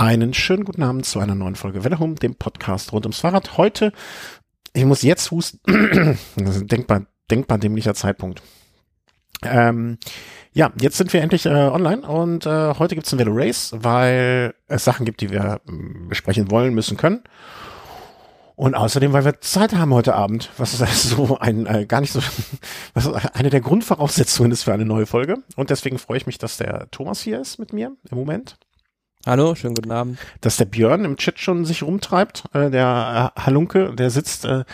Einen schönen guten Abend zu einer neuen Folge Welle dem Podcast rund ums Fahrrad. Heute, ich muss jetzt husten, das ist ein denkbar, denkbar dämlicher Zeitpunkt. Ähm, ja, jetzt sind wir endlich äh, online und äh, heute gibt's ein Velo Race, weil es Sachen gibt, die wir äh, besprechen wollen, müssen, können. Und außerdem, weil wir Zeit haben heute Abend, was ist also so ein äh, gar nicht so, was eine der Grundvoraussetzungen ist für eine neue Folge. Und deswegen freue ich mich, dass der Thomas hier ist mit mir im Moment. Hallo, schönen guten Abend. Dass der Björn im Chat schon sich rumtreibt, äh, der äh, Halunke, der sitzt äh,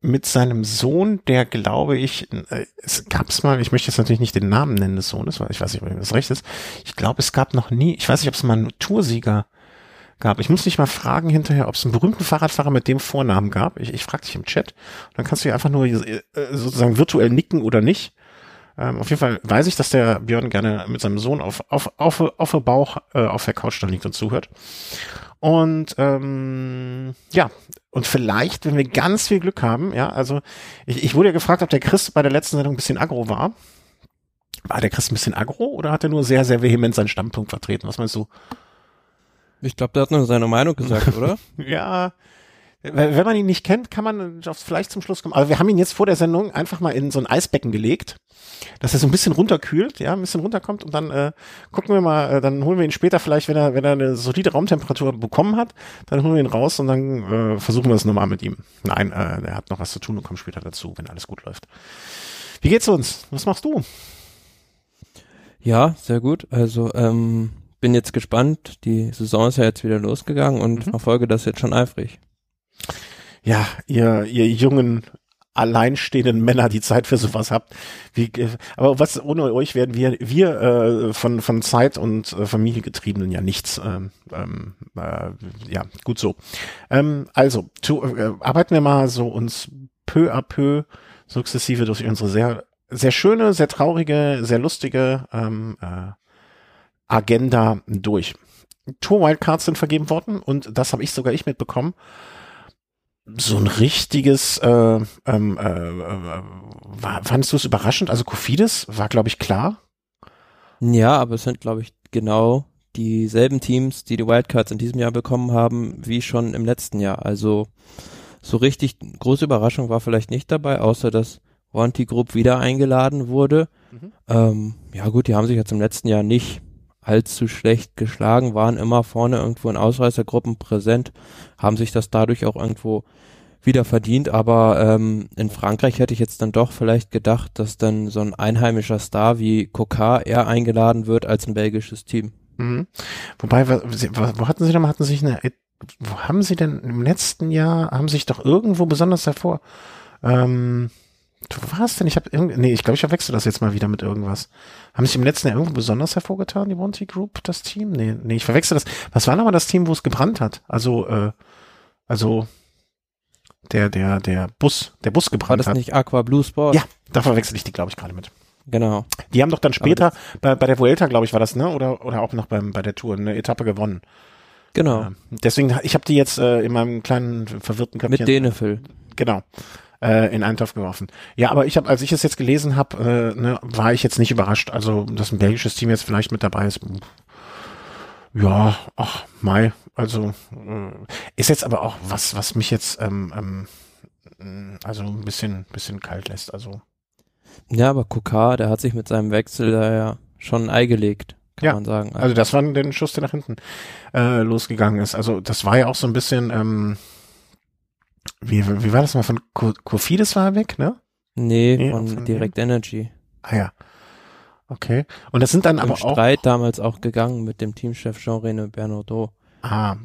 mit seinem Sohn, der glaube ich, äh, es gab's mal, ich möchte jetzt natürlich nicht den Namen nennen des Sohnes, weil ich weiß nicht, ob das recht ist. Ich glaube, es gab noch nie, ich weiß nicht, ob es mal einen Toursieger gab. Ich muss dich mal fragen hinterher, ob es einen berühmten Fahrradfahrer mit dem Vornamen gab. Ich, ich frage dich im Chat. Dann kannst du ja einfach nur äh, sozusagen virtuell nicken oder nicht. Ähm, auf jeden Fall weiß ich, dass der Björn gerne mit seinem Sohn auf, auf, auf, auf dem Bauch äh, auf der Couch da liegt und zuhört. Und ähm, ja, und vielleicht, wenn wir ganz viel Glück haben, ja, also ich, ich wurde ja gefragt, ob der Chris bei der letzten Sendung ein bisschen aggro war. War der Chris ein bisschen aggro oder hat er nur sehr, sehr vehement seinen Standpunkt vertreten? Was meinst du? Ich glaube, der hat nur seine Meinung gesagt, oder? ja, wenn man ihn nicht kennt, kann man vielleicht zum Schluss kommen. Aber wir haben ihn jetzt vor der Sendung einfach mal in so ein Eisbecken gelegt, dass er so ein bisschen runterkühlt, ja, ein bisschen runterkommt und dann äh, gucken wir mal, äh, dann holen wir ihn später vielleicht, wenn er, wenn er eine solide Raumtemperatur bekommen hat, dann holen wir ihn raus und dann äh, versuchen wir es nochmal mit ihm. Nein, äh, er hat noch was zu tun und kommt später dazu, wenn alles gut läuft. Wie geht's uns? Was machst du? Ja, sehr gut. Also ähm, bin jetzt gespannt. Die Saison ist ja jetzt wieder losgegangen und mhm. verfolge das jetzt schon eifrig ja, ihr, ihr jungen alleinstehenden Männer die Zeit für sowas habt. Wie, äh, aber was ohne euch werden wir wir äh, von von Zeit und äh, Familie getriebenen ja nichts. Ähm, ähm, äh, ja, gut so. Ähm, also zu, äh, arbeiten wir mal so uns peu à peu sukzessive durch unsere sehr sehr schöne, sehr traurige, sehr lustige ähm, äh, Agenda durch. Tour Wildcards sind vergeben worden und das habe ich sogar ich mitbekommen so ein richtiges, äh, ähm, äh, äh, war, fandest du es überraschend? Also Kofidis war, glaube ich, klar. Ja, aber es sind, glaube ich, genau dieselben Teams, die die Wildcards in diesem Jahr bekommen haben, wie schon im letzten Jahr. Also so richtig große Überraschung war vielleicht nicht dabei, außer dass Wanty Group wieder eingeladen wurde. Mhm. Ähm, ja gut, die haben sich jetzt im letzten Jahr nicht allzu schlecht geschlagen, waren immer vorne irgendwo in Ausreißergruppen präsent, haben sich das dadurch auch irgendwo wieder verdient, aber ähm, in Frankreich hätte ich jetzt dann doch vielleicht gedacht, dass dann so ein einheimischer Star wie Coca eher eingeladen wird als ein belgisches Team. Mhm. Wobei, wo, wo hatten sie denn, hatten sich eine, wo haben sie denn im letzten Jahr, haben sich doch irgendwo besonders hervor, ähm, Du warst denn? Ich habe irgendwie, nee, ich glaube, ich verwechsel das jetzt mal wieder mit irgendwas. Haben sich im letzten Jahr irgendwo besonders hervorgetan, die Monty Group, das Team? Nee, nee, ich verwechsel das. Was war nochmal das Team, wo es gebrannt hat? Also, äh, also, der, der, der Bus, der Bus gebrannt hat. War das hat. nicht Aqua Blue Sport? Ja, da verwechsel ich die, glaube ich, gerade mit. Genau. Die haben doch dann später, bei, bei der Vuelta, glaube ich, war das, ne? Oder, oder auch noch beim, bei der Tour, eine Etappe gewonnen. Genau. Äh, deswegen, ich habe die jetzt äh, in meinem kleinen verwirrten Köpfchen. Mit Denefil. Genau äh, in einen Topf geworfen. Ja, aber ich habe, als ich es jetzt gelesen habe, äh, ne, war ich jetzt nicht überrascht. Also, dass ein belgisches Team jetzt vielleicht mit dabei ist. Ja, ach, Mai. Also äh, ist jetzt aber auch was, was mich jetzt ähm, ähm, also ein bisschen, bisschen kalt lässt. Also ja, aber Kokar, der hat sich mit seinem Wechsel da ja schon ein Ei gelegt, kann ja, man sagen. Also, also das war der Schuss, der nach hinten äh, losgegangen ist. Also das war ja auch so ein bisschen ähm, wie, wie war das mal von Kofidis war er weg, ne? Nee, nee von, von Direct Energy. Ah ja. Okay. Und das sind dann Im aber Streit auch. Streit damals auch gegangen mit dem Teamchef Jean-René Bernardo. Ah,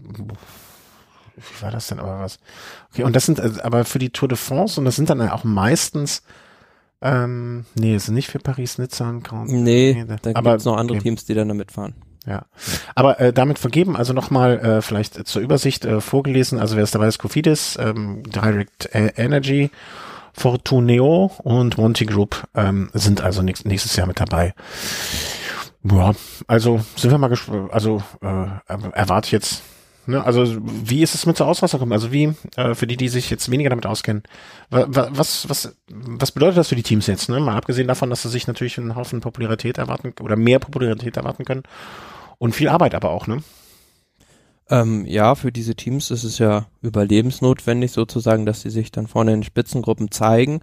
wie war das denn aber was? Okay, und das sind äh, aber für die Tour de France und das sind dann auch meistens ähm, nee, es sind nicht für Paris, Nizza und Grand. Nee, nee da gibt es noch andere okay. Teams, die dann damit fahren. Ja, aber äh, damit vergeben, also nochmal äh, vielleicht zur Übersicht äh, vorgelesen, also wer ist dabei ist, Cofidis, ähm, Direct Energy, Fortuneo und Monty Group ähm, sind also nächst, nächstes Jahr mit dabei. Ja, also sind wir mal gespannt, also äh, erwarte jetzt, ne, also wie ist es mit der Auswahl gekommen? Also wie, äh, für die, die sich jetzt weniger damit auskennen, was, was, was bedeutet das für die Teams jetzt, ne? Mal abgesehen davon, dass sie sich natürlich einen Haufen Popularität erwarten oder mehr Popularität erwarten können und viel Arbeit aber auch, ne? Ähm, ja, für diese Teams ist es ja überlebensnotwendig sozusagen, dass sie sich dann vorne in Spitzengruppen zeigen.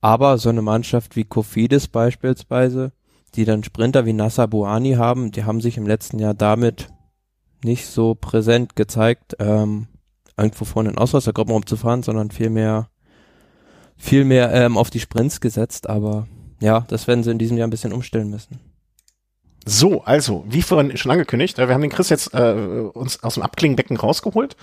Aber so eine Mannschaft wie Kofidis beispielsweise, die dann Sprinter wie Nasser Buani haben, die haben sich im letzten Jahr damit nicht so präsent gezeigt, ähm, irgendwo vorne in Auswassergruppen rumzufahren, sondern vielmehr viel mehr ähm, auf die Sprints gesetzt. Aber ja, das werden sie in diesem Jahr ein bisschen umstellen müssen. So, also, wie vorhin schon angekündigt, äh, wir haben den Chris jetzt äh, uns aus dem Abklingenbecken rausgeholt.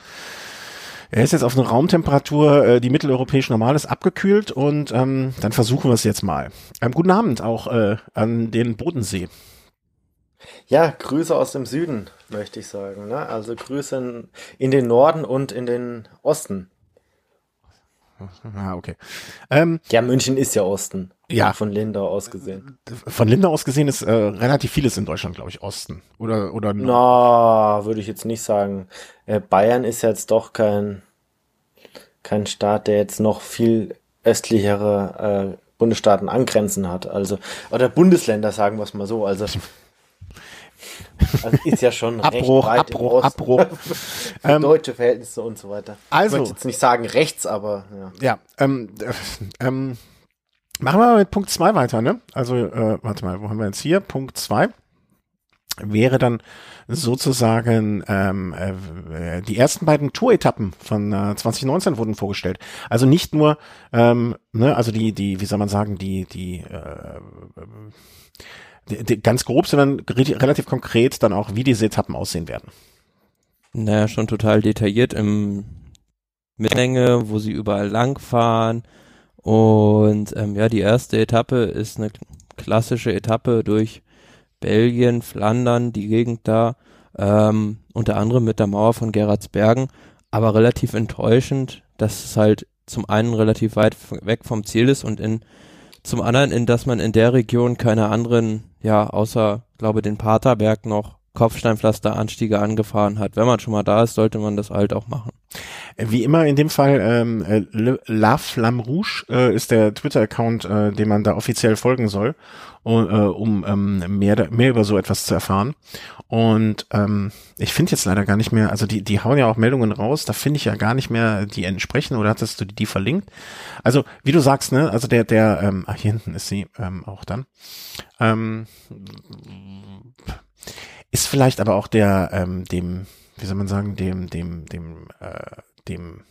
Er ist jetzt auf eine Raumtemperatur, äh, die mitteleuropäisch normal ist, abgekühlt und ähm, dann versuchen wir es jetzt mal. Ähm, guten Abend auch äh, an den Bodensee. Ja, Grüße aus dem Süden, möchte ich sagen. Ne? Also Grüße in, in den Norden und in den Osten. Ah, okay. Ähm, ja, München ist ja Osten. Ja. Von Lindau aus gesehen. Von Lindau aus gesehen ist äh, relativ vieles in Deutschland, glaube ich, Osten. Oder, oder Na, no, würde ich jetzt nicht sagen. Äh, Bayern ist jetzt doch kein, kein Staat, der jetzt noch viel östlichere äh, Bundesstaaten angrenzen hat. Also, oder Bundesländer, sagen wir es mal so. Also, also ist ja schon Abbruch, Abbruch, Abbruch. Für ähm, deutsche Verhältnisse und so weiter. Also, ich möchte jetzt nicht sagen rechts, aber ja. Ja, ähm, äh, ähm, machen wir mal mit Punkt zwei weiter, ne? Also, äh, warte mal, wo haben wir jetzt hier? Punkt zwei wäre dann sozusagen ähm, äh, die ersten beiden Tour-Etappen von äh, 2019 wurden vorgestellt. Also nicht nur, ähm, ne, also die, die, wie soll man sagen, die, die, äh, die, die ganz grob, sondern relativ konkret dann auch, wie diese Etappen aussehen werden. Naja, schon total detailliert im Menge, wo sie überall langfahren. Und ähm, ja, die erste Etappe ist eine klassische Etappe durch Belgien, Flandern, die Gegend da, ähm, unter anderem mit der Mauer von Gerardsbergen, aber relativ enttäuschend, dass es halt zum einen relativ weit weg vom Ziel ist und in zum anderen, in dass man in der Region keine anderen, ja, außer, glaube den Paterberg noch Kopfsteinpflasteranstiege angefahren hat. Wenn man schon mal da ist, sollte man das halt auch machen. Wie immer in dem Fall, ähm, äh, La Flamme Rouge äh, ist der Twitter-Account, äh, dem man da offiziell folgen soll, um, äh, um ähm, mehr, mehr über so etwas zu erfahren. Und ähm, ich finde jetzt leider gar nicht mehr, also die, die hauen ja auch Meldungen raus, da finde ich ja gar nicht mehr die entsprechen oder hattest du die, die verlinkt? Also, wie du sagst, ne, also der, der, ähm, ach, hier hinten ist sie ähm, auch dann. Ähm, ist vielleicht aber auch der, ähm, dem, wie soll man sagen, dem, dem, dem, äh, dem,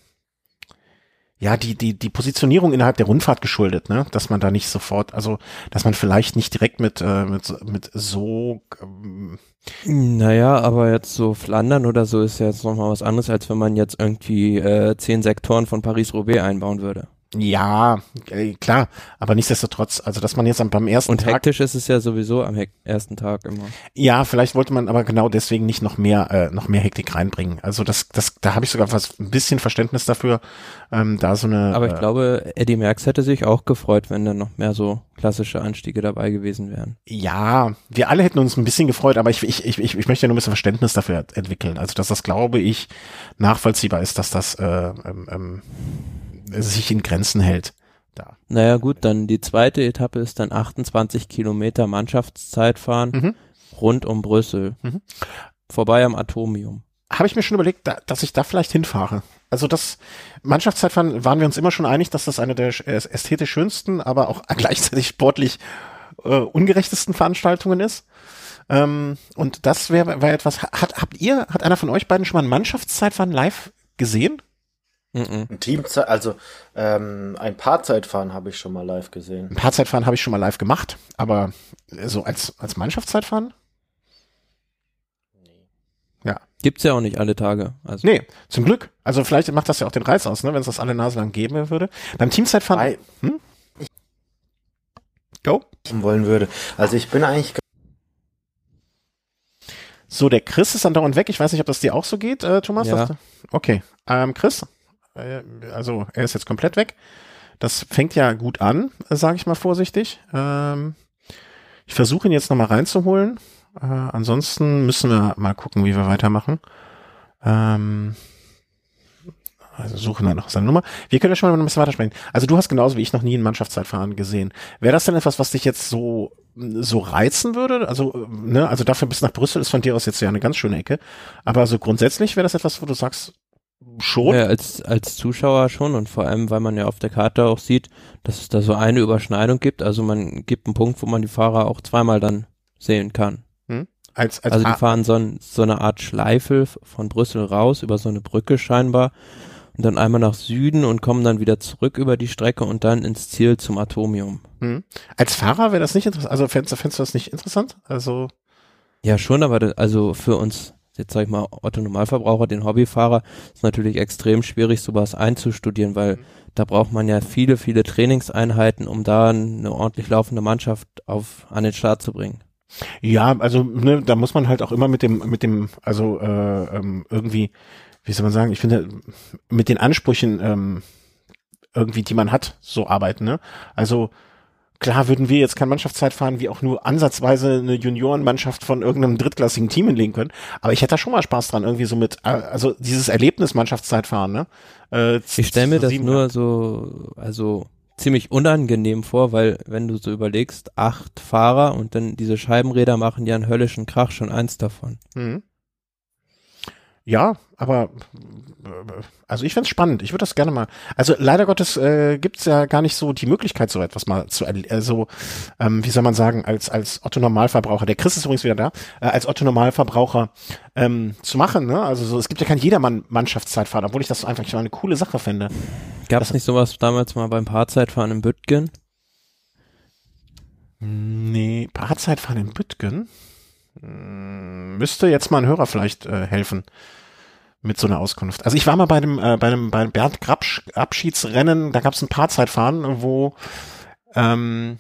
ja, die, die, die Positionierung innerhalb der Rundfahrt geschuldet, ne? Dass man da nicht sofort, also, dass man vielleicht nicht direkt mit, äh, mit, mit so. Ähm naja, aber jetzt so Flandern oder so ist ja jetzt nochmal was anderes, als wenn man jetzt irgendwie äh, zehn Sektoren von Paris-Roubaix einbauen würde. Ja, äh, klar, aber nichtsdestotrotz, also dass man jetzt beim ersten Und Tag. hektisch ist es ja sowieso am ersten Tag immer. Ja, vielleicht wollte man aber genau deswegen nicht noch mehr, äh, noch mehr Hektik reinbringen. Also das, das, da habe ich sogar was ein bisschen Verständnis dafür, ähm, da so eine. Aber ich äh, glaube, Eddie Merckx hätte sich auch gefreut, wenn dann noch mehr so klassische Anstiege dabei gewesen wären. Ja, wir alle hätten uns ein bisschen gefreut, aber ich, ich, ich, ich, ich möchte ja nur ein bisschen Verständnis dafür entwickeln. Also dass das, glaube ich, nachvollziehbar ist, dass das äh, ähm, ähm, sich in Grenzen hält. Da. Naja gut, dann die zweite Etappe ist dann 28 Kilometer Mannschaftszeitfahren mhm. rund um Brüssel. Mhm. Vorbei am Atomium. Habe ich mir schon überlegt, da, dass ich da vielleicht hinfahre. Also das Mannschaftszeitfahren waren wir uns immer schon einig, dass das eine der ästhetisch schönsten, aber auch gleichzeitig sportlich äh, ungerechtesten Veranstaltungen ist. Ähm, und das wäre wär etwas, hat, habt ihr, hat einer von euch beiden schon mal ein Mannschaftszeitfahren live gesehen? Mhm. Ein Teamzeit, also ähm, ein Paarzeitfahren habe ich schon mal live gesehen. Ein Paarzeitfahren habe ich schon mal live gemacht, aber so als, als Mannschaftszeitfahren? Nee. Ja. Gibt's ja auch nicht alle Tage. Also. Nee, zum Glück. Also vielleicht macht das ja auch den Reiz aus, ne, wenn es das alle Nase lang geben würde. Beim Teamzeitfahren. Hm? Go. Wollen würde. Also ich bin eigentlich so, der Chris ist dann dauernd weg. Ich weiß nicht, ob das dir auch so geht, äh, Thomas. Ja. Okay. Ähm, Chris? Äh, also er ist jetzt komplett weg. Das fängt ja gut an, sage ich mal vorsichtig. Ähm, ich versuche ihn jetzt nochmal reinzuholen. Äh, ansonsten müssen wir mal gucken, wie wir weitermachen. Ähm, also suchen wir noch seine Nummer. Wir können ja schon mal ein bisschen weitersprechen. Also du hast genauso wie ich noch nie ein Mannschaftszeitfahren gesehen. Wäre das denn etwas, was dich jetzt so so reizen würde? Also ne, also dafür bis nach Brüssel ist von dir aus jetzt ja eine ganz schöne Ecke. Aber so grundsätzlich wäre das etwas, wo du sagst, schon? Ja, als, als Zuschauer schon und vor allem, weil man ja auf der Karte auch sieht, dass es da so eine Überschneidung gibt. Also man gibt einen Punkt, wo man die Fahrer auch zweimal dann sehen kann. Hm? Als, als also die fahren so, ein, so eine Art Schleife von Brüssel raus über so eine Brücke scheinbar und dann einmal nach Süden und kommen dann wieder zurück über die Strecke und dann ins Ziel zum Atomium. Hm. Als Fahrer wäre das nicht interessant, also fändest, fändest du das nicht interessant? Also ja, schon, aber das, also für uns, jetzt sag ich mal, Otto Normalverbraucher, den Hobbyfahrer, ist natürlich extrem schwierig, sowas einzustudieren, weil mhm. da braucht man ja viele, viele Trainingseinheiten, um da eine ordentlich laufende Mannschaft auf an den Start zu bringen. Ja, also ne, da muss man halt auch immer mit dem, mit dem, also äh, ähm, irgendwie, wie soll man sagen, ich finde, mit den Ansprüchen ähm, irgendwie, die man hat, so arbeiten. Ne? Also klar würden wir jetzt kein Mannschaftszeitfahren wie auch nur ansatzweise eine Juniorenmannschaft von irgendeinem drittklassigen Team hinlegen können. Aber ich hätte da schon mal Spaß dran, irgendwie so mit, äh, also dieses Erlebnis Mannschaftszeitfahren, ne? Äh, ich stelle mir das nur so, also ziemlich unangenehm vor, weil wenn du so überlegst, acht Fahrer und dann diese Scheibenräder machen ja einen höllischen Krach, schon eins davon. Mhm. Ja, aber also ich find's spannend. Ich würde das gerne mal. Also leider Gottes äh, gibt's ja gar nicht so die Möglichkeit, so etwas mal zu also ähm, wie soll man sagen, als als Otto Normalverbraucher. Der Chris ist übrigens wieder da. Äh, als Otto Normalverbraucher ähm, zu machen. Ne? Also so, es gibt ja kein jedermann Mannschaftszeitfahrt, obwohl ich das einfach schon eine coole Sache fände. Gab es nicht sowas damals mal beim Paarzeitfahren in Büttgen? Nee, Paarzeitfahren in Büttgen? Hm, müsste jetzt mal ein Hörer vielleicht äh, helfen mit so einer Auskunft. Also ich war mal bei dem äh, bei dem bei Bernd Grabsch Abschiedsrennen, da gab es ein paar Zeitfahren, wo ähm,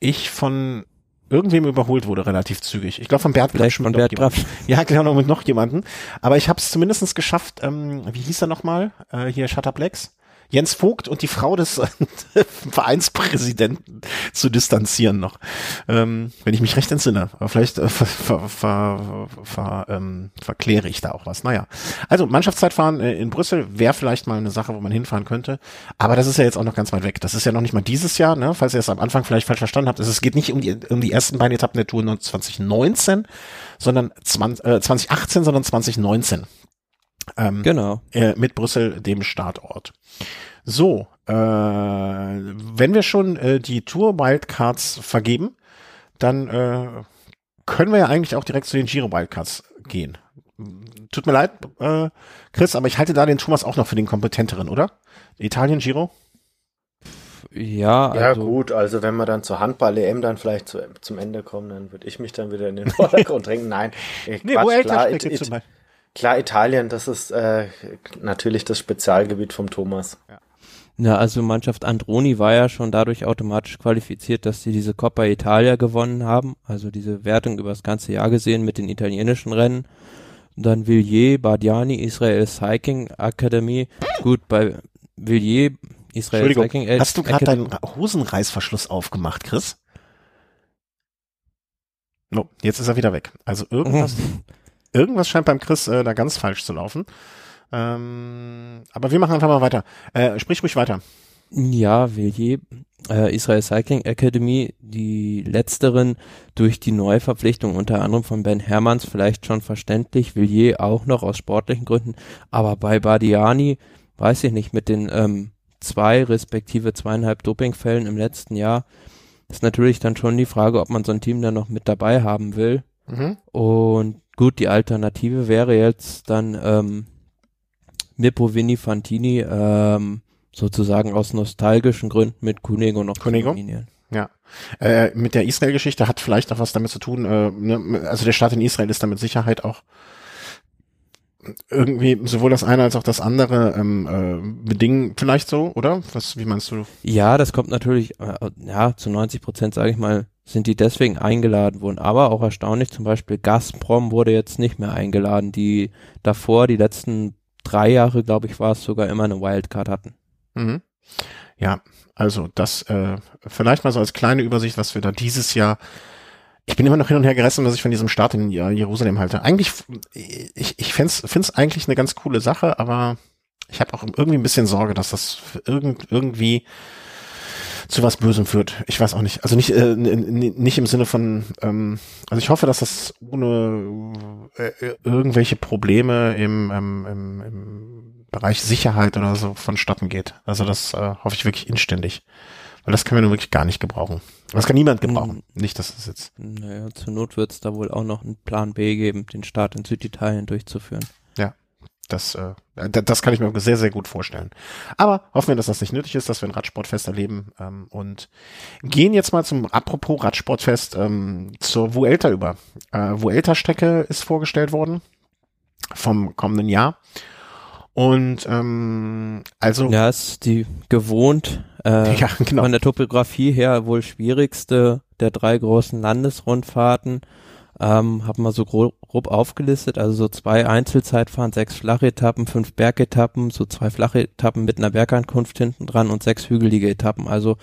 ich von irgendwem überholt wurde relativ zügig. Ich glaube von Bert Grabsch. Von Bert Grabsch. Ja, genau, mit noch jemanden. Aber ich habe es zumindest geschafft, ähm, wie hieß er nochmal? Äh, hier Shutterblacks. Jens Vogt und die Frau des Vereinspräsidenten zu distanzieren noch. Ähm, wenn ich mich recht entsinne. Aber vielleicht äh, ver, ver, ver, ähm, verkläre ich da auch was. Naja. Also Mannschaftszeitfahren äh, in Brüssel wäre vielleicht mal eine Sache, wo man hinfahren könnte. Aber das ist ja jetzt auch noch ganz weit weg. Das ist ja noch nicht mal dieses Jahr, ne? falls ihr es am Anfang vielleicht falsch verstanden habt. Es geht nicht um die, um die ersten beiden Etappen der Tour 2019, sondern 20, äh, 2018, sondern 2019. Ähm, genau. Äh, mit Brüssel, dem Startort. So, äh, wenn wir schon äh, die Tour Wildcards vergeben, dann äh, können wir ja eigentlich auch direkt zu den Giro Wildcards gehen. Tut mir leid, äh, Chris, aber ich halte da den Thomas auch noch für den kompetenteren, oder? Italien Giro? Ja, also ja gut, also wenn wir dann zur Handball-EM dann vielleicht zu, zum Ende kommen, dann würde ich mich dann wieder in den Vordergrund drängen. Nein, nee, Quatsch, klar, it, it, Klar, Italien, das ist äh, natürlich das Spezialgebiet vom Thomas. Ja. Na, also Mannschaft Androni war ja schon dadurch automatisch qualifiziert, dass sie diese Coppa Italia gewonnen haben, also diese Wertung über das ganze Jahr gesehen mit den italienischen Rennen. Und dann Villiers, Bardiani, Israel Cycling Academy. Gut, bei Villiers, Israel Cycling Academy. Hast du gerade deinen Hosenreißverschluss aufgemacht, Chris? No, jetzt ist er wieder weg. Also irgendwas. irgendwas scheint beim Chris äh, da ganz falsch zu laufen. Ähm, aber wir machen einfach mal weiter. Äh, sprich ruhig weiter. Ja, Villiers, äh, Israel Cycling Academy, die letzteren durch die Neuverpflichtung unter anderem von Ben Hermanns vielleicht schon verständlich, Villiers auch noch aus sportlichen Gründen, aber bei Bardiani, weiß ich nicht, mit den ähm, zwei respektive zweieinhalb Dopingfällen im letzten Jahr, ist natürlich dann schon die Frage, ob man so ein Team dann noch mit dabei haben will. Mhm. Und Gut, die Alternative wäre jetzt dann ähm, Mippo Vini Fantini ähm, sozusagen aus nostalgischen Gründen mit Kunego noch Kunego? kombinieren. Ja. Äh, mit der Israel-Geschichte hat vielleicht auch was damit zu tun, äh, ne, also der Staat in Israel ist da mit Sicherheit auch irgendwie sowohl das eine als auch das andere ähm, äh, bedingen vielleicht so, oder? Was, wie meinst du? Ja, das kommt natürlich, äh, ja, zu 90 Prozent, sage ich mal, sind die deswegen eingeladen worden. Aber auch erstaunlich, zum Beispiel Gazprom wurde jetzt nicht mehr eingeladen, die davor, die letzten drei Jahre, glaube ich, war es sogar immer eine Wildcard hatten. Mhm. Ja, also das äh, vielleicht mal so als kleine Übersicht, was wir da dieses Jahr ich bin immer noch hin und her gerissen, was ich von diesem Start in Jerusalem halte. Eigentlich, ich, ich finde es eigentlich eine ganz coole Sache, aber ich habe auch irgendwie ein bisschen Sorge, dass das irgend, irgendwie zu was Bösem führt. Ich weiß auch nicht. Also nicht, äh, nicht im Sinne von, ähm, also ich hoffe, dass das ohne äh, irgendwelche Probleme im, ähm, im, im Bereich Sicherheit oder so vonstatten geht. Also das äh, hoffe ich wirklich inständig. Weil das können wir nun wirklich gar nicht gebrauchen. Das kann niemand gebrauchen. Mhm. Nicht, dass es jetzt. Naja, zur Not wird es da wohl auch noch einen Plan B geben, den Start in Süditalien durchzuführen. Ja. Das, äh, das kann ich mir sehr, sehr gut vorstellen. Aber hoffen wir, dass das nicht nötig ist, dass wir ein Radsportfest erleben ähm, und gehen jetzt mal zum, apropos Radsportfest, ähm, zur Vuelta über. Äh, Vuelta-Strecke ist vorgestellt worden vom kommenden Jahr. Und ähm, also ja, ist die gewohnt äh, ja, genau. von der Topografie her wohl schwierigste der drei großen Landesrundfahrten ähm, haben wir so grob, grob aufgelistet, also so zwei Einzelzeitfahren, sechs Flachetappen, fünf Bergetappen, so zwei Flachetappen mit einer Bergankunft hinten dran und sechs hügelige Etappen. Also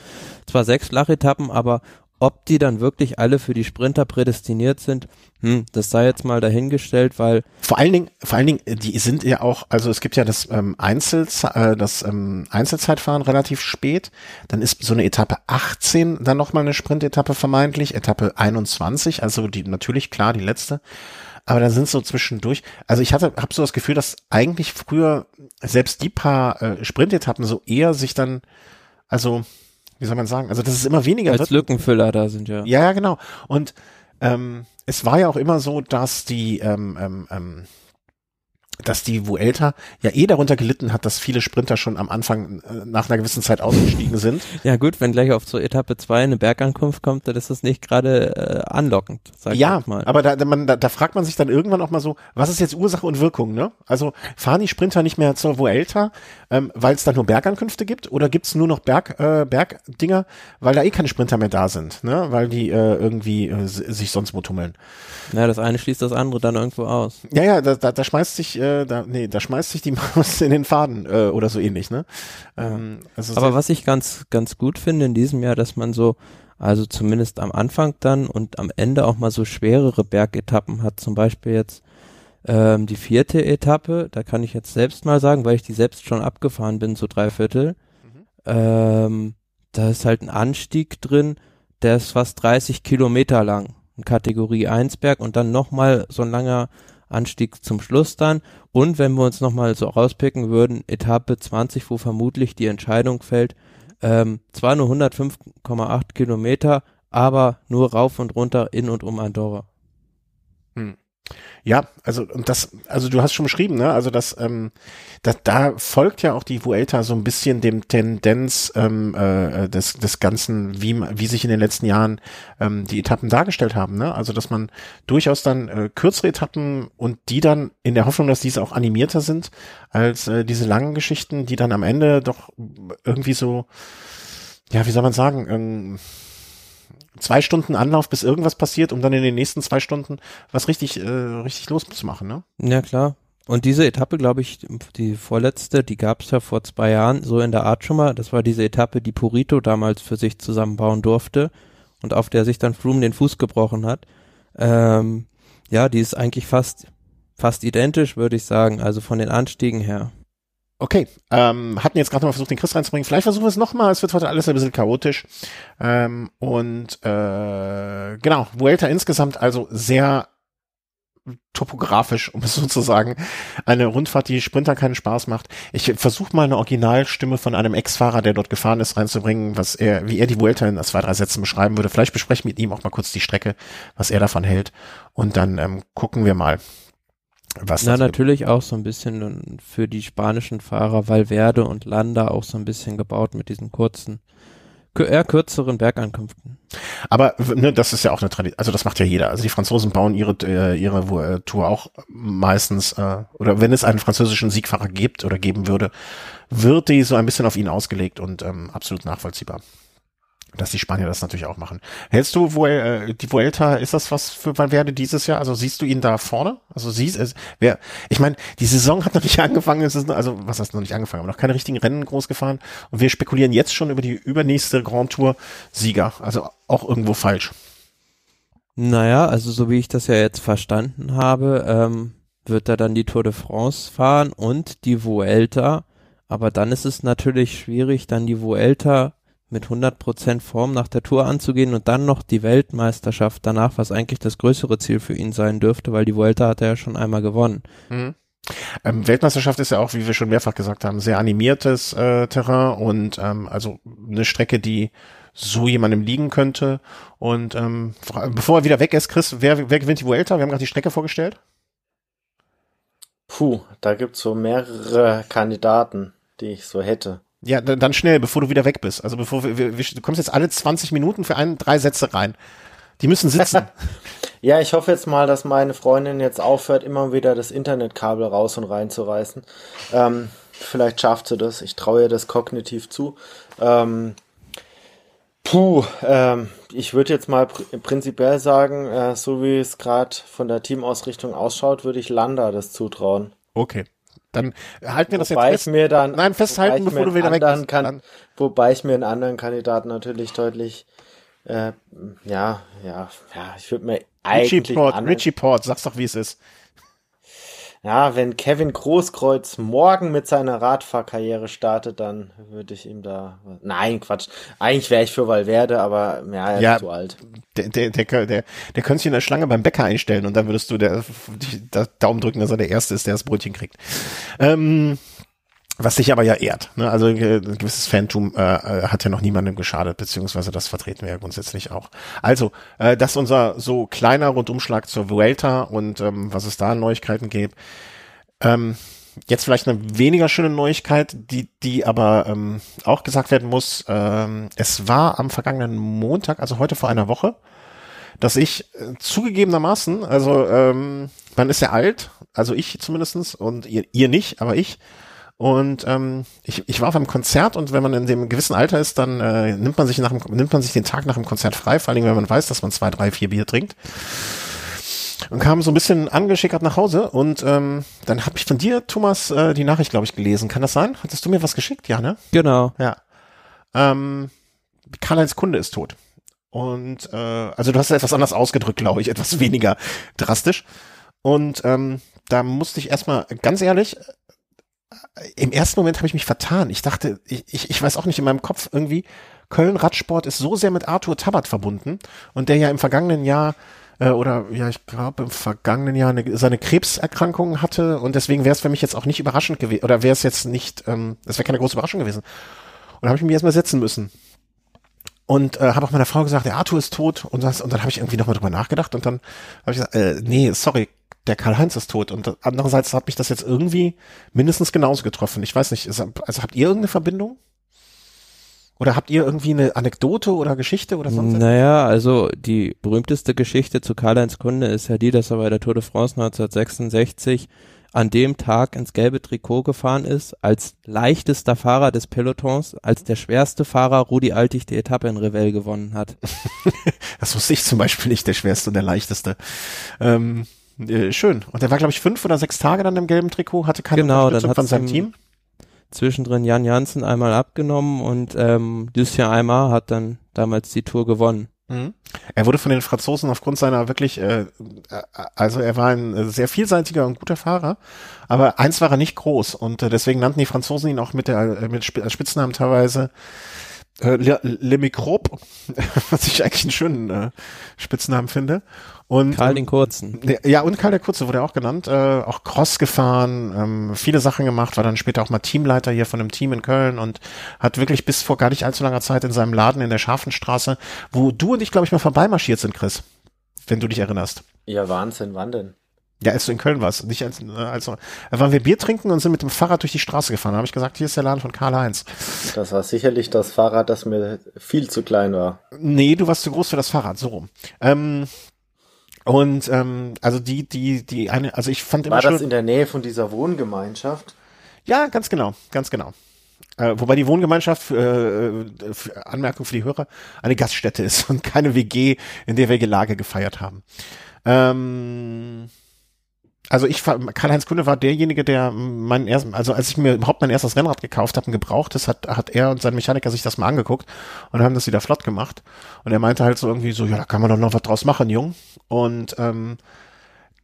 zwar sechs Flachetappen, aber ob die dann wirklich alle für die Sprinter prädestiniert sind, hm, das sei jetzt mal dahingestellt, weil vor allen Dingen, vor allen Dingen, die sind ja auch, also es gibt ja das ähm, Einzel, äh, das ähm, Einzelzeitfahren relativ spät, dann ist so eine Etappe 18 dann nochmal eine Sprintetappe vermeintlich, Etappe 21, also die natürlich klar die letzte, aber da sind so zwischendurch, also ich hatte, habe so das Gefühl, dass eigentlich früher selbst die paar äh, Sprintetappen so eher sich dann, also wie soll man sagen, also das ist immer weniger Als Lückenfüller da sind, ja. Ja, ja, genau. Und ähm, es war ja auch immer so, dass die ähm, ähm, ähm dass die Vuelta ja eh darunter gelitten hat, dass viele Sprinter schon am Anfang äh, nach einer gewissen Zeit ausgestiegen sind. Ja gut, wenn gleich auf so Etappe 2 eine Bergankunft kommt, dann ist das nicht gerade äh, anlockend, sag ja, ich mal. aber da, man, da, da fragt man sich dann irgendwann auch mal so, was ist jetzt Ursache und Wirkung, ne? Also fahren die Sprinter nicht mehr zur Vuelta, ähm, weil es da nur Bergankünfte gibt oder gibt's nur noch Berg, äh, Bergdinger, weil da eh keine Sprinter mehr da sind, ne? Weil die äh, irgendwie äh, sich sonst wo tummeln. Ja, das eine schließt das andere dann irgendwo aus. Ja, ja, da, da, da schmeißt sich äh, äh, da, nee, da schmeißt sich die Maus in den Faden äh, oder so ähnlich, ne? Ähm, also Aber was ich ganz, ganz gut finde in diesem Jahr, dass man so, also zumindest am Anfang dann und am Ende auch mal so schwerere Bergetappen hat, zum Beispiel jetzt ähm, die vierte Etappe, da kann ich jetzt selbst mal sagen, weil ich die selbst schon abgefahren bin, so drei Viertel, mhm. ähm, da ist halt ein Anstieg drin, der ist fast 30 Kilometer lang, Kategorie 1 Berg und dann nochmal so ein langer Anstieg zum Schluss dann. Und wenn wir uns nochmal so rauspicken würden, Etappe 20, wo vermutlich die Entscheidung fällt, ähm, zwar nur 105,8 Kilometer, aber nur rauf und runter in und um Andorra. Hm. Ja, also und das, also du hast schon beschrieben, ne? Also das, ähm, da, da folgt ja auch die Vuelta so ein bisschen dem Tendenz ähm, äh, des, des Ganzen, wie, wie sich in den letzten Jahren ähm, die Etappen dargestellt haben, ne? Also dass man durchaus dann äh, kürzere Etappen und die dann in der Hoffnung, dass diese auch animierter sind als äh, diese langen Geschichten, die dann am Ende doch irgendwie so, ja, wie soll man sagen, ähm, zwei Stunden Anlauf, bis irgendwas passiert, um dann in den nächsten zwei Stunden was richtig, äh, richtig loszumachen, ne? Ja, klar. Und diese Etappe, glaube ich, die vorletzte, die gab es ja vor zwei Jahren so in der Art schon mal. Das war diese Etappe, die Purito damals für sich zusammenbauen durfte und auf der sich dann Froome den Fuß gebrochen hat. Ähm, ja, die ist eigentlich fast, fast identisch, würde ich sagen, also von den Anstiegen her. Okay, ähm, hatten jetzt gerade mal versucht, den Chris reinzubringen. Vielleicht versuchen wir es nochmal. Es wird heute alles ein bisschen chaotisch. Ähm, und äh, genau, Vuelta insgesamt also sehr topografisch, um es so zu sagen, eine Rundfahrt, die Sprinter keinen Spaß macht. Ich versuche mal eine Originalstimme von einem Ex-Fahrer, der dort gefahren ist, reinzubringen, was er, wie er die Vuelta in zwei, drei Sätzen beschreiben würde. Vielleicht besprechen wir mit ihm auch mal kurz die Strecke, was er davon hält. Und dann ähm, gucken wir mal, was Na, natürlich auch so ein bisschen für die spanischen Fahrer Valverde und Landa auch so ein bisschen gebaut mit diesen kurzen, eher kürzeren Bergankünften. Aber ne, das ist ja auch eine Tradition, also das macht ja jeder. Also die Franzosen bauen ihre äh, ihre äh, Tour auch meistens äh, oder wenn es einen französischen Siegfahrer gibt oder geben würde, wird die so ein bisschen auf ihn ausgelegt und ähm, absolut nachvollziehbar dass die Spanier das natürlich auch machen. Hältst du wohl äh, die Vuelta, ist das was für Valverde dieses Jahr? Also siehst du ihn da vorne? Also siehst es, wer, ich meine, die Saison hat noch nicht angefangen, es ist, also was heißt noch nicht angefangen, aber noch keine richtigen Rennen groß gefahren und wir spekulieren jetzt schon über die übernächste Grand Tour Sieger, also auch irgendwo falsch. Naja, also so wie ich das ja jetzt verstanden habe, ähm, wird er dann die Tour de France fahren und die Vuelta aber dann ist es natürlich schwierig, dann die Vuelta mit 100% Form nach der Tour anzugehen und dann noch die Weltmeisterschaft danach, was eigentlich das größere Ziel für ihn sein dürfte, weil die Vuelta hat er ja schon einmal gewonnen. Mhm. Ähm, Weltmeisterschaft ist ja auch, wie wir schon mehrfach gesagt haben, sehr animiertes äh, Terrain und ähm, also eine Strecke, die so jemandem liegen könnte. Und ähm, bevor er wieder weg ist, Chris, wer, wer gewinnt die Vuelta? Wir haben gerade die Strecke vorgestellt. Puh, da gibt's so mehrere Kandidaten, die ich so hätte. Ja, dann schnell, bevor du wieder weg bist. Also bevor wir, wir, du kommst jetzt alle 20 Minuten für ein, drei Sätze rein. Die müssen sitzen. ja, ich hoffe jetzt mal, dass meine Freundin jetzt aufhört, immer wieder das Internetkabel raus und reinzureißen. Ähm, vielleicht schafft sie das. Ich traue ihr das kognitiv zu. Ähm, puh, ähm, ich würde jetzt mal pr prinzipiell sagen, äh, so wie es gerade von der Teamausrichtung ausschaut, würde ich Landa das zutrauen. Okay. Dann halten wir das wobei jetzt fest. mir dann, Nein, festhalten, bevor du wieder weg bist. Kann, wobei ich mir einen anderen Kandidaten natürlich deutlich äh, ja, ja, ja, ich würde mir eigentlich. Richie Port, Richie Port, sag's doch, wie es ist. Ja, wenn Kevin Großkreuz morgen mit seiner Radfahrkarriere startet, dann würde ich ihm da. Nein, Quatsch. Eigentlich wäre ich für Valverde, aber ja, er ja, ist zu alt. Der, der, der, der, der könnte sich in der Schlange beim Bäcker einstellen und dann würdest du der, der Daumen drücken, dass er der Erste ist, der das Brötchen kriegt. Ähm, was sich aber ja ehrt. Ne? Also äh, ein gewisses Phantom äh, äh, hat ja noch niemandem geschadet, beziehungsweise das vertreten wir ja grundsätzlich auch. Also, äh, das ist unser so kleiner Rundumschlag zur Vuelta und ähm, was es da an Neuigkeiten gibt. Ähm, jetzt vielleicht eine weniger schöne Neuigkeit, die, die aber ähm, auch gesagt werden muss. Ähm, es war am vergangenen Montag, also heute vor einer Woche, dass ich äh, zugegebenermaßen, also ähm, man ist ja alt, also ich zumindestens und ihr, ihr nicht, aber ich, und ähm, ich, ich war auf einem Konzert und wenn man in dem gewissen Alter ist, dann äh, nimmt man sich nach dem, nimmt man sich den Tag nach dem Konzert frei, vor allem wenn man weiß, dass man zwei, drei, vier Bier trinkt. Und kam so ein bisschen angeschickert nach Hause und ähm, dann habe ich von dir, Thomas, äh, die Nachricht, glaube ich, gelesen. Kann das sein? Hattest du mir was geschickt? Ja, ne? Genau. Ja. Ähm, Karl-Heinz Kunde ist tot. Und äh, also du hast ja etwas anders ausgedrückt, glaube ich, etwas weniger drastisch. Und ähm, da musste ich erstmal, ganz ehrlich, im ersten Moment habe ich mich vertan. Ich dachte, ich, ich, ich weiß auch nicht in meinem Kopf irgendwie, Köln Radsport ist so sehr mit Arthur Tabat verbunden und der ja im vergangenen Jahr äh, oder ja, ich glaube im vergangenen Jahr eine, seine Krebserkrankung hatte und deswegen wäre es für mich jetzt auch nicht überraschend gewesen oder wäre es jetzt nicht, ähm, das wäre keine große Überraschung gewesen. Und da habe ich mich erstmal setzen müssen. Und äh, habe auch meiner Frau gesagt, der Arthur ist tot und, das, und dann habe ich irgendwie nochmal drüber nachgedacht und dann habe ich gesagt, äh, nee, sorry, der Karl-Heinz ist tot. Und andererseits hat mich das jetzt irgendwie mindestens genauso getroffen. Ich weiß nicht, also habt ihr irgendeine Verbindung? Oder habt ihr irgendwie eine Anekdote oder Geschichte oder sonst Naja, also die berühmteste Geschichte zu Karl-Heinz Kunde ist ja die, dass er bei der Tour de France 1966 an dem Tag ins gelbe Trikot gefahren ist, als leichtester Fahrer des Pelotons, als der schwerste Fahrer Rudi Altig die Etappe in Revell gewonnen hat. das wusste ich zum Beispiel nicht, der schwerste und der leichteste. Ähm, äh, schön. Und er war, glaube ich, fünf oder sechs Tage dann im gelben Trikot, hatte keine genau, Unterstützung von seinem Team. Zwischendrin Jan Janssen einmal abgenommen und ähm, Lucien Aymar hat dann damals die Tour gewonnen. Mhm. Er wurde von den Franzosen aufgrund seiner wirklich, äh, äh, also er war ein sehr vielseitiger und guter Fahrer, aber eins war er nicht groß und äh, deswegen nannten die Franzosen ihn auch mit der mit Spitznamen teilweise äh, Le, Le Microbe, was ich eigentlich einen schönen äh, Spitznamen finde. Und, Karl den Kurzen. Ja, und Karl der Kurze wurde auch genannt. Äh, auch Cross gefahren, ähm, viele Sachen gemacht, war dann später auch mal Teamleiter hier von einem Team in Köln und hat wirklich bis vor gar nicht allzu langer Zeit in seinem Laden in der Scharfenstraße, wo du und ich, glaube ich, mal vorbeimarschiert sind, Chris, wenn du dich erinnerst. Ja, Wahnsinn, wann denn? Ja, als du in Köln warst, nicht als, also, da waren wir Bier trinken und sind mit dem Fahrrad durch die Straße gefahren. Da habe ich gesagt, hier ist der Laden von Karl-Heinz. Das war sicherlich das Fahrrad, das mir viel zu klein war. Nee, du warst zu groß für das Fahrrad, so rum. Ähm, und ähm, also die, die, die eine, also ich fand immer War schon, das in der Nähe von dieser Wohngemeinschaft? Ja, ganz genau, ganz genau. Äh, wobei die Wohngemeinschaft, äh, für Anmerkung für die Hörer, eine Gaststätte ist und keine WG, in der wir Gelage gefeiert haben. Ähm, also ich Karl-Heinz Kunde war derjenige, der meinen ersten, also als ich mir überhaupt mein erstes Rennrad gekauft habe, ein gebrauchtes, hat, hat er und sein Mechaniker sich das mal angeguckt und haben das wieder flott gemacht. Und er meinte halt so irgendwie so, ja, da kann man doch noch was draus machen, Jung. Und ähm,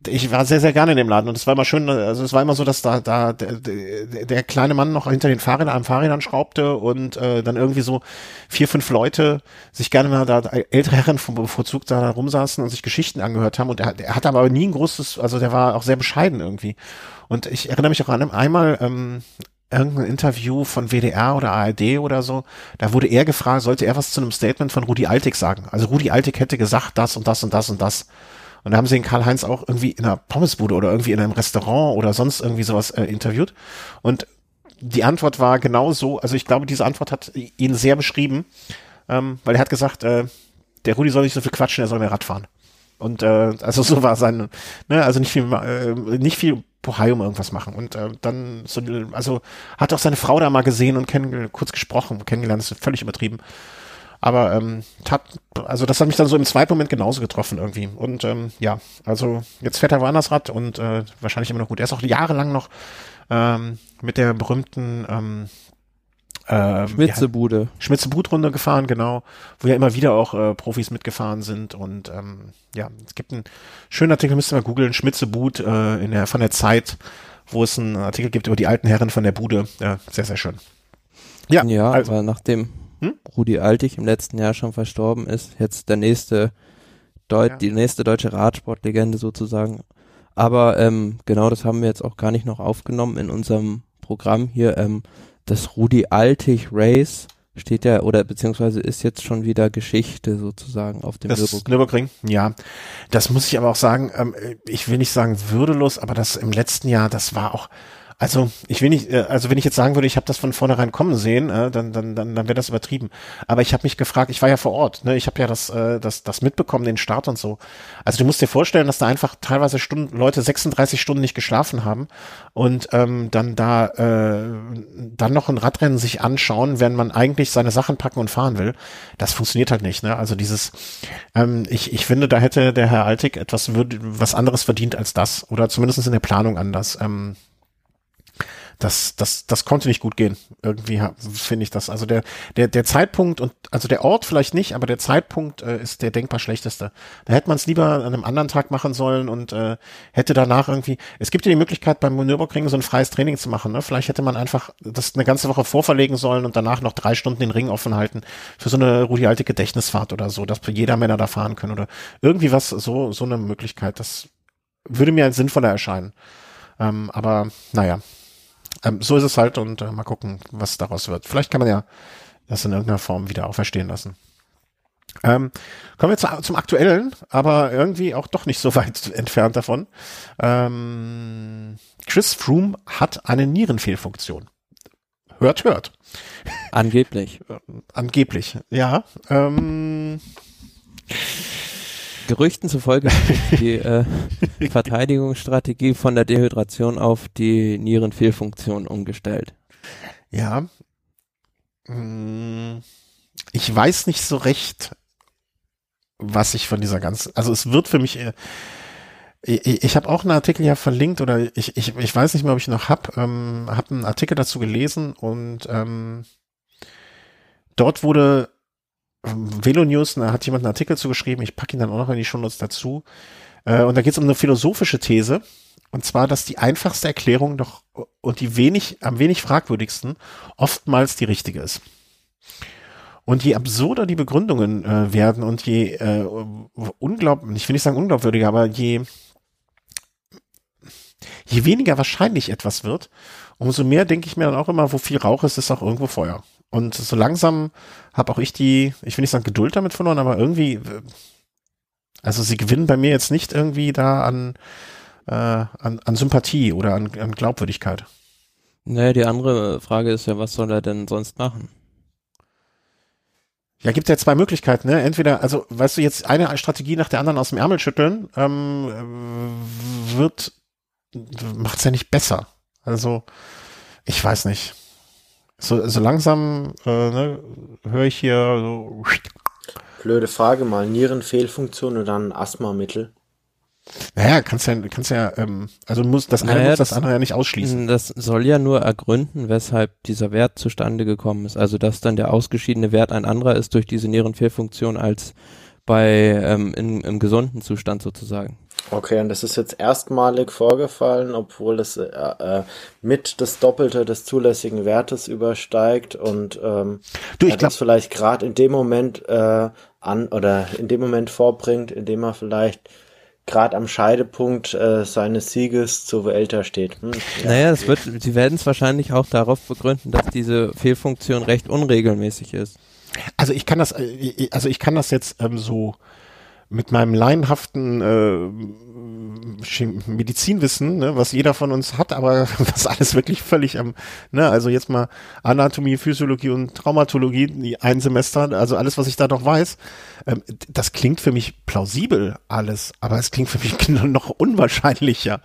ich war sehr, sehr gerne in dem Laden und es war immer schön, also es war immer so, dass da, da der, der, kleine Mann noch hinter den Fahrrädern am Fahrrädern schraubte und äh, dann irgendwie so vier, fünf Leute sich gerne mal da, ältere Herren vom bevorzugt da rumsaßen und sich Geschichten angehört haben und er, er hatte aber nie ein großes, also der war auch sehr bescheiden irgendwie. Und ich erinnere mich auch an einmal, ähm, irgendein Interview von WDR oder ARD oder so, da wurde er gefragt, sollte er was zu einem Statement von Rudi Altig sagen. Also Rudi Altig hätte gesagt, das und das und das und das. Und da haben sie den Karl-Heinz auch irgendwie in einer Pommesbude oder irgendwie in einem Restaurant oder sonst irgendwie sowas äh, interviewt. Und die Antwort war genau so, also ich glaube, diese Antwort hat ihn sehr beschrieben, ähm, weil er hat gesagt, äh, der Rudi soll nicht so viel quatschen, er soll mehr Rad fahren. Und äh, also so war sein, ne, also nicht viel, äh, nicht viel Bohai um irgendwas machen. Und äh, dann so, also hat auch seine Frau da mal gesehen und kurz gesprochen, kennengelernt, ist völlig übertrieben. Aber ähm, tat, also das hat mich dann so im zweiten Moment genauso getroffen irgendwie. Und ähm, ja, also jetzt fährt er woanders Rad und äh, wahrscheinlich immer noch gut. Er ist auch jahrelang noch ähm, mit der berühmten ähm, ähm, Schmitzebude. Ja, Schmitzebude-Runde gefahren, genau, wo ja immer wieder auch äh, Profis mitgefahren sind. Und ähm, ja, es gibt einen schönen Artikel, müsst ihr mal googeln, Schmitzebud äh, in der, von der Zeit, wo es einen Artikel gibt über die alten Herren von der Bude. Ja, sehr, sehr schön. Ja, ja also, aber nachdem hm? Rudi Altig im letzten Jahr schon verstorben ist, jetzt der nächste Deut ja. die nächste deutsche Radsportlegende sozusagen. Aber ähm, genau das haben wir jetzt auch gar nicht noch aufgenommen in unserem Programm hier. Ähm, das Rudi Altig Race steht ja oder beziehungsweise ist jetzt schon wieder Geschichte sozusagen auf dem das Nürburgring. Nürburgring. Ja, das muss ich aber auch sagen. Ähm, ich will nicht sagen würdelos, aber das im letzten Jahr, das war auch also ich will nicht, äh, also wenn ich jetzt sagen würde, ich habe das von vornherein kommen sehen, äh, dann dann dann, dann wäre das übertrieben. Aber ich habe mich gefragt, ich war ja vor Ort, ne? ich habe ja das äh, das das mitbekommen, den Start und so. Also du musst dir vorstellen, dass da einfach teilweise Stunden Leute 36 Stunden nicht geschlafen haben und ähm, dann da äh, dann noch ein Radrennen sich anschauen, wenn man eigentlich seine Sachen packen und fahren will. Das funktioniert halt nicht. Ne? Also dieses, ähm, ich ich finde, da hätte der Herr Altig etwas würd, was anderes verdient als das oder zumindest in der Planung anders. Ähm, das, das, das konnte nicht gut gehen. Irgendwie finde ich das. Also der, der, der Zeitpunkt und also der Ort vielleicht nicht, aber der Zeitpunkt äh, ist der denkbar schlechteste. Da hätte man es lieber an einem anderen Tag machen sollen und äh, hätte danach irgendwie. Es gibt ja die Möglichkeit beim Nürburgring so ein freies Training zu machen. Ne? Vielleicht hätte man einfach das eine ganze Woche vorverlegen sollen und danach noch drei Stunden den Ring offen halten für so eine Rudi alte Gedächtnisfahrt oder so, dass jeder Männer da fahren können oder irgendwie was so so eine Möglichkeit. Das würde mir als sinnvoller erscheinen. Ähm, aber naja, ähm, so ist es halt und äh, mal gucken, was daraus wird. Vielleicht kann man ja das in irgendeiner Form wieder auferstehen lassen. Ähm, kommen wir zu, zum aktuellen, aber irgendwie auch doch nicht so weit entfernt davon. Ähm, Chris Froome hat eine Nierenfehlfunktion. Hört, hört. Angeblich. Angeblich, ja. Ähm, Gerüchten zufolge die äh, Verteidigungsstrategie von der Dehydration auf die Nierenfehlfunktion umgestellt. Ja. Hm, ich weiß nicht so recht, was ich von dieser ganzen, also es wird für mich, äh, ich, ich habe auch einen Artikel ja verlinkt oder ich, ich, ich weiß nicht mehr, ob ich noch hab, ähm, habe einen Artikel dazu gelesen und ähm, dort wurde Velo News, da hat jemand einen Artikel zugeschrieben, ich packe ihn dann auch noch in die Shownotes dazu. Äh, und da geht es um eine philosophische These. Und zwar, dass die einfachste Erklärung doch und die wenig, am wenig fragwürdigsten oftmals die richtige ist. Und je absurder die Begründungen äh, werden und je äh, unglaublich, ich will nicht sagen unglaubwürdiger, aber je, je weniger wahrscheinlich etwas wird, umso mehr denke ich mir dann auch immer, wo viel Rauch ist, ist auch irgendwo Feuer. Und so langsam habe auch ich die, ich will nicht sagen Geduld damit verloren, aber irgendwie, also sie gewinnen bei mir jetzt nicht irgendwie da an, äh, an, an Sympathie oder an, an Glaubwürdigkeit. Naja, die andere Frage ist ja, was soll er denn sonst machen? Ja, gibt ja zwei Möglichkeiten, ne? Entweder, also, weißt du, jetzt eine Strategie nach der anderen aus dem Ärmel schütteln, ähm, wird, macht's ja nicht besser. Also, ich weiß nicht so, so langsam äh, ne, höre ich hier so. Blöde Frage mal, Nierenfehlfunktion oder ein Asthmamittel? Naja, kannst ja, kannst ja, ähm, also muss das eine naja, muss das, das andere ja nicht ausschließen. Das soll ja nur ergründen, weshalb dieser Wert zustande gekommen ist. Also dass dann der ausgeschiedene Wert ein anderer ist durch diese Nierenfehlfunktion als bei ähm, in, im gesunden Zustand sozusagen. Okay, und das ist jetzt erstmalig vorgefallen, obwohl es äh, äh, mit das Doppelte des zulässigen Wertes übersteigt und ähm, Du, ich glaub- das vielleicht gerade in dem Moment äh, an oder in dem Moment vorbringt, in dem er vielleicht gerade am Scheidepunkt äh, seines Sieges zu Vuelta steht. Hm, ja. Naja, es wird, sie werden es wahrscheinlich auch darauf begründen, dass diese Fehlfunktion recht unregelmäßig ist. Also ich kann das, äh, also ich kann das jetzt ähm, so mit meinem laienhaften äh, Medizinwissen, ne, was jeder von uns hat, aber was alles wirklich völlig am, ne, also jetzt mal Anatomie, Physiologie und Traumatologie, ein Semester, also alles, was ich da noch weiß, ähm, das klingt für mich plausibel alles, aber es klingt für mich noch unwahrscheinlicher.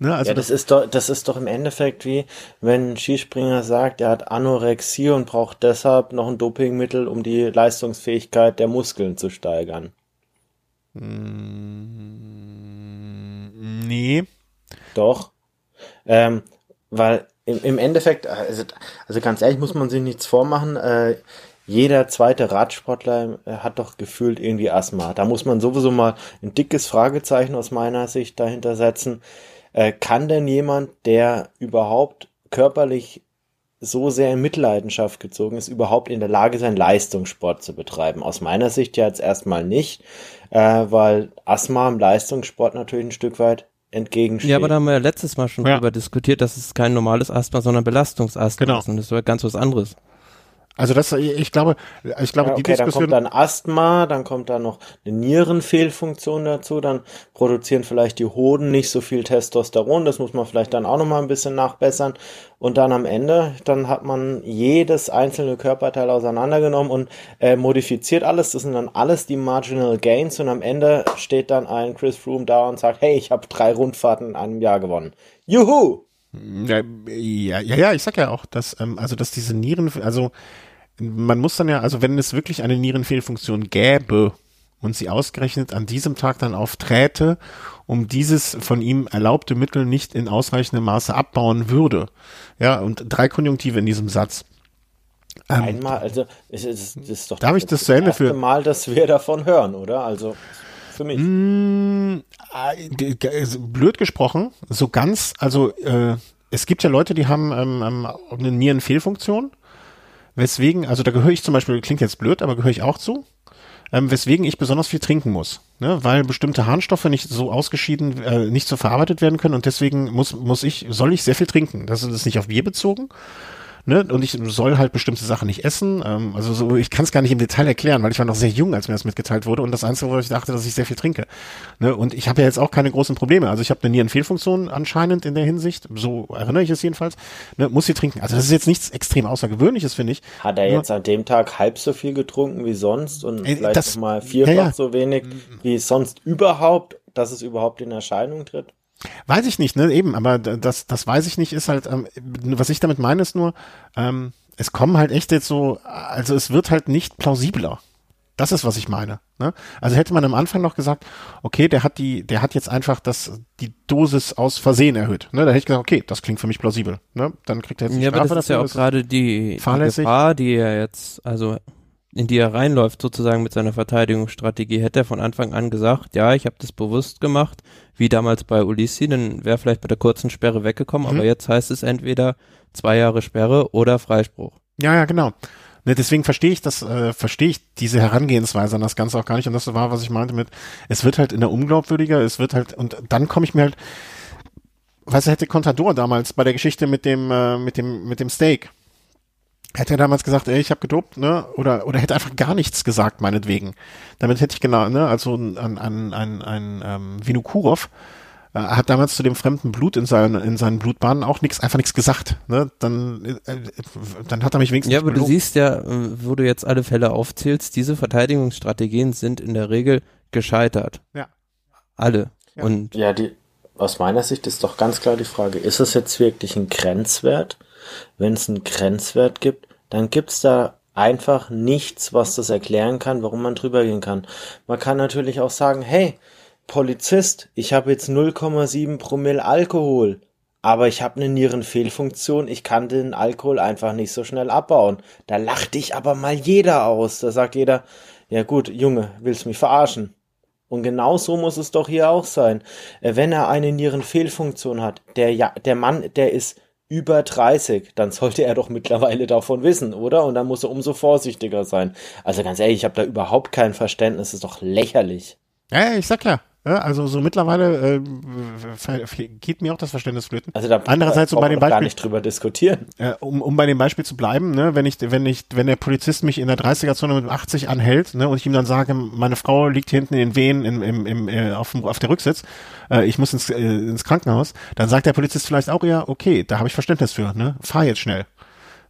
Ne, also ja, das ist doch, das ist doch im Endeffekt wie, wenn ein Skispringer sagt, er hat Anorexie und braucht deshalb noch ein Dopingmittel, um die Leistungsfähigkeit der Muskeln zu steigern. Nee. Doch. Ähm, weil im, im Endeffekt, also, also ganz ehrlich, muss man sich nichts vormachen. Äh, jeder zweite Radsportler äh, hat doch gefühlt irgendwie Asthma. Da muss man sowieso mal ein dickes Fragezeichen aus meiner Sicht dahinter setzen. Äh, kann denn jemand, der überhaupt körperlich so sehr in Mitleidenschaft gezogen ist, überhaupt in der Lage sein, Leistungssport zu betreiben? Aus meiner Sicht ja jetzt erstmal nicht, äh, weil Asthma im Leistungssport natürlich ein Stück weit entgegensteht. Ja, aber da haben wir ja letztes Mal schon Ja. drüber diskutiert, dass es kein normales Asthma, sondern Belastungsasthma Genau. ist. Und das war ganz was anderes. Also das, ich glaube, ich glaube, Ja, die okay, dann Diskussion. kommt dann Asthma, dann kommt da noch eine Nierenfehlfunktion dazu, dann produzieren vielleicht die Hoden nicht so viel Testosteron, das muss man vielleicht dann auch noch mal ein bisschen nachbessern und dann am Ende, dann hat man jedes einzelne Körperteil auseinandergenommen und äh, modifiziert alles, das sind dann alles die Marginal Gains und am Ende steht dann ein Chris Froome da und sagt, hey, ich habe drei Rundfahrten in einem Jahr gewonnen. Juhu! Ja, ja, ja, ja, ich sag ja auch, dass, ähm, also dass diese Nieren, also man muss dann ja, also wenn es wirklich eine Nierenfehlfunktion gäbe und sie ausgerechnet an diesem Tag dann aufträte, um dieses von ihm erlaubte Mittel nicht in ausreichendem Maße abbauen würde. Ja, und drei Konjunktive in diesem Satz. Ähm, Einmal, also es ist, das ist doch Darf ich das zu Ende erste führen? Mal, dass wir davon hören, oder? Also für mich. Mm, äh, also blöd gesprochen, so ganz, also äh, es gibt ja Leute, die haben ähm, ähm, eine Nierenfehlfunktion, weswegen, also da gehöre ich zum Beispiel, klingt jetzt blöd, aber gehöre ich auch zu, ähm, weswegen ich besonders viel trinken muss, ne? weil bestimmte Harnstoffe nicht so ausgeschieden, äh, nicht so verarbeitet werden können und deswegen muss, muss ich, soll ich sehr viel trinken. Das ist nicht auf Bier bezogen, ne? Und ich soll halt bestimmte Sachen nicht essen. Ähm, also so, ich kann es gar nicht im Detail erklären, weil ich war noch sehr jung, als mir das mitgeteilt wurde. Und das Einzige, wo ich dachte, dass ich sehr viel trinke. Ne? Und ich habe ja jetzt auch keine großen Probleme. Also ich habe eine Nierenfehlfunktion anscheinend in der Hinsicht. So erinnere ich es jedenfalls. Ne? Muss sie trinken. Also das ist jetzt nichts extrem Außergewöhnliches, finde ich. Hat er Nur- jetzt an dem Tag halb so viel getrunken wie sonst und Ey, vielleicht das- mal vierfach ja, ja. so wenig wie sonst überhaupt, dass es überhaupt in Erscheinung tritt? Weiß ich nicht, ne, eben, aber das, das weiß ich nicht, ist halt, ähm, was ich damit meine, ist nur, ähm, es kommen halt echt jetzt so, also es wird halt nicht plausibler. Das ist, was ich meine. Ne? Also hätte man am Anfang noch gesagt, okay, der hat die, der hat jetzt einfach das, die Dosis aus Versehen erhöht. Ne? Da hätte ich gesagt, okay, das klingt für mich plausibel. Ne? Dann kriegt er jetzt die Ja, aber Strafe das ist ja auch gerade die, die. Gefahr, die er jetzt, also in die er reinläuft, sozusagen mit seiner Verteidigungsstrategie. Hätte er von Anfang an gesagt, ja, ich habe das bewusst gemacht, wie damals bei Ulissi, dann wäre vielleicht bei der kurzen Sperre weggekommen, Mhm. aber jetzt heißt es entweder zwei Jahre Sperre oder Freispruch. Ja, ja, genau. Ne, deswegen verstehe ich das, äh, verstehe ich diese Herangehensweise an das Ganze auch gar nicht. Und das war, was ich meinte mit, es wird halt in der unglaubwürdiger, es wird halt, und dann komme ich mir halt, was hätte Contador damals bei der Geschichte mit dem, äh, mit dem, mit dem Steak? Hätte er damals gesagt, ey, ich habe gedopt, ne? Oder, oder hätte einfach gar nichts gesagt, meinetwegen. Damit hätte ich genau, ne? Also ein, ein, ein, ein, ein ähm, Vinokurov äh, hat damals zu dem fremden Blut in seinen, in seinen Blutbahnen auch nichts, einfach nichts gesagt. Ne? Dann, äh, äh, dann hat er mich wenigstens Ja, aber du belogen. siehst ja, äh, wo du jetzt alle Fälle aufzählst, diese Verteidigungsstrategien sind in der Regel gescheitert. Ja. Alle. Ja. Und Ja, die, aus meiner Sicht ist doch ganz klar die Frage, ist es jetzt wirklich ein Grenzwert? Wenn es einen Grenzwert gibt, dann gibt's da einfach nichts, was das erklären kann, warum man drüber gehen kann. Man kann natürlich auch sagen, hey, Polizist, ich habe jetzt 0,7 Promille Alkohol, aber ich habe eine Nierenfehlfunktion, ich kann den Alkohol einfach nicht so schnell abbauen. Da lacht dich aber mal jeder aus. Da sagt jeder, ja gut, Junge, willst mich verarschen? Und genau so muss es doch hier auch sein. Äh, wenn er eine Nierenfehlfunktion hat, der, ja, der Mann, der ist über 30, dann sollte er doch mittlerweile davon wissen, oder? Und dann muss er umso vorsichtiger sein. Also ganz ehrlich, ich habe da überhaupt kein Verständnis, das ist doch lächerlich. Ja, ich sag ja. Also so mittlerweile äh, geht mir auch das Verständnis flöten. Also da Andererseits, um bei dem Beispiel, gar nicht drüber diskutieren. Äh, um, um bei dem Beispiel zu bleiben, ne, wenn ich, wenn ich, wenn der Polizist mich in der 30er-Zone mit 80 anhält, ne, und ich ihm dann sage, meine Frau liegt hinten in den Wehen im, im, im, äh, auf, dem, auf der Rücksitz, äh, ich muss ins, äh, ins Krankenhaus, dann sagt der Polizist vielleicht auch, ja, okay, da habe ich Verständnis für, ne, fahr jetzt schnell.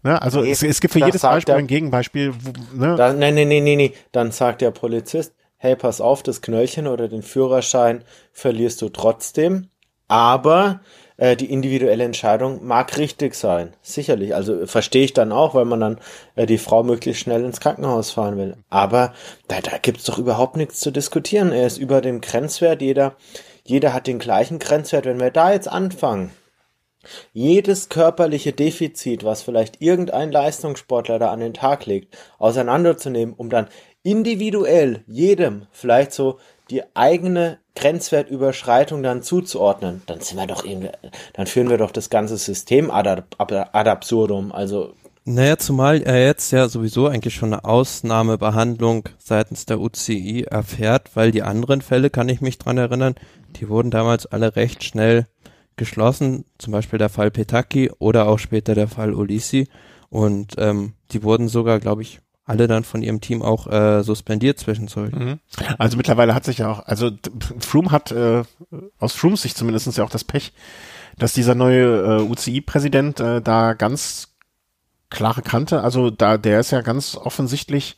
Ne, also nee, es, es gibt für jedes Beispiel der, ein Gegenbeispiel. Wo, ne? Da, nee, nee, nee, nee, nee. Dann sagt der Polizist, hey, pass auf, das Knöllchen oder den Führerschein verlierst du trotzdem, aber äh, die individuelle Entscheidung mag richtig sein. Sicherlich. Also verstehe ich dann auch, weil man dann äh, die Frau möglichst schnell ins Krankenhaus fahren will. Aber da, da gibt's doch überhaupt nichts zu diskutieren. Er ist über dem Grenzwert. Jeder, jeder hat den gleichen Grenzwert. Wenn wir da jetzt anfangen, jedes körperliche Defizit, was vielleicht irgendein Leistungssportler da an den Tag legt, auseinanderzunehmen, um dann individuell jedem vielleicht so die eigene Grenzwertüberschreitung dann zuzuordnen, dann sind wir doch irgendwie, dann führen wir doch das ganze System ad, ad absurdum. Also naja, zumal er jetzt ja sowieso eigentlich schon eine Ausnahmebehandlung seitens der UCI erfährt, weil die anderen Fälle, kann ich mich dran erinnern, die wurden damals alle recht schnell geschlossen, zum Beispiel der Fall Petaki oder auch später der Fall Ulisi und ähm, die wurden sogar, glaube ich, alle dann von ihrem Team auch äh, suspendiert zwischenzeitlich. Mhm. Also mittlerweile hat sich ja auch, also Froome hat äh, aus Froomes Sicht zumindest ja auch das Pech, dass dieser neue äh, UCI-Präsident äh, da ganz klare Kante, also da der ist ja ganz offensichtlich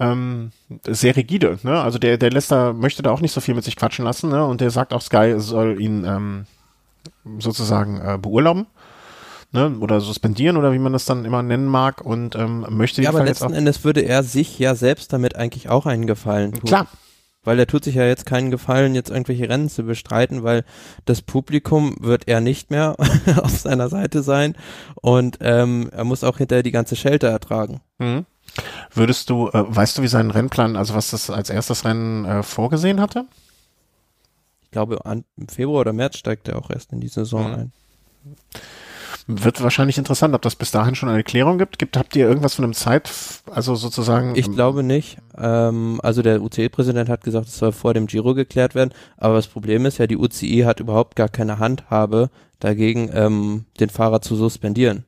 ähm, sehr rigide, ne? Also der der lässt möchte da auch nicht so viel mit sich quatschen lassen, ne? Und der sagt auch Sky soll ihn ähm, sozusagen äh, beurlauben ne, oder suspendieren oder wie man das dann immer nennen mag und ähm, möchte ja, aber letzten Endes würde er sich ja selbst damit eigentlich auch einen Gefallen tun. Klar. Weil er tut sich ja jetzt keinen Gefallen, jetzt irgendwelche Rennen zu bestreiten, weil das Publikum wird er nicht mehr auf seiner Seite sein und ähm, er muss auch hinterher die ganze Schelte ertragen. Mhm. Würdest du, äh, weißt du, wie sein Rennplan, also was das als erstes Rennen äh, vorgesehen hatte? Ich glaube, an, im Februar oder März steigt er auch erst in die Saison mhm. ein. Wird wahrscheinlich interessant, ob das bis dahin schon eine Klärung gibt. Gibt, habt ihr irgendwas von einem Zeit, also sozusagen? Ich ähm, glaube nicht. Ähm, also der UCI-Präsident hat gesagt, es soll vor dem Giro geklärt werden. Aber das Problem ist ja, die UCI hat überhaupt gar keine Handhabe dagegen, ähm, den Fahrer zu suspendieren.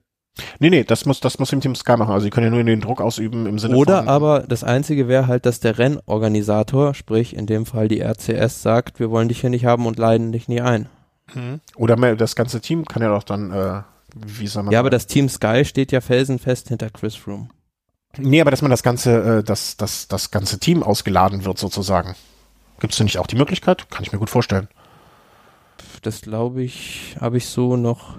Nee, nee, das muss, das muss im Team Sky machen. Also sie können ja nur den Druck ausüben im Sinne Oder von. Oder aber das Einzige wäre halt, dass der Rennorganisator, sprich in dem Fall die RCS, sagt, wir wollen dich hier nicht haben und leiden dich nie ein. Mhm. Oder das ganze Team kann ja doch dann äh, wie soll man Ja, aber das Team Sky steht ja felsenfest hinter Chris Froome. Nee, aber dass man das ganze, äh, das, das, das ganze Team ausgeladen wird sozusagen. Gibt es denn nicht auch die Möglichkeit? Kann ich mir gut vorstellen. Das glaube ich, habe ich so noch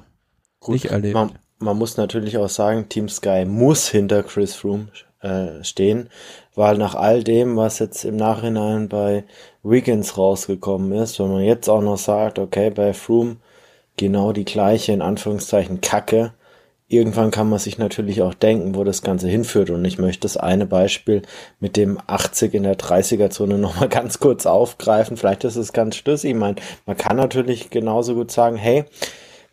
gut, nicht erlebt. Man, man, muss natürlich auch sagen, Team Sky muss hinter Chris Froome äh, stehen, weil nach all dem, was jetzt im Nachhinein bei Wiggins rausgekommen ist, wenn man jetzt auch noch sagt, okay, bei Froome genau die gleiche, in Anführungszeichen, Kacke. Irgendwann kann man sich natürlich auch denken, wo das Ganze hinführt. Und ich möchte das eine Beispiel mit dem 80 in der 30er-Zone nochmal ganz kurz aufgreifen. Vielleicht ist es ganz schlüssig. Ich meine, man kann natürlich genauso gut sagen, hey,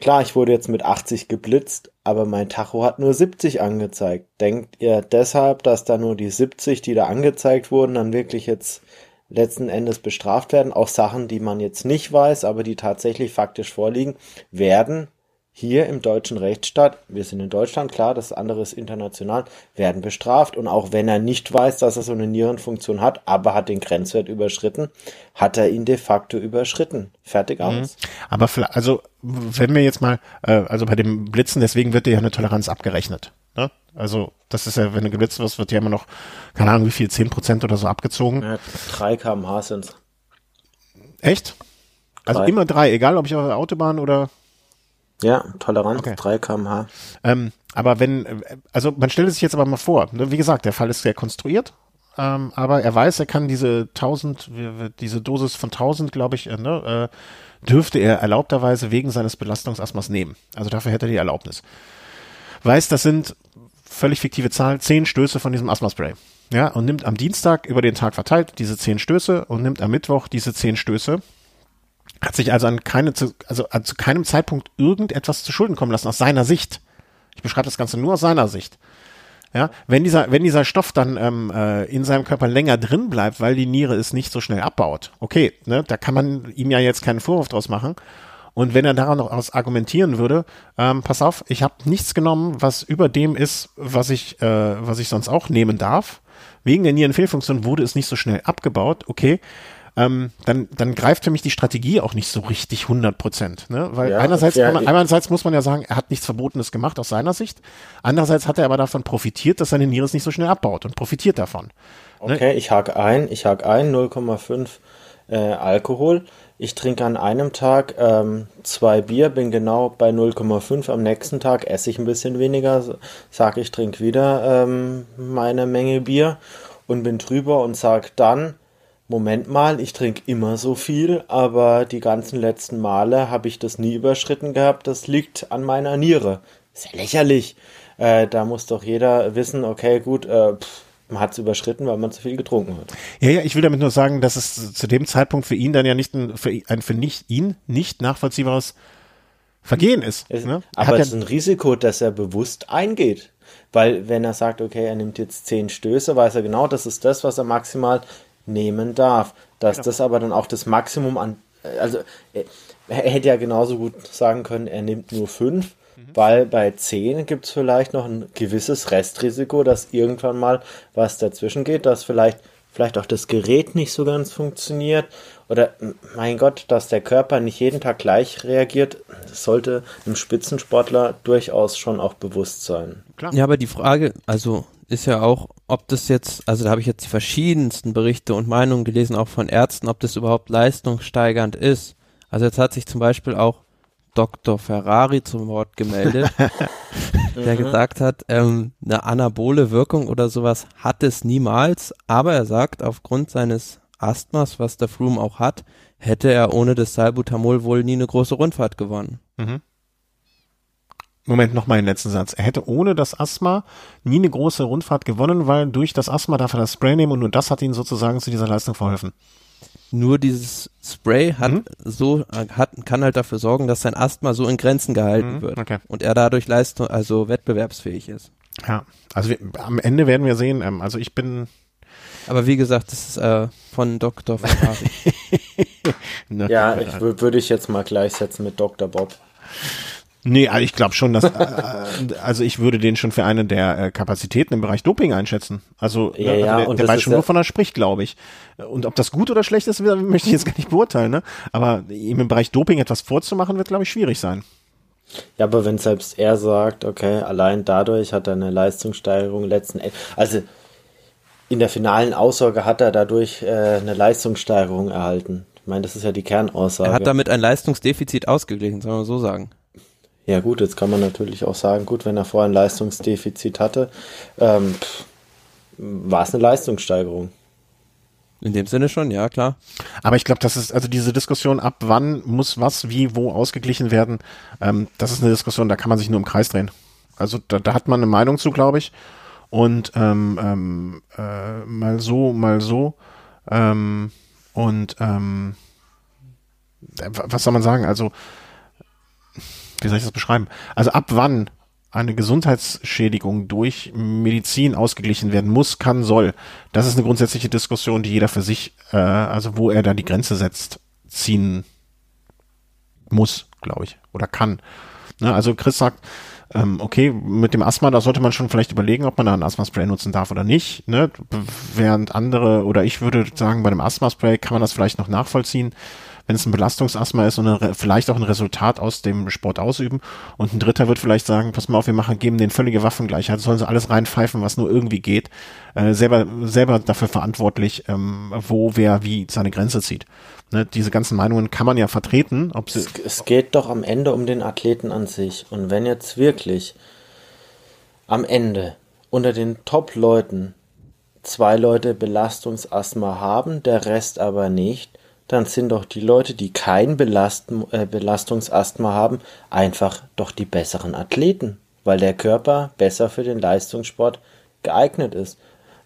klar, ich wurde jetzt mit 80 geblitzt, aber mein Tacho hat nur 70 angezeigt. Denkt ihr deshalb, dass da nur die 70, die da angezeigt wurden, dann wirklich jetzt letzten Endes bestraft werden. Auch Sachen, die man jetzt nicht weiß, aber die tatsächlich faktisch vorliegen, werden hier im deutschen Rechtsstaat, wir sind in Deutschland, klar, das andere ist international, werden bestraft. Und auch wenn er nicht weiß, dass er so eine Nierenfunktion hat, aber hat den Grenzwert überschritten, hat er ihn de facto überschritten. Fertig aus. Mhm. Aber also, wenn wir jetzt mal, äh, also bei dem Blitzen, deswegen wird dir ja eine Toleranz abgerechnet. Also, das ist ja, wenn du geblitzt wirst, wird ja immer noch, keine Ahnung, wie viel, 10% oder so abgezogen. Ja, 3 kmh sind's. Echt? Also drei. immer drei, egal ob ich auf der Autobahn oder. Ja, Toleranz okay. 3 kmh. Ähm, aber wenn, also man stellt sich jetzt aber mal vor, ne, wie gesagt, der Fall ist sehr konstruiert, ähm, aber er weiß, er kann diese 1000, diese Dosis von 1000, glaube ich, äh, ne, äh, dürfte er erlaubterweise wegen seines Belastungsasthmas nehmen. Also dafür hätte er die Erlaubnis. Weiß, das sind völlig fiktive Zahl, zehn Stöße von diesem Asthma-Spray. ja, und nimmt am Dienstag über den Tag verteilt diese zehn Stöße und nimmt am Mittwoch diese zehn Stöße. Hat sich also an keine, also zu keinem Zeitpunkt irgendetwas zu Schulden kommen lassen aus seiner Sicht. Ich beschreibe das Ganze nur aus seiner Sicht. Ja, wenn dieser, wenn dieser Stoff dann ähm, äh, in seinem Körper länger drin bleibt, weil die Niere es nicht so schnell abbaut, okay, ne, da kann man ihm ja jetzt keinen Vorwurf draus machen. Und wenn er daran noch aus argumentieren würde, ähm, pass auf, ich habe nichts genommen, was über dem ist, was ich, äh, was ich sonst auch nehmen darf. Wegen der Nierenfehlfunktion wurde es nicht so schnell abgebaut, okay, ähm, dann, dann greift für mich die Strategie auch nicht so richtig 100 Prozent. Ne? Weil ja, einerseits, ja, man, einerseits muss man ja sagen, er hat nichts Verbotenes gemacht aus seiner Sicht. Andererseits hat er aber davon profitiert, dass seine Niere es nicht so schnell abbaut und profitiert davon. Ne? Okay, ne? ich hake ein, ich hake ein, 0,5 äh, Alkohol. Ich trinke an einem Tag ähm, zwei Bier, bin genau bei 0,5. Am nächsten Tag esse ich ein bisschen weniger, sage ich trinke wieder ähm, meine Menge Bier und bin drüber und sage dann, Moment mal, ich trinke immer so viel, aber die ganzen letzten Male habe ich das nie überschritten gehabt. Das liegt an meiner Niere. Ist ja lächerlich. Äh, da muss doch jeder wissen, okay, gut, äh, pff, man hat es überschritten, weil man zu viel getrunken hat. Ja, ja, ich will damit nur sagen, dass es zu dem Zeitpunkt für ihn dann ja nicht ein, für, ein, für nicht, ihn nicht nachvollziehbares Vergehen ist. ne? Aber es ist ein Risiko, dass er bewusst eingeht. Weil wenn er sagt, okay, er nimmt jetzt zehn Stöße, weiß er genau, das ist das, was er maximal nehmen darf. Dass genau. das aber dann auch das Maximum an, also er, er, hätte ja genauso gut sagen können, er nimmt nur fünf. Weil bei zehn gibt es vielleicht noch ein gewisses Restrisiko, dass irgendwann mal was dazwischen geht, dass vielleicht, vielleicht auch das Gerät nicht so ganz funktioniert oder mein Gott, dass der Körper nicht jeden Tag gleich reagiert, das sollte einem Spitzensportler durchaus schon auch bewusst sein. Klar. Ja, aber die Frage, also ist ja auch, ob das jetzt, also da habe ich jetzt die verschiedensten Berichte und Meinungen gelesen, auch von Ärzten, ob das überhaupt leistungssteigernd ist. Also jetzt hat sich zum Beispiel auch Dr. Ferrari zum Wort gemeldet, der mhm. gesagt hat, ähm, eine anabole Wirkung oder sowas hat es niemals, aber er sagt, aufgrund seines Asthmas, was der Froome auch hat, hätte er ohne das Salbutamol wohl nie eine große Rundfahrt gewonnen. Mhm. Moment, noch mal den letzten Satz. Er hätte ohne das Asthma nie eine große Rundfahrt gewonnen, weil durch das Asthma darf er das Spray nehmen und nur das hat ihn sozusagen zu dieser Leistung verholfen. Nur dieses Spray hat mhm. so hat kann halt dafür sorgen, dass sein Asthma so in Grenzen gehalten mhm, wird okay. und er dadurch Leistung also wettbewerbsfähig ist. Ja, also wir, am Ende werden wir sehen. Ähm, also ich bin aber wie gesagt, das ist äh, von Dr. Ferrari. ja, ich würde ich jetzt mal gleichsetzen mit Dr. Bob. Nee, also ich glaube schon, dass äh, äh, also ich würde den schon für eine der äh, Kapazitäten im Bereich Doping einschätzen. Also, ja, also ja, der, der weiß schon, ja wovon er spricht, glaube ich. Und ob das gut oder schlecht ist, möchte ich jetzt gar nicht beurteilen. Ne? Aber ihm im Bereich Doping etwas vorzumachen, wird, glaube ich, schwierig sein. Ja, aber wenn selbst er sagt, okay, allein dadurch hat er eine Leistungssteigerung letzten Endes, also in der finalen Aussage hat er dadurch äh, eine Leistungssteigerung erhalten. Ich meine, das ist ja die Kernaussage. Er hat damit ein Leistungsdefizit ausgeglichen, soll man so sagen. Ja gut, jetzt kann man natürlich auch sagen, gut, wenn er vorher ein Leistungsdefizit hatte, ähm, war es eine Leistungssteigerung. In dem Sinne schon, ja, klar. Aber ich glaube, das ist, also diese Diskussion, ab wann muss was, wie, wo ausgeglichen werden, ähm, das ist eine Diskussion, da kann man sich nur im Kreis drehen. Also da, da hat man eine Meinung zu, glaube ich. Und ähm, ähm, äh, mal so, mal so. Ähm, und ähm, was soll man sagen? Also wie soll ich das beschreiben? Also ab wann eine Gesundheitsschädigung durch Medizin ausgeglichen werden muss, kann, soll. Das ist eine grundsätzliche Diskussion, die jeder für sich, äh, also wo er da die Grenze setzt, ziehen muss, glaube ich, oder kann. Ne, also Chris sagt, ähm, okay, mit dem Asthma, da sollte man schon vielleicht überlegen, ob man da ein Asthma-Spray nutzen darf oder nicht. Ne? Während andere, oder ich würde sagen, bei dem Asthma-Spray kann man das vielleicht noch nachvollziehen wenn es ein Belastungsasthma ist und eine, vielleicht auch ein Resultat aus dem Sport ausüben. Und ein Dritter wird vielleicht sagen, pass mal auf, wir machen, geben den völlige Waffengleichheit, sollen sie alles reinpfeifen, was nur irgendwie geht. Äh, selber, selber dafür verantwortlich, ähm, wo wer wie seine Grenze zieht. Ne, diese ganzen Meinungen kann man ja vertreten. Ob sie, es, es geht doch am Ende um den Athleten an sich. Und wenn jetzt wirklich am Ende unter den Top-Leuten zwei Leute Belastungsasthma haben, der Rest aber nicht, dann sind doch die Leute, die kein Belast äh, Belastungsasthma haben, einfach doch die besseren Athleten, weil der Körper besser für den Leistungssport geeignet ist.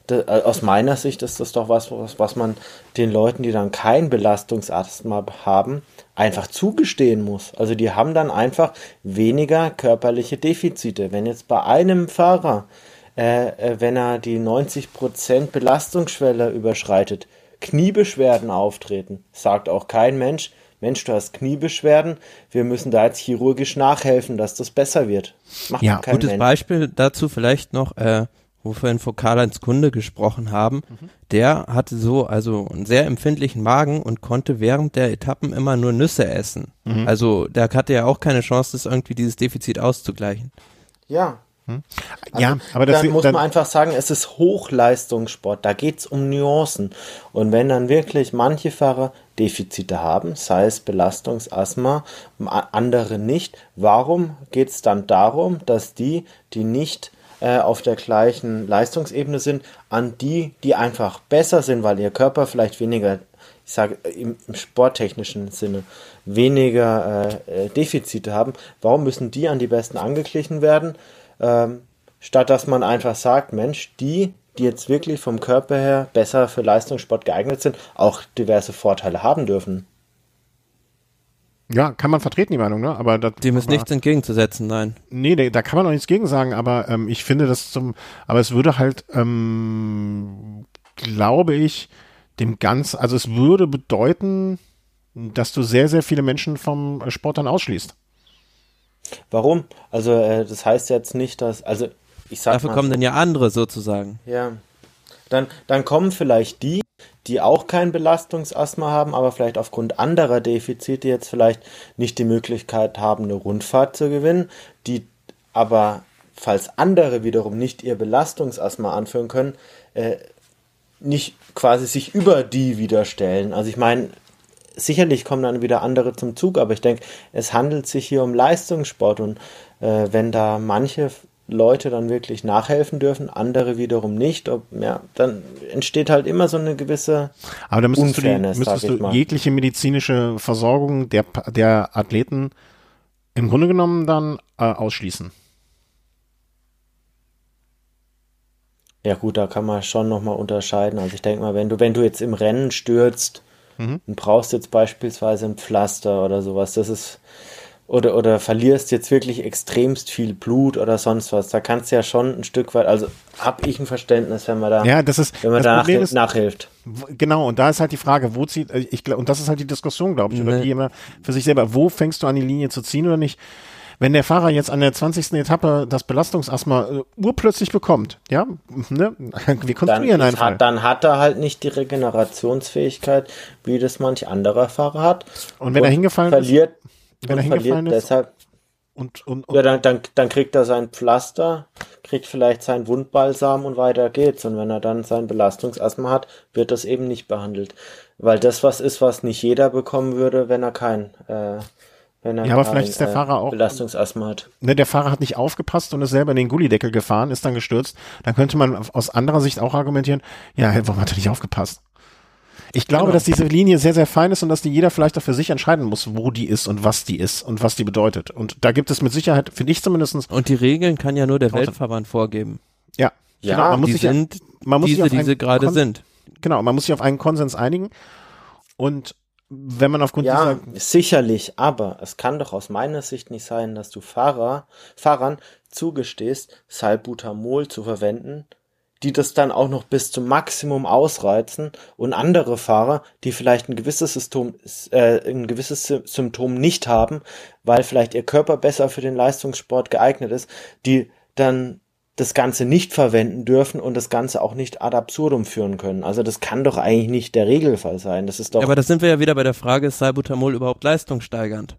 äh, aus meiner Sicht ist das doch was, was, was man den Leuten, die dann kein Belastungsasthma haben, einfach zugestehen muss. Also die haben dann einfach weniger körperliche Defizite. Wenn jetzt bei einem Fahrer, äh, äh wenn er die 90% Belastungsschwelle überschreitet, Kniebeschwerden auftreten, sagt auch kein Mensch, Mensch, du hast Kniebeschwerden, wir müssen da jetzt chirurgisch nachhelfen, dass das besser wird. Macht ja, kein gutes Mensch. Beispiel dazu vielleicht noch, äh, wo wir vorhin von Karl-Heinz Kunde gesprochen haben, mhm. der hatte so also einen sehr empfindlichen Magen und konnte während der Etappen immer nur Nüsse essen. Mhm. Also der hatte ja auch keine Chance, das irgendwie dieses Defizit auszugleichen. Ja. Hm? Also, ja, aber das, dann muss dann, man einfach sagen, es ist Hochleistungssport, da geht's um Nuancen. Und wenn dann wirklich manche Fahrer Defizite haben, sei es Belastungsasthma, andere nicht, warum geht's dann darum, dass die, die nicht äh, auf der gleichen Leistungsebene sind, an die, die einfach besser sind, weil ihr Körper vielleicht weniger, ich sage im, im sporttechnischen Sinne, weniger äh, äh, Defizite haben, warum müssen die an die Besten angeglichen werden, ähm, statt dass man einfach sagt, Mensch, die, die jetzt wirklich vom Körper her besser für Leistungssport geeignet sind, auch diverse Vorteile haben dürfen. Ja, kann man vertreten, die Meinung, ne? Aber das, dem ist aber, nichts entgegenzusetzen, nein. Nee, da kann man auch nichts gegen sagen, aber ähm, ich finde das zum, aber es würde halt, ähm, glaube ich, dem ganz, also es würde bedeuten, dass du sehr, sehr viele Menschen vom Sport dann ausschließt. Warum? Also, äh, das heißt jetzt nicht, dass, also ich sag Dafür mal, kommen dann ja andere sozusagen. Ja. Dann, dann kommen vielleicht die, die auch kein Belastungsasthma haben, aber vielleicht aufgrund anderer Defizite jetzt vielleicht nicht die Möglichkeit haben, eine Rundfahrt zu gewinnen, die aber, falls andere wiederum nicht ihr Belastungsasthma anführen können, äh, nicht quasi sich über die wieder stellen. Also ich meine, sicherlich kommen dann wieder andere zum Zug, aber ich denke, es handelt sich hier um Leistungssport und äh, wenn da manche Leute dann wirklich nachhelfen dürfen, andere wiederum nicht. Ob, ja, dann entsteht halt immer so eine gewisse Aber da müsstest Unfairness, du, die, müsstest du jegliche medizinische Versorgung der, der Athleten im Grunde genommen dann äh, ausschließen. Ja gut, da kann man schon nochmal unterscheiden. Also ich denke mal, wenn du, wenn du jetzt im Rennen stürzt mhm. und brauchst jetzt beispielsweise ein Pflaster oder sowas, das ist oder, oder verlierst jetzt wirklich extremst viel Blut oder sonst was. Da kannst du ja schon ein Stück weit, also habe ich ein Verständnis, wenn man da, ja, das ist, wenn man da ist, nachhilft. Genau, und da ist halt die Frage, wo zieht, äh, ich und das ist halt die Diskussion, glaube ich, nee. oder die immer für sich selber, wo fängst du an die Linie zu ziehen oder nicht? Wenn der Fahrer jetzt an der 20. Etappe das Belastungsasthma äh, urplötzlich bekommt, ja, ne, wir konstruieren dann einfach. Hat, dann hat er halt nicht die Regenerationsfähigkeit, wie das manch anderer Fahrer hat. Und wenn und er hingefallen verliert, ist, wenn er hingefallen ist. Deshalb, und, und, und ja, dann, dann, dann kriegt er sein Pflaster, kriegt vielleicht sein Wundbalsam und weiter geht's. Und wenn er dann sein Belastungsasthma hat, wird das eben nicht behandelt. Weil das was ist, was nicht jeder bekommen würde, wenn er kein, äh, ja, aber vielleicht ist der äh, Fahrer auch Belastungsasthma hat. Ne, der Fahrer hat nicht aufgepasst und ist selber in den Gullideckel gefahren, ist dann gestürzt. Dann könnte man aus anderer Sicht auch argumentieren, ja, warum hat er nicht aufgepasst? Ich glaube, genau. dass diese Linie sehr, sehr fein ist und dass die jeder vielleicht auch für sich entscheiden muss, wo die ist und was die ist und was die bedeutet. Und da gibt es mit Sicherheit, finde ich zumindestens. Und die Regeln kann ja nur der Weltverband vorgeben. Ja. Ja, genau, man muss die sich, sind man muss diese, die sie gerade sind. Genau, man muss sich auf einen Konsens einigen. Und wenn man aufgrund ja, dieser sicherlich, aber es kann doch aus meiner Sicht nicht sein, dass du Fahrer, Fahrern zugestehst, Salbutamol zu verwenden, die das dann auch noch bis zum Maximum ausreizen und andere Fahrer, die vielleicht ein gewisses Symptom, äh, ein gewisses Symptom nicht haben, weil vielleicht ihr Körper besser für den Leistungssport geeignet ist, die dann das Ganze nicht verwenden dürfen und das Ganze auch nicht ad absurdum führen können. Also das kann doch eigentlich nicht der Regelfall sein. Das ist doch. Ja, aber da sind wir ja wieder bei der Frage, ist Salbutamol überhaupt leistungssteigernd?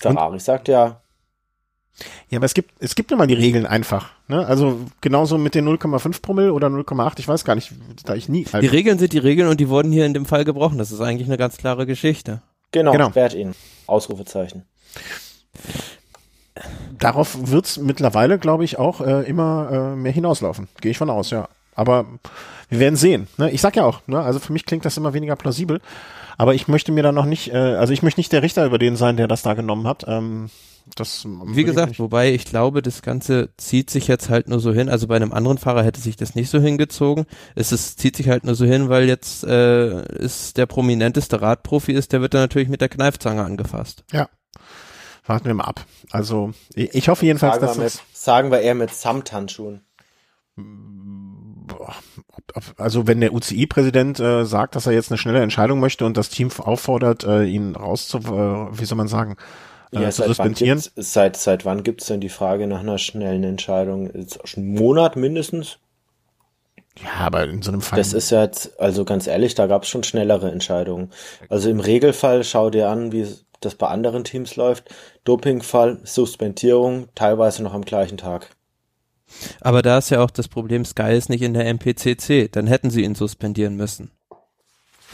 Ferrari sagt ja. Ja, aber es gibt, es gibt immer die Regeln einfach. Ne? Also genauso mit den 0,5 Promille oder 0,8, ich weiß gar nicht, da ich nie. Die Regeln sind die Regeln und die wurden hier in dem Fall gebrochen. Das ist eigentlich eine ganz klare Geschichte. Genau, genau. wert ihn. Ausrufezeichen. Darauf wird's mittlerweile, glaube ich, auch äh, immer äh, mehr hinauslaufen. Gehe ich von aus, ja. Aber wir werden sehen. Ne? Ich sag ja auch, ne? also für mich klingt das immer weniger plausibel. Aber ich möchte mir da noch nicht, äh, also ich möchte nicht der Richter über den sein, der das da genommen hat. Ähm, das Wie gesagt, wobei ich glaube, das Ganze zieht sich jetzt halt nur so hin. Also bei einem anderen Fahrer hätte sich das nicht so hingezogen. Es ist, zieht sich halt nur so hin, weil jetzt äh, ist der prominenteste Radprofi ist, der wird dann natürlich mit der Kneifzange angefasst. Ja. Warten wir mal ab. Also ich, ich hoffe jedenfalls, sagen dass wir, mit, sagen wir eher mit Samthandschuhen. Also wenn der UCI-Präsident äh, sagt, dass er jetzt eine schnelle Entscheidung möchte und das Team auffordert, äh, ihn rauszu, äh, wie soll man sagen, äh, ja, zu suspendieren. Seit, seit wann gibt's denn die Frage nach einer schnellen Entscheidung? Ist schon einen Monat mindestens? Ja, aber in so einem Fall. Das ist ja jetzt, also ganz ehrlich, da gab's schon schnellere Entscheidungen. Also im Regelfall schau dir an, wie das bei anderen Teams läuft. Dopingfall, Suspendierung, teilweise noch am gleichen Tag. Aber da ist ja auch das Problem, Sky ist nicht in der MPCC, dann hätten sie ihn suspendieren müssen.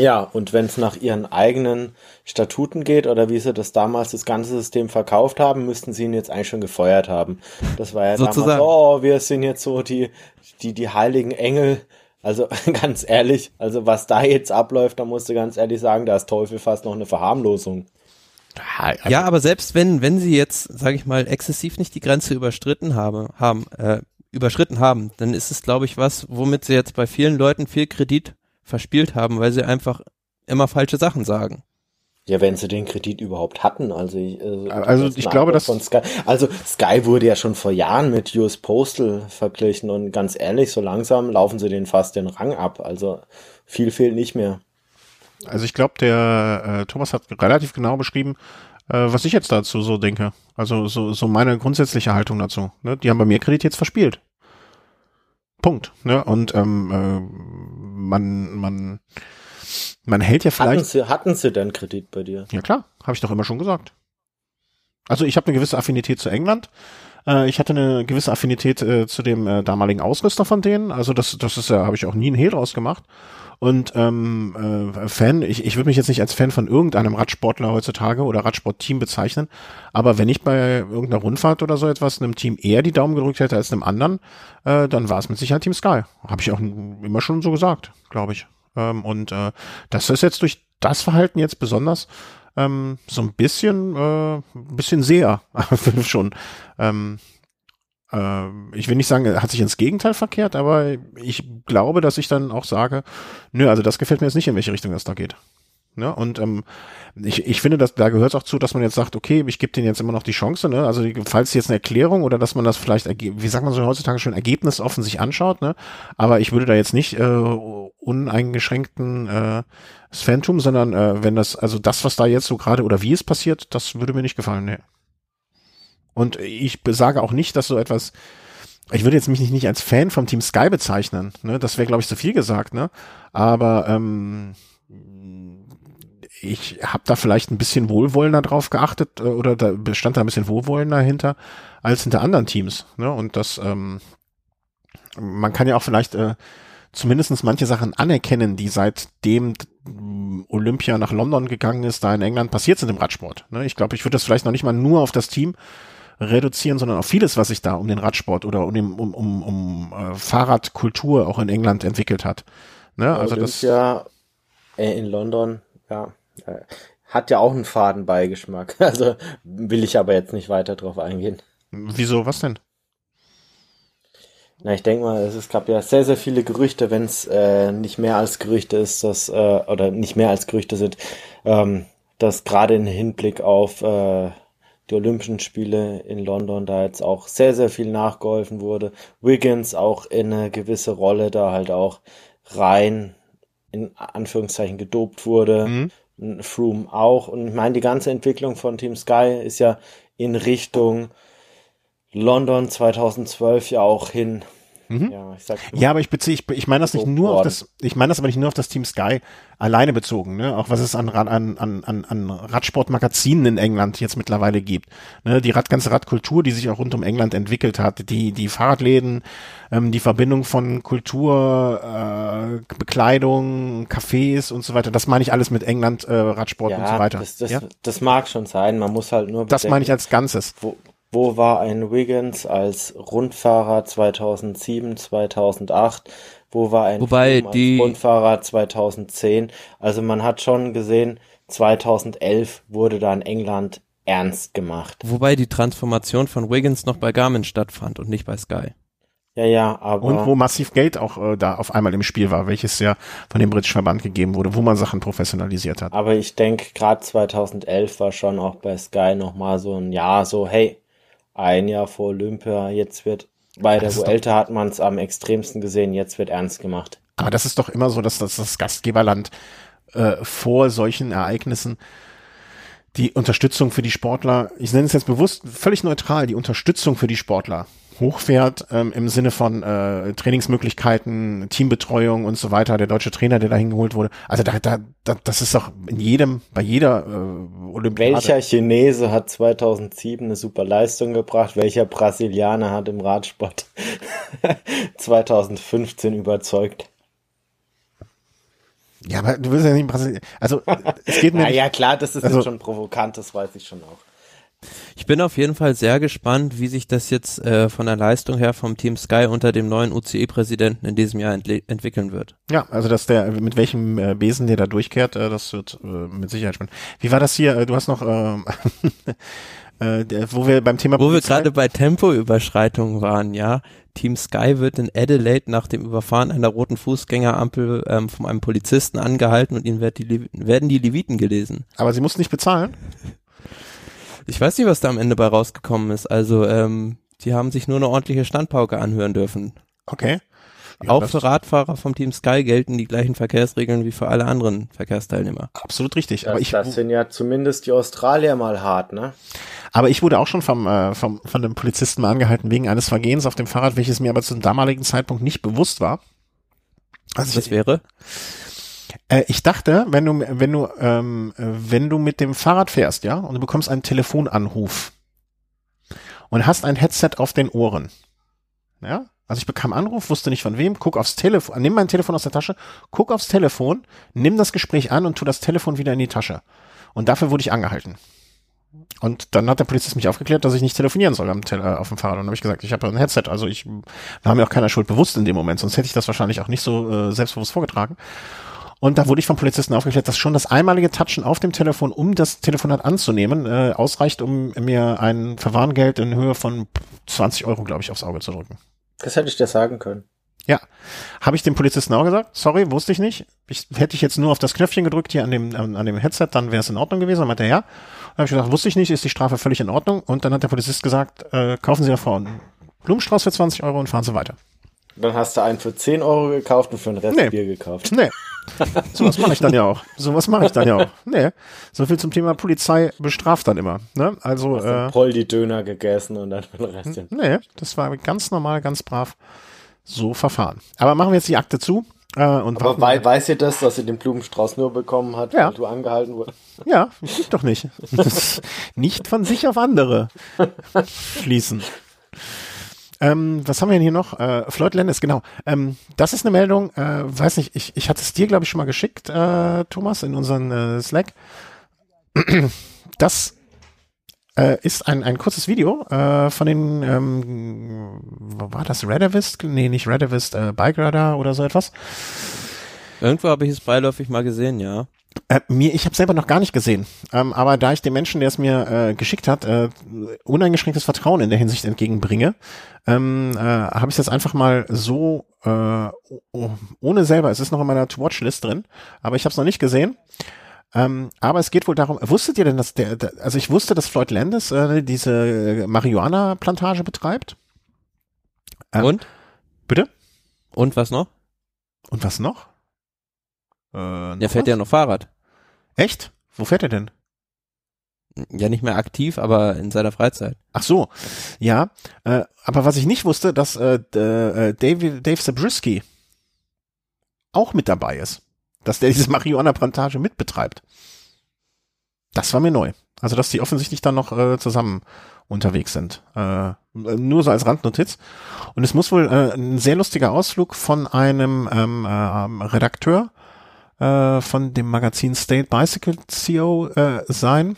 Ja, und wenn es nach ihren eigenen Statuten geht oder wie sie das damals das ganze System verkauft haben, müssten sie ihn jetzt eigentlich schon gefeuert haben. Das war ja Sozusagen. damals, oh, wir sind jetzt so die, die, die heiligen Engel. Also ganz ehrlich, also was da jetzt abläuft, da musst du ganz ehrlich sagen, da ist Teufel fast noch eine Verharmlosung. Also ja, aber selbst wenn, wenn sie jetzt, sage ich mal, exzessiv nicht die Grenze überstritten habe, haben, äh, überschritten haben, dann ist es, glaube ich, was, womit sie jetzt bei vielen Leuten viel Kredit verspielt haben, weil sie einfach immer falsche Sachen sagen. Ja, wenn sie den Kredit überhaupt hatten, also ich, also, also ich glaube, dass Sky, also Sky wurde ja schon vor Jahren mit US Postal verglichen und ganz ehrlich, so langsam laufen sie den fast den Rang ab, also viel fehlt nicht mehr. Also ich glaube, der äh, Thomas hat relativ genau beschrieben, äh, was ich jetzt dazu so denke. Also so, so meine grundsätzliche Haltung dazu. Ne? Die haben bei mir Kredit jetzt verspielt. Punkt. Ne? Und ähm, äh, man, man, man hält ja vielleicht. Hatten sie, hatten sie denn Kredit bei dir? Ja klar, habe ich doch immer schon gesagt. Also ich habe eine gewisse Affinität zu England. Äh, ich hatte eine gewisse Affinität äh, zu dem äh, damaligen Ausrüster von denen. Also das, das ist ja, habe ich auch nie ein Hehl draus gemacht. Und ähm, äh, Fan, ich, ich würde mich jetzt nicht als Fan von irgendeinem Radsportler heutzutage oder Radsportteam bezeichnen, aber wenn ich bei irgendeiner Rundfahrt oder so etwas einem Team eher die Daumen gedrückt hätte als einem anderen, äh, dann war es mit Sicherheit Team Sky. Habe ich auch immer schon so gesagt, glaube ich. Ähm, und äh, das ist jetzt durch das Verhalten jetzt besonders ähm, so ein bisschen, äh, ein bisschen sehr schon. Ähm, äh, ich will nicht sagen, er hat sich ins Gegenteil verkehrt, aber ich glaube, dass ich dann auch sage, nö, also das gefällt mir jetzt nicht, in welche Richtung das da geht. Ne? Und ähm, ich, ich finde, dass da gehört es auch zu, dass man jetzt sagt, okay, ich gebe denen jetzt immer noch die Chance, ne? Also falls jetzt eine Erklärung oder dass man das vielleicht, wie sagt man so heutzutage schon, ergebnisoffen sich anschaut, ne? Aber ich würde da jetzt nicht äh, uneingeschränkten äh, Phantom, sondern äh, wenn das, also das, was da jetzt so gerade oder wie es passiert, das würde mir nicht gefallen, ne. Und ich sage auch nicht, dass so etwas, ich würde jetzt mich nicht, nicht als Fan vom Team Sky bezeichnen, ne? Das wäre, glaube ich, zu viel gesagt, ne? Aber ähm, ich habe da vielleicht ein bisschen wohlwollender drauf geachtet äh, oder da bestand da ein bisschen wohlwollender hinter als hinter anderen Teams. Ne? Und das, ähm, man kann ja auch vielleicht äh, zumindest manche Sachen anerkennen, die seitdem Olympia nach London gegangen ist, da in England passiert sind im Radsport. Ne? Ich glaube, ich würde das vielleicht noch nicht mal nur auf das Team reduzieren, sondern auf vieles, was sich da um den Radsport oder um, den, um, um, um äh, Fahrradkultur auch in England entwickelt hat. Ne? Also Olympia das äh, in London, ja, äh, hat ja auch einen Fadenbeigeschmack. Also will ich aber jetzt nicht weiter drauf eingehen. Wieso, was denn? Na, ich denke mal, es gab ja sehr, sehr viele Gerüchte, wenn es äh, nicht mehr als Gerüchte ist, dass, äh, oder nicht mehr als Gerüchte sind, ähm, dass gerade im Hinblick auf äh, die Olympischen Spiele in London da jetzt auch sehr, sehr viel nachgeholfen wurde. Wiggins auch in eine gewisse Rolle da halt auch rein in Anführungszeichen gedopt wurde. Mhm. Froome auch. Und ich meine, die ganze Entwicklung von Team Sky ist ja in Richtung London 2012 ja auch hin Mhm. Ja, ich sag ja, aber ich beziehe, ich, ich meine das nicht nur auf das, ich meine das aber nicht nur auf das Team Sky alleine bezogen, ne? Auch was es an, an, an, an, an Radsportmagazinen in England jetzt mittlerweile gibt. Ne? Die Rad, ganze Radkultur, die sich auch rund um England entwickelt hat, die, die Fahrradläden, ähm, die Verbindung von Kultur, äh, Bekleidung, Cafés und so weiter. Das meine ich alles mit England, äh, Radsport ja, und so weiter. Das, das, ja? das mag schon sein. Man muss halt nur bedenken, Das meine ich als Ganzes. Wo, wo war ein Wiggins als Rundfahrer 2007, 2008? wo war ein Wobei als die- Rundfahrer 2010. Also man hat schon gesehen, 2011 wurde da in England ernst gemacht. Wobei die Transformation von Wiggins noch bei Garmin stattfand und nicht bei Sky. Ja, ja, aber Und wo massiv Geld auch äh, da auf einmal im Spiel war, welches ja von dem britischen Verband gegeben wurde, wo man Sachen professionalisiert hat. Aber ich denke, gerade 2011 war schon auch bei Sky nochmal so ein Jahr so, hey, ein Jahr vor Olympia, jetzt wird, bei der Vuelta hat man es am extremsten gesehen, jetzt wird ernst gemacht. Aber das ist doch immer so, dass das, das Gastgeberland äh, vor solchen Ereignissen die Unterstützung für die Sportler, ich nenne es jetzt bewusst völlig neutral, die Unterstützung für die Sportler hochfährt ähm, im Sinne von äh, Trainingsmöglichkeiten, Teambetreuung und so weiter. Der deutsche Trainer, der da hingeholt wurde. Also da, da, da das ist doch in jedem, bei jeder äh, Olympiade. Welcher Chinese hat 2007 eine super Leistung gebracht? Welcher Brasilianer hat im Radsport 2015 überzeugt? Ja, aber du willst ja nicht in Brasilien. Also es geht mir Ja, klar, das ist Also- jetzt schon provokant, das weiß ich schon auch. Ich bin auf jeden Fall sehr gespannt, wie sich das jetzt äh, von der Leistung her vom Team Sky unter dem neuen UCI-Präsidenten in diesem Jahr entwickeln wird. Ja, also dass der mit welchem äh, Besen der da durchkehrt, äh, das wird äh, mit Sicherheit spannend. Wie war das hier? Äh, du hast noch, ähm, äh, wo wir beim Thema Wo wir gerade bei Tempoüberschreitungen waren, ja. Team Sky wird in Adelaide nach dem Überfahren einer roten Fußgängerampel ähm, von einem Polizisten angehalten und ihnen wird die, werden die Leviten gelesen. aber sie mussten nicht bezahlen. Ich weiß nicht, was da am Ende bei rausgekommen ist. Also, ähm, die haben sich nur eine ordentliche Standpauke anhören dürfen. Okay. Ja, Auch für Radfahrer vom Team Sky gelten die gleichen Verkehrsregeln wie für alle anderen Verkehrsteilnehmer. Absolut richtig. Das, Aber ich, das sind ja zumindest die Australier mal hart, ne? aber ich wurde auch schon vom, äh, vom, von einem Polizisten mal angehalten wegen eines Vergehens auf dem Fahrrad, welches mir aber zum damaligen Zeitpunkt nicht bewusst war. Also Das ich, wäre? Äh, ich dachte, wenn du, wenn du, ähm, äh, wenn du mit dem Fahrrad fährst, ja, und du bekommst einen Telefonanruf und hast ein Headset auf den Ohren, ja, also ich bekam Anruf, wusste nicht von wem, guck aufs Telefon, nimm mein Telefon aus der Tasche, guck aufs Telefon, nimm das Gespräch an und tu das Telefon wieder in die Tasche. Und dafür wurde ich angehalten. Und dann hat der Polizist mich aufgeklärt, dass ich nicht telefonieren soll am Tele auf dem Fahrrad. Und habe ich gesagt, ich habe ein Headset, also ich war mir auch keiner Schuld bewusst in dem Moment, sonst hätte ich das wahrscheinlich auch nicht so äh, selbstbewusst vorgetragen. Und da wurde ich vom Polizisten aufgeklärt, dass schon das einmalige Touchen auf dem Telefon, um das Telefonat anzunehmen, äh, ausreicht, um mir ein Verwarngeld in Höhe von 20 Euro, glaube ich, aufs Auge zu drücken. Das hätte ich dir sagen können. Ja, habe ich dem Polizisten auch gesagt, sorry, wusste ich nicht. Ich, hätte ich jetzt nur auf das Knöpfchen gedrückt hier an dem, an, an dem Headset, dann wäre es in Ordnung gewesen. Dann meinte er, ja. Dann habe ich gesagt, wusste ich nicht, ist die Strafe völlig in Ordnung. Und dann hat der Polizist gesagt, äh, kaufen Sie davor einen Blumenstrauß für 20 Euro und fahren Sie weiter. Dann hast du einen für 10 Euro gekauft und für den Rest Nee. Bier gekauft. Nee, sowas mache ich dann ja auch. Sowas mache ich dann ja auch. Nee, so viel zum Thema Polizei bestraft dann immer. Ne? Also, Hast äh, voll die Döner gegessen und dann den Rest nee, das war ganz normal, ganz brav so verfahren. Aber machen wir jetzt die Akte zu. Äh, und Aber wei weiß ihr das, dass sie den Blumenstrauß nur bekommen hat, Ja. weil du angehalten wurdest? Ja, stimmt doch nicht. Nicht von sich auf andere schließen. Ähm, was haben wir denn hier noch? Äh, Floyd Landis, genau. Ähm, das ist eine Meldung, äh, weiß nicht, ich, ich hatte es dir, glaube ich, schon mal geschickt, äh, Thomas, in unseren äh, Slack. Das äh, ist ein, ein kurzes Video äh, von den, ähm, war das, Redavist? Nee, nicht Redavist, äh, Bike Radar oder so etwas. Irgendwo habe ich es beiläufig mal gesehen, ja. Äh, mir, ich habe selber noch gar nicht gesehen, ähm, aber da ich dem Menschen, der es mir äh, geschickt hat, äh, uneingeschränktes Vertrauen in der Hinsicht entgegenbringe, ähm, äh, habe ich es jetzt einfach mal so äh, oh, ohne selber. Es ist noch in meiner To-Watch-List drin, aber ich habe es noch nicht gesehen. Ähm, aber es geht wohl darum. Wusstet ihr denn, dass der, der also ich wusste, dass Floyd Landis äh, diese Marihuana-Plantage betreibt. Ja. Und? Bitte? Und was noch? Und was noch? Äh, Der fährt ja noch Fahrrad. Echt? Wo fährt er denn? Ja, nicht mehr aktiv, aber in seiner Freizeit. Ach so, ja. Äh, aber was ich nicht wusste, dass äh, äh, Dave, Dave Zabriskie auch mit dabei ist. Dass der diese Marihuana-Plantage mitbetreibt. Das war mir neu. Also, dass die offensichtlich dann noch äh, zusammen unterwegs sind. Äh, nur so als Randnotiz. Und es muss wohl äh, ein sehr lustiger Ausflug von einem ähm, äh, Redakteur äh, von dem Magazin State Bicycle CO äh, sein.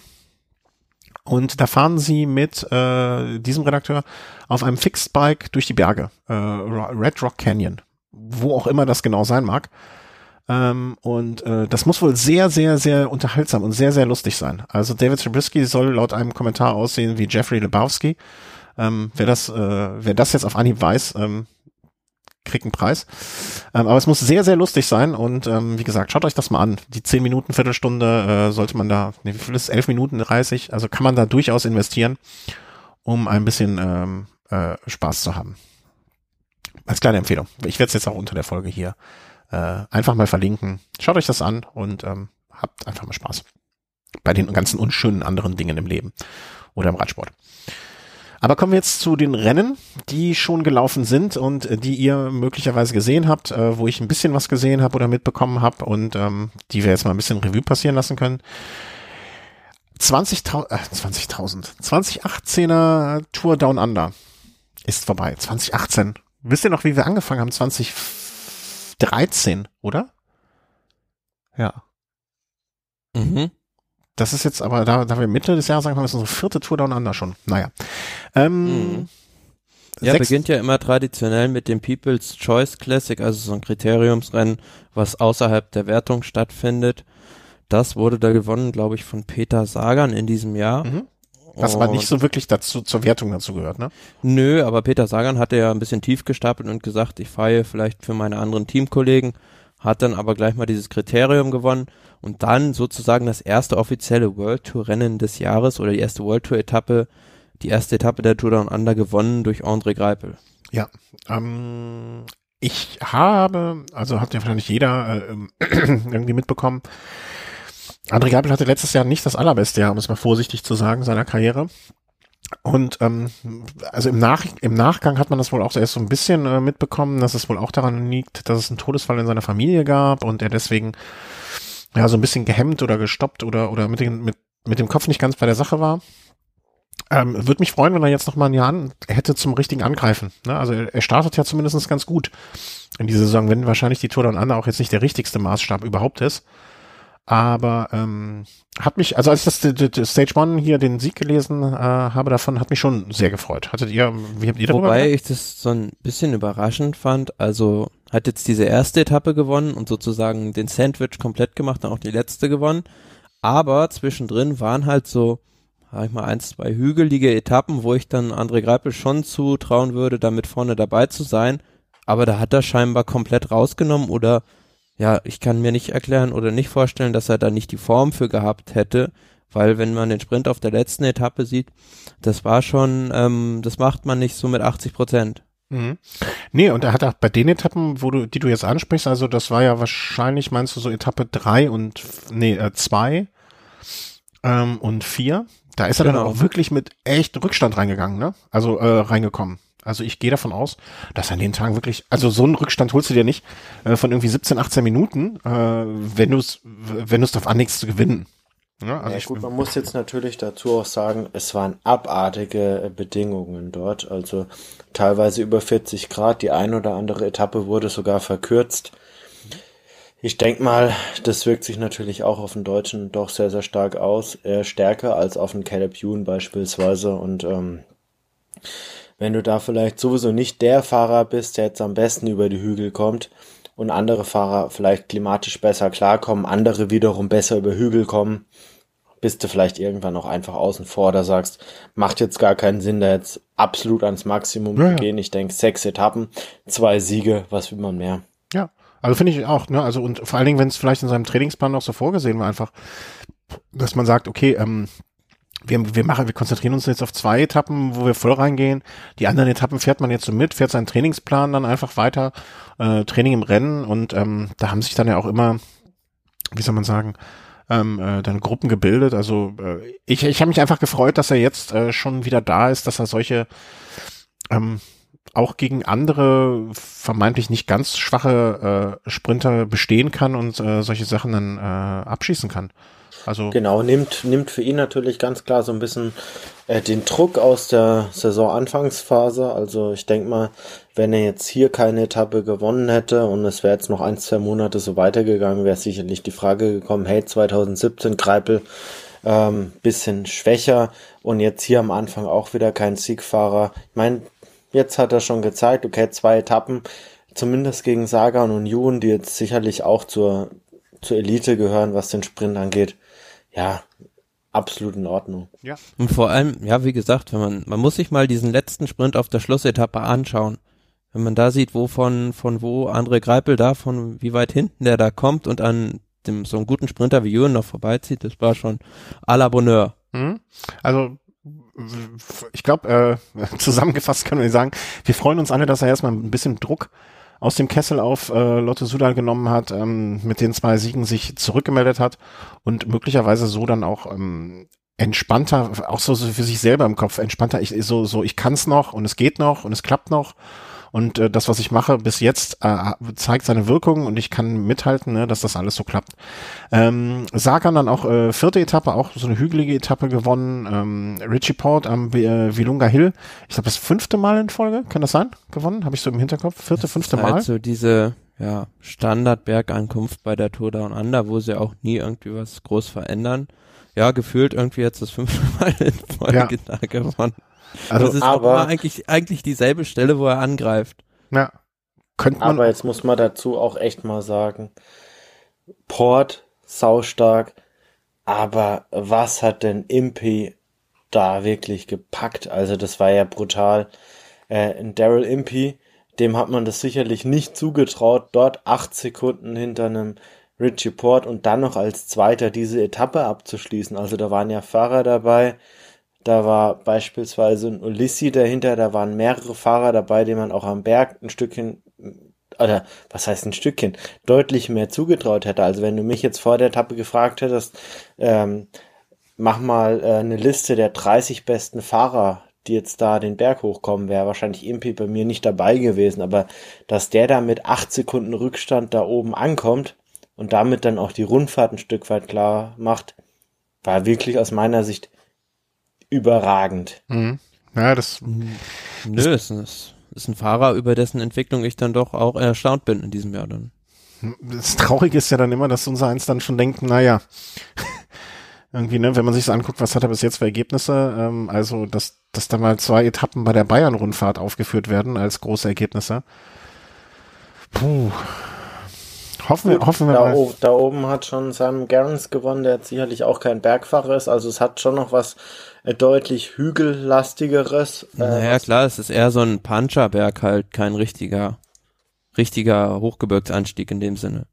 Und da fahren sie mit äh, diesem Redakteur auf einem Fixed Bike durch die Berge, äh, Red Rock Canyon. wo auch immer das genau sein mag. Ähm, und äh, das muss wohl sehr, sehr, sehr unterhaltsam und sehr, sehr lustig sein. Also David Zabriskie soll laut einem Kommentar aussehen wie Jeffrey Lebowski. Ähm, wer das, äh, wer das jetzt auf Anhieb weiß, ähm, kriegt einen Preis. Ähm, aber es muss sehr, sehr lustig sein und ähm, wie gesagt, schaut euch das mal an. Die 10 Minuten, Viertelstunde äh, sollte man da, nee, wie viel ist 11 Minuten 30, also kann man da durchaus investieren, um ein bisschen ähm, äh, Spaß zu haben. Als kleine Empfehlung. Ich werde es jetzt auch unter der Folge hier äh, einfach mal verlinken. Schaut euch das an und ähm, habt einfach mal Spaß. Bei den ganzen unschönen anderen Dingen im Leben oder im Radsport. Aber kommen wir jetzt zu den Rennen, die schon gelaufen sind und äh, die ihr möglicherweise gesehen habt, äh, wo ich ein bisschen was gesehen habe oder mitbekommen habe und ähm, die wir jetzt mal ein bisschen Revue passieren lassen können. 20.000, äh, 20.000, 2018er Tour Down Under ist vorbei. 2018. Wisst ihr noch, wie wir angefangen haben? 2013, oder? Ja. Mhm. Das ist jetzt aber, da, da wir Mitte des Jahres angefangen haben, ist unsere vierte Tour Down Under schon. Naja. Ähm, mhm. Ja, beginnt ja immer traditionell mit dem People's Choice Classic, also so ein Kriteriumsrennen, was außerhalb der Wertung stattfindet. Das wurde da gewonnen, glaube ich, von Peter Sagan in diesem Jahr. Mhm. Was aber nicht so wirklich dazu zur Wertung dazu gehört, ne? Nö, aber Peter Sagan hatte ja ein bisschen tief gestapelt und gesagt, ich fahre vielleicht für meine anderen Teamkollegen, hat dann aber gleich mal dieses Kriterium gewonnen und dann sozusagen das erste offizielle World Tour Rennen des Jahres oder die erste World Tour Etappe, die erste Etappe der Tour Down Under gewonnen durch André Greipel. Ja, ähm, ich habe, also hat ja wahrscheinlich jeder äh, irgendwie mitbekommen, André Greipel hatte letztes Jahr nicht das allerbeste Jahr, um es mal vorsichtig zu sagen, seiner Karriere. Und ähm, also im, Nach im Nachgang hat man das wohl auch erst so ein bisschen äh, mitbekommen, dass es wohl auch daran liegt, dass es einen Todesfall in seiner Familie gab und er deswegen ja so ein bisschen gehemmt oder gestoppt oder oder mit, den, mit, mit dem Kopf nicht ganz bei der Sache war. Ähm, Würde mich freuen, wenn er jetzt noch mal ein Jahr hätte zum richtigen Angreifen. Ne? Also er, er startet ja zumindest ganz gut in dieser Saison, wenn wahrscheinlich die Tour Down Under auch jetzt nicht der richtigste Maßstab überhaupt ist. Aber ähm, hat mich, also als ich das, das, das Stage One hier den Sieg gelesen äh, habe davon, hat mich schon sehr gefreut. Hattet ihr, wie habt ihr darüber Wobei gedacht? ich das so ein bisschen überraschend fand. Also hat jetzt diese erste Etappe gewonnen und sozusagen den Sandwich komplett gemacht, dann auch die letzte gewonnen. Aber zwischendrin waren halt so, sag ich mal, ein, zwei hügelige Etappen, wo ich dann André Greipel schon zutrauen würde, damit vorne dabei zu sein. Aber da hat er scheinbar komplett rausgenommen oder ja, ich kann mir nicht erklären oder nicht vorstellen, dass er da nicht die Form für gehabt hätte, weil wenn man den Sprint auf der letzten Etappe sieht, das war schon, ähm, das macht man nicht so mit 80 Prozent. Mhm. Nee, und er hat auch bei den Etappen, wo du, die du jetzt ansprichst, also das war ja wahrscheinlich, meinst du, so Etappe drei und nee, äh, zwei ähm, und vier. Da ist er genau. dann auch wirklich mit echt Rückstand reingegangen, ne? Also äh, reingekommen. Also ich gehe davon aus, dass an den Tagen wirklich, also so einen Rückstand holst du dir nicht äh, von irgendwie 17, 18 Minuten, äh, wenn du es, wenn du es darauf anlegst zu gewinnen. Ja, also ja, gut, man muss jetzt natürlich dazu auch sagen, es waren abartige äh, Bedingungen dort, also teilweise über 40 Grad, die ein oder andere Etappe wurde sogar verkürzt. Ich denke mal, das wirkt sich natürlich auch auf den Deutschen doch sehr, sehr stark aus, eher stärker als auf den Caleb Ewan beispielsweise und ähm, wenn du da vielleicht sowieso nicht der Fahrer bist, der jetzt am besten über die Hügel kommt und andere Fahrer vielleicht klimatisch besser klarkommen, andere wiederum besser über Hügel kommen, bist du vielleicht irgendwann auch einfach außen vor, da sagst, macht jetzt gar keinen Sinn, da jetzt absolut ans Maximum ja, zu gehen. Ich denke, sechs Etappen, zwei Siege, was will man mehr? Ja, also finde ich auch, ne? Also und vor allen Dingen, wenn es vielleicht in seinem Trainingsplan noch so vorgesehen war, einfach, dass man sagt, okay, ähm, wir, wir machen, wir konzentrieren uns jetzt auf zwei Etappen, wo wir voll reingehen. Die anderen Etappen fährt man jetzt so mit, fährt seinen Trainingsplan dann einfach weiter, äh, Training im Rennen und ähm, da haben sich dann ja auch immer, wie soll man sagen, ähm, äh, dann Gruppen gebildet. Also äh, ich, ich habe mich einfach gefreut, dass er jetzt äh, schon wieder da ist, dass er solche ähm, auch gegen andere vermeintlich nicht ganz schwache äh, Sprinter bestehen kann und äh, solche Sachen dann äh, abschießen kann. Also genau, nimmt, nimmt für ihn natürlich ganz klar so ein bisschen äh, den Druck aus der Saisonanfangsphase. Also ich denke mal, wenn er jetzt hier keine Etappe gewonnen hätte und es wäre jetzt noch ein, zwei Monate so weitergegangen, wäre sicherlich die Frage gekommen, hey, 2017 Greipel ähm, bisschen schwächer und jetzt hier am Anfang auch wieder kein Siegfahrer. Ich meine, jetzt hat er schon gezeigt, okay, zwei Etappen, zumindest gegen Sagan und Union, die jetzt sicherlich auch zur, zur Elite gehören, was den Sprint angeht, ja, absolut in Ordnung. Ja. Und vor allem, ja, wie gesagt, wenn man, man muss sich mal diesen letzten Sprint auf der Schlussetappe anschauen. Wenn man da sieht, wo von, von wo André Greipel da, von wie weit hinten der da kommt und an dem, so einen guten Sprinter wie Jürgen noch vorbeizieht, das war schon à la Bonheur. Mhm. Also, ich glaube, äh, zusammengefasst können wir sagen, wir freuen uns alle, dass er erstmal ein bisschen Druck aus dem Kessel auf äh, Lotte Sudal genommen hat, ähm, mit den zwei Siegen sich zurückgemeldet hat und möglicherweise so dann auch ähm, entspannter, auch so, so für sich selber im Kopf entspannter, ich so so ich kann's noch und es geht noch und es klappt noch und äh, das, was ich mache bis jetzt, äh, zeigt seine Wirkung und ich kann mithalten, ne, dass das alles so klappt. Ähm, Sagan dann auch äh, vierte Etappe, auch so eine hügelige Etappe gewonnen. Ähm, Richie Port am äh, Vilunga Hill, ich glaube das fünfte Mal in Folge, kann das sein? Gewonnen? Habe ich so im Hinterkopf? Vierte, das fünfte Mal? Halt so diese ja, Standard-Bergankunft bei der Tour Down Under, wo sie auch nie irgendwie was groß verändern. Ja, gefühlt irgendwie jetzt das fünfte Mal in Folge ja. da gewonnen. Also, das ist aber eigentlich, eigentlich dieselbe Stelle, wo er angreift. Ja. Könnte man. Aber jetzt muss man dazu auch echt mal sagen, Port, saustark, aber was hat denn Impey da wirklich gepackt? Also das war ja brutal. Äh, Daryl Impey, dem hat man das sicherlich nicht zugetraut, dort acht Sekunden hinter einem Richie Port und dann noch als Zweiter diese Etappe abzuschließen. Also da waren ja Fahrer dabei, da war beispielsweise ein Ulissi dahinter, da waren mehrere Fahrer dabei, denen man auch am Berg ein Stückchen, oder was heißt ein Stückchen, deutlich mehr zugetraut hätte. Also wenn du mich jetzt vor der Etappe gefragt hättest, ähm, mach mal äh, eine Liste der 30 besten Fahrer, die jetzt da den Berg hochkommen, wäre wahrscheinlich Impi bei mir nicht dabei gewesen. Aber dass der da mit acht Sekunden Rückstand da oben ankommt und damit dann auch die Rundfahrt ein Stück weit klar macht, war wirklich aus meiner Sicht überragend. Mhm. Ja, das. Nö, das ist, ist ein Fahrer, über dessen Entwicklung ich dann doch auch erstaunt bin in diesem Jahr dann. Das Traurige ist ja dann immer, dass unser eins dann schon denkt, naja, irgendwie, ne, wenn man sich anguckt, was hat er bis jetzt für Ergebnisse, ähm, also, dass, dass da mal zwei Etappen bei der Bayern-Rundfahrt aufgeführt werden als große Ergebnisse. Puh. Hoffen wir, hoffen wir da, mal. da oben hat schon Simon Gerrans gewonnen, der sicherlich auch kein Bergfahrer ist, also es hat schon noch was deutlich hügellastigeres. Äh, naja, klar, es ist eher so ein Puncherberg halt, kein richtiger, richtiger Hochgebirgsanstieg in dem Sinne.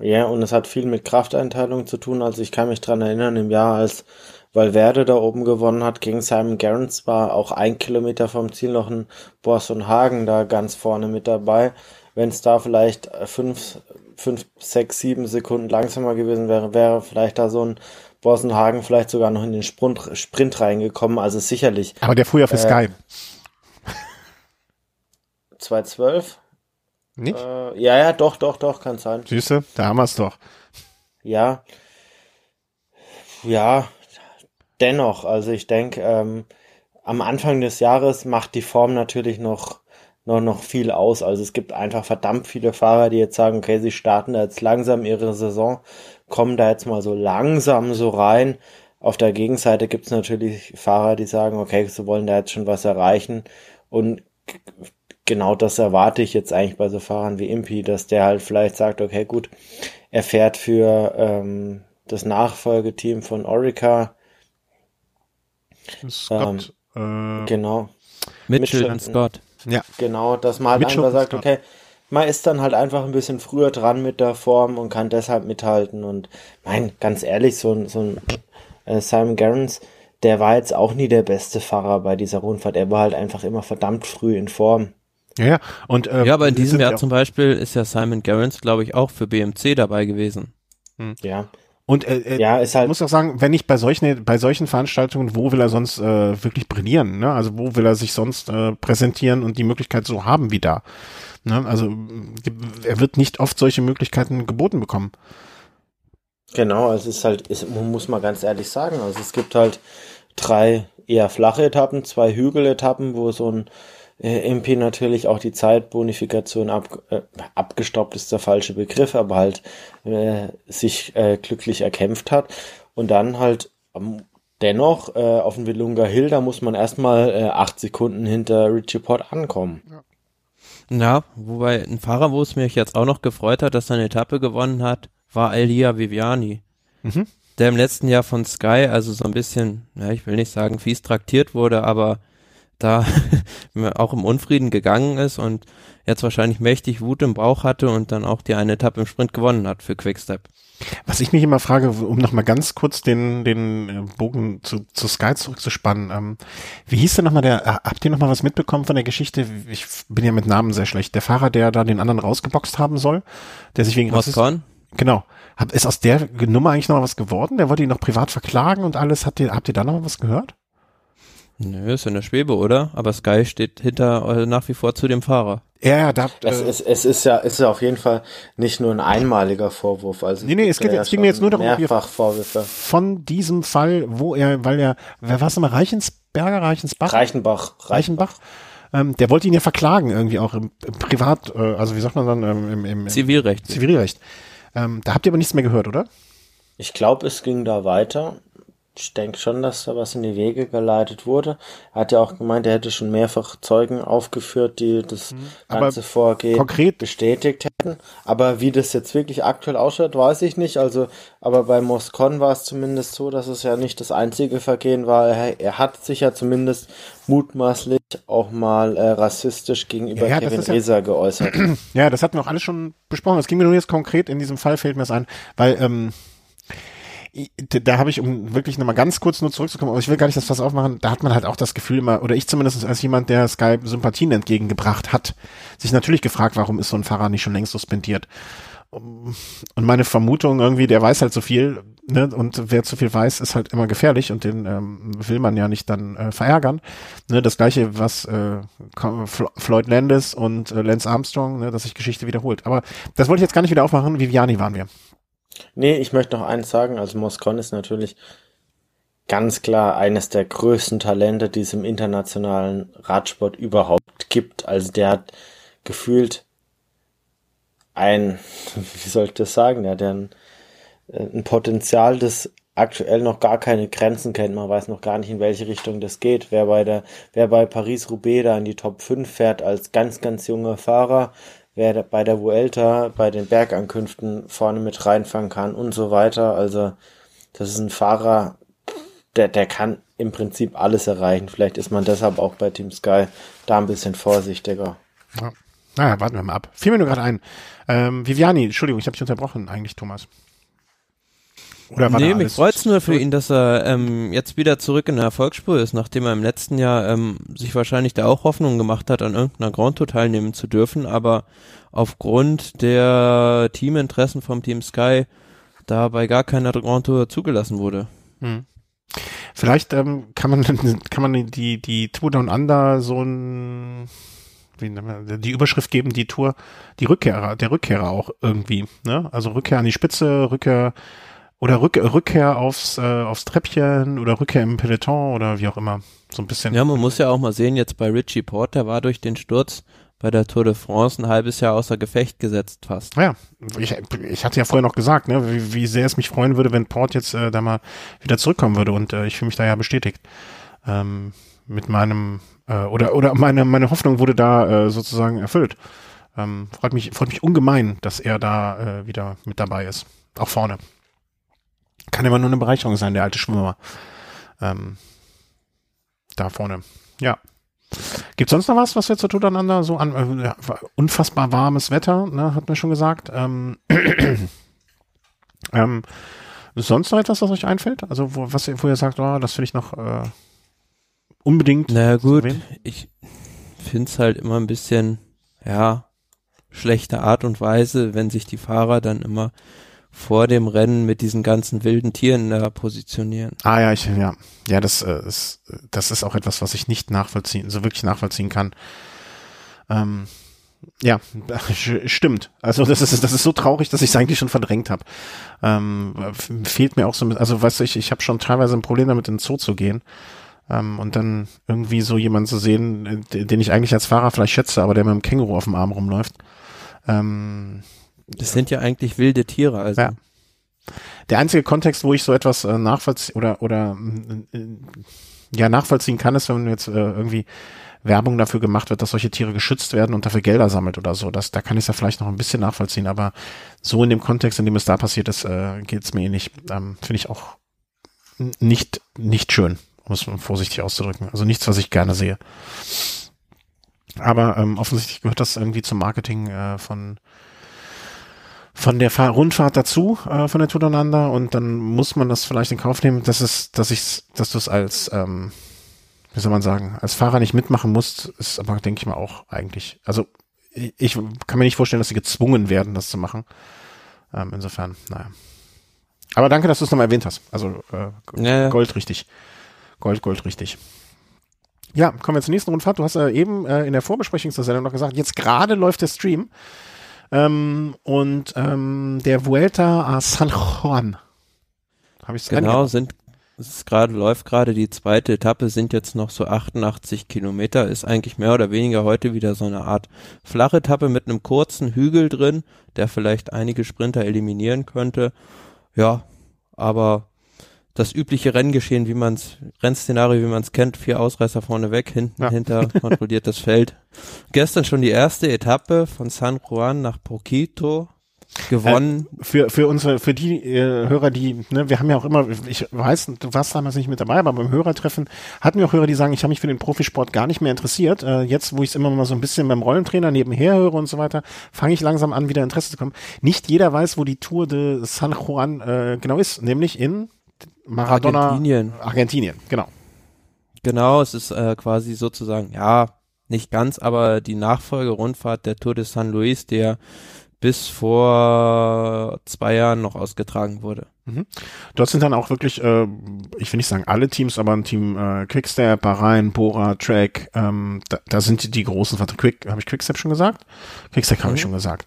Ja, und es hat viel mit Krafteinteilung zu tun. Also ich kann mich dran erinnern, im Jahr, als Valverde da oben gewonnen hat gegen Simon Gerrans, war auch ein Kilometer vom Ziel noch ein Boss und Hagen da ganz vorne mit dabei. Wenn es da vielleicht fünf, fünf, sechs, sieben Sekunden langsamer gewesen wäre, wäre vielleicht da so ein Borsenhagen vielleicht sogar noch in den Sprint, Sprint reingekommen, also sicherlich. Aber der fuhr ja für äh, Sky. 212? Nicht? Äh, ja, ja, doch, doch, doch, kann sein. Süße, da haben wir es doch. Ja. Ja, dennoch, also ich denke, ähm, am Anfang des Jahres macht die Form natürlich noch, noch, noch viel aus. Also es gibt einfach verdammt viele Fahrer, die jetzt sagen, okay, sie starten jetzt langsam ihre Saison kommen da jetzt mal so langsam so rein. Auf der Gegenseite gibt es natürlich Fahrer, die sagen, okay, sie wollen da jetzt schon was erreichen. Und genau das erwarte ich jetzt eigentlich bei so Fahrern wie Impi, dass der halt vielleicht sagt, okay, gut, er fährt für ähm, das Nachfolgeteam von Orica. Scott. Ähm, äh, genau. Mitchell, Mitchell und Scott. Ja. Genau, dass man halt Mitchell einfach sagt, okay, man ist dann halt einfach ein bisschen früher dran mit der Form und kann deshalb mithalten. Und mein, ganz ehrlich, so ein, so ein äh, Simon Gerrans, der war jetzt auch nie der beste Fahrer bei dieser Rundfahrt. Er war halt einfach immer verdammt früh in Form. Ja, ja. Und, ähm, ja, aber in diesem Jahr zum Beispiel ist ja Simon Gerrans, glaube ich, auch für BMC dabei gewesen. Hm. Ja. Und äh, äh, ja, ist halt, muss auch sagen, wenn nicht bei solchen bei solchen Veranstaltungen, wo will er sonst äh, wirklich brillieren? Ne? Also wo will er sich sonst äh, präsentieren und die Möglichkeit so haben wie da? Ne? Also er wird nicht oft solche Möglichkeiten geboten bekommen. Genau, also es ist halt, ist, muss man ganz ehrlich sagen, also es gibt halt drei eher flache Etappen, zwei Hügeletappen, wo so ein äh, MP natürlich auch die Zeitbonifikation ab, äh, abgestoppt ist der falsche Begriff, aber halt äh, sich äh, glücklich erkämpft hat. Und dann halt ähm, dennoch äh, auf dem Willunga Hill, da muss man erstmal äh, acht Sekunden hinter Richie Port ankommen. Ja. Ja, wobei ein Fahrer, wo es mich jetzt auch noch gefreut hat, dass er eine Etappe gewonnen hat, war Elia Viviani. Mhm. Der im letzten Jahr von Sky, also so ein bisschen, ja, ich will nicht sagen fies traktiert wurde, aber da auch im Unfrieden gegangen ist und jetzt wahrscheinlich mächtig Wut im Bauch hatte und dann auch die eine Etappe im Sprint gewonnen hat für Quickstep. Was ich mich immer frage, um nochmal ganz kurz den, den äh, Bogen zu, zu Sky zurückzuspannen, ähm, wie hieß denn nochmal der, äh, habt ihr nochmal was mitbekommen von der Geschichte? Ich bin ja mit Namen sehr schlecht. Der Fahrer, der da den anderen rausgeboxt haben soll, der sich wegen Moscon? Genau. Hab, ist aus der Nummer eigentlich noch was geworden? Der wollte ihn noch privat verklagen und alles. Habt ihr, habt ihr da noch was gehört? Nö, ist in der Schwebe, oder? Aber Sky steht hinter äh, nach wie vor zu dem Fahrer. Ja, ja, da, Es ist, es ist ja, ist ja auf jeden Fall nicht nur ein einmaliger Vorwurf. Also Nee, nee, es geht- ja es ging mir jetzt nur darum, mehrfach Vorwürfe. von diesem Fall, wo er, weil er, wer war es nochmal, Reichensberger, Reichensbach? Reichenbach, Reichenbach? Ähm, der wollte ihn ja verklagen, irgendwie auch im, im Privat, äh, also wie sagt man dann, ähm, im, im, im Zivilrecht. Zivilrecht. Ähm, da habt ihr aber nichts mehr gehört, oder? Ich glaube, es ging da weiter. Ich denke schon, dass da was in die Wege geleitet wurde. Er hat ja auch gemeint, er hätte schon mehrfach Zeugen aufgeführt, die das Mhm. Aber ganze Vorgehen konkret- bestätigt hätten. Aber wie das jetzt wirklich aktuell ausschaut, weiß ich nicht. Also, aber bei Moscon war es zumindest so, dass es ja nicht das einzige Vergehen war. Er, er hat sich ja zumindest mutmaßlich auch mal äh, rassistisch gegenüber Ja, ja, Kevin ist ja- geäußert. Ja, das hatten wir auch alles schon besprochen. Es ging mir nur jetzt konkret in diesem Fall, fällt mir das ein, weil ähm, da habe ich, um wirklich nochmal ganz kurz nur zurückzukommen, aber ich will gar nicht das Fass aufmachen, da hat man halt auch das Gefühl immer, oder ich zumindest als jemand, der Sky Sympathien entgegengebracht hat, sich natürlich gefragt, warum ist so ein Fahrer nicht schon längst suspendiert. Und meine Vermutung irgendwie, der weiß halt so viel, ne, und wer zu viel weiß, ist halt immer gefährlich und den ähm, will man ja nicht dann äh, verärgern. Ne, das gleiche, was äh, Flo- Floyd Landis und äh, Lance Armstrong, ne, dass sich Geschichte wiederholt. Aber das wollte ich jetzt gar nicht wieder aufmachen. Viviani waren wir. Nee, ich möchte noch eins sagen. Also Moscon ist natürlich ganz klar eines der größten Talente, die es im internationalen Radsport überhaupt gibt. Also der hat gefühlt ein, wie soll ich das sagen, der ja ein, äh, ein Potenzial, das aktuell noch gar keine Grenzen kennt. Man weiß noch gar nicht, in welche Richtung das geht. Wer bei der, wer bei Paris-Roubaix da in die Top 5 fährt als ganz, ganz junger Fahrer, wer bei der Vuelta bei den Bergankünften vorne mit reinfangen kann und so weiter. Also, das ist ein Fahrer, der, der kann im Prinzip alles erreichen. Vielleicht ist man deshalb auch bei Team Sky da ein bisschen vorsichtiger. Ja. Naja, warten wir mal ab. Fiel mir nur gerade ein. Ähm, Viviani, Entschuldigung, ich habe dich unterbrochen eigentlich, Thomas. Oder war nee, mich freut's nur für ihn, dass er ähm, jetzt wieder zurück in der Erfolgsspur ist, nachdem er im letzten Jahr ähm, sich wahrscheinlich da auch Hoffnung gemacht hat, an irgendeiner Grand Tour teilnehmen zu dürfen, aber aufgrund der Teaminteressen vom Team Sky da bei gar keiner Grand Tour zugelassen wurde. Hm. Vielleicht ähm, kann man kann man die die Tour Down Under so ein wie nennt man, die Überschrift geben, die Tour, die Rückkehrer, der Rückkehrer auch irgendwie, ne? Also Rückkehr an die Spitze, Rückkehr oder Rück, Rückkehr aufs äh, aufs Treppchen oder Rückkehr im Peloton oder wie auch immer, so ein bisschen. Ja, man muss ja auch mal sehen, jetzt bei Richie Porter war durch den Sturz bei der Tour de France ein halbes Jahr außer Gefecht gesetzt fast. Ja, ich, ich hatte ja vorher noch gesagt, ne, wie, wie sehr es mich freuen würde, wenn Port jetzt äh, da mal wieder zurückkommen würde und äh, ich fühle mich da ja bestätigt. Ähm, mit meinem äh, oder oder meine meine Hoffnung wurde da äh, sozusagen erfüllt. Ähm, freut mich freut mich ungemein, dass er da äh, wieder mit dabei ist, auch vorne. Kann immer nur eine Bereicherung sein, der alte Schwimmer. Ähm, da vorne. Ja. Gibt sonst noch was, was wir zu tun aneinander so an äh, unfassbar warmes Wetter, ne, hat mir schon gesagt. Ähm, ähm, sonst noch etwas, was euch einfällt? Also wo, was ihr, wo ihr sagt, oh, das finde ich noch äh, unbedingt. Na gut, ich find's halt immer ein bisschen, ja, schlechte Art und Weise, wenn sich die Fahrer dann immer vor dem Rennen mit diesen ganzen wilden Tieren da positionieren. Ah ja, ich, ja, ja, das äh, ist, das ist auch etwas, was ich nicht nachvollziehen, so wirklich nachvollziehen kann. Ähm, ja, stimmt. Also das ist das ist so traurig, dass ich es eigentlich schon verdrängt habe. Ähm, fehlt mir auch so, ein- also weißt du, ich ich habe schon teilweise ein Problem damit, in den Zoo zu gehen. Ähm, und dann irgendwie so jemanden zu sehen, äh, den ich eigentlich als Fahrer vielleicht schätze, aber der mit einem Känguru auf dem Arm rumläuft. Ähm, Das sind ja eigentlich wilde Tiere, also. Ja. der einzige Kontext, wo ich so etwas äh, nachvollziehen oder oder äh, ja nachvollziehen kann, ist, wenn jetzt äh, irgendwie Werbung dafür gemacht wird, dass solche Tiere geschützt werden und dafür Gelder sammelt oder so. Das, da kann ich es ja vielleicht noch ein bisschen nachvollziehen, aber so in dem Kontext, in dem es da passiert ist, äh, geht es mir eh nicht. Ähm, Finde ich auch nicht, nicht schön, um es vorsichtig auszudrücken. Also nichts, was ich gerne sehe. Aber ähm, offensichtlich gehört das irgendwie zum Marketing äh, von von der Fahr Rundfahrt dazu äh, von der Tour Donander und dann muss man das vielleicht in Kauf nehmen, dass es, dass ich, dass du es als, ähm, wie soll man sagen, als Fahrer nicht mitmachen musst, ist aber denke ich mal auch eigentlich. Also ich, ich kann mir nicht vorstellen, dass sie gezwungen werden, das zu machen. Ähm, insofern, naja. Aber danke, dass du es nochmal erwähnt hast. Also äh, Ja, ja. Gold richtig. Gold, Gold richtig. Ja, kommen wir zur nächsten Rundfahrt. Du hast äh, eben äh, in der Vorbesprechung zur Sendung noch gesagt, jetzt gerade läuft der Stream. Ähm, und ähm, der Vuelta a San Juan. Habe ich Genau, sind es ist gerade läuft gerade die zweite Etappe, sind jetzt noch so 88 Kilometer, ist eigentlich mehr oder weniger heute wieder so eine Art flache Etappe mit einem kurzen Hügel drin, der vielleicht einige Sprinter eliminieren könnte. Ja, aber das übliche Renngeschehen, wie man es, Rennszenario, wie man es kennt, vier Ausreißer vorne weg, hinten Ja. hinter, kontrolliert das Feld. Gestern schon die erste Etappe von San Juan nach Poquito gewonnen. Für, für unsere, für die äh, Hörer, die, ne, wir haben ja auch immer, ich weiß, du warst damals nicht mit dabei, aber beim Hörertreffen hatten wir auch Hörer, die sagen, ich habe mich für den Profisport gar nicht mehr interessiert. Äh, jetzt, wo ich es immer mal so ein bisschen beim Rollentrainer nebenher höre und so weiter, fange ich langsam an, wieder Interesse zu kommen. Nicht jeder weiß, wo die Tour de San Juan äh, genau ist, nämlich in Maradona. Argentinien. Argentinien, genau. Genau, es ist äh, quasi sozusagen, ja, nicht ganz, aber die Nachfolgerundfahrt der Tour de San Luis, der bis vor zwei Jahren noch ausgetragen wurde. Dort sind dann auch wirklich, äh, ich will nicht sagen alle Teams, aber ein Team äh, Quickstep, Bahrain, Bora, Track, ähm, da, da sind die, die großen. Quick, habe ich Quickstep schon gesagt? Quickstep habe ich schon gesagt.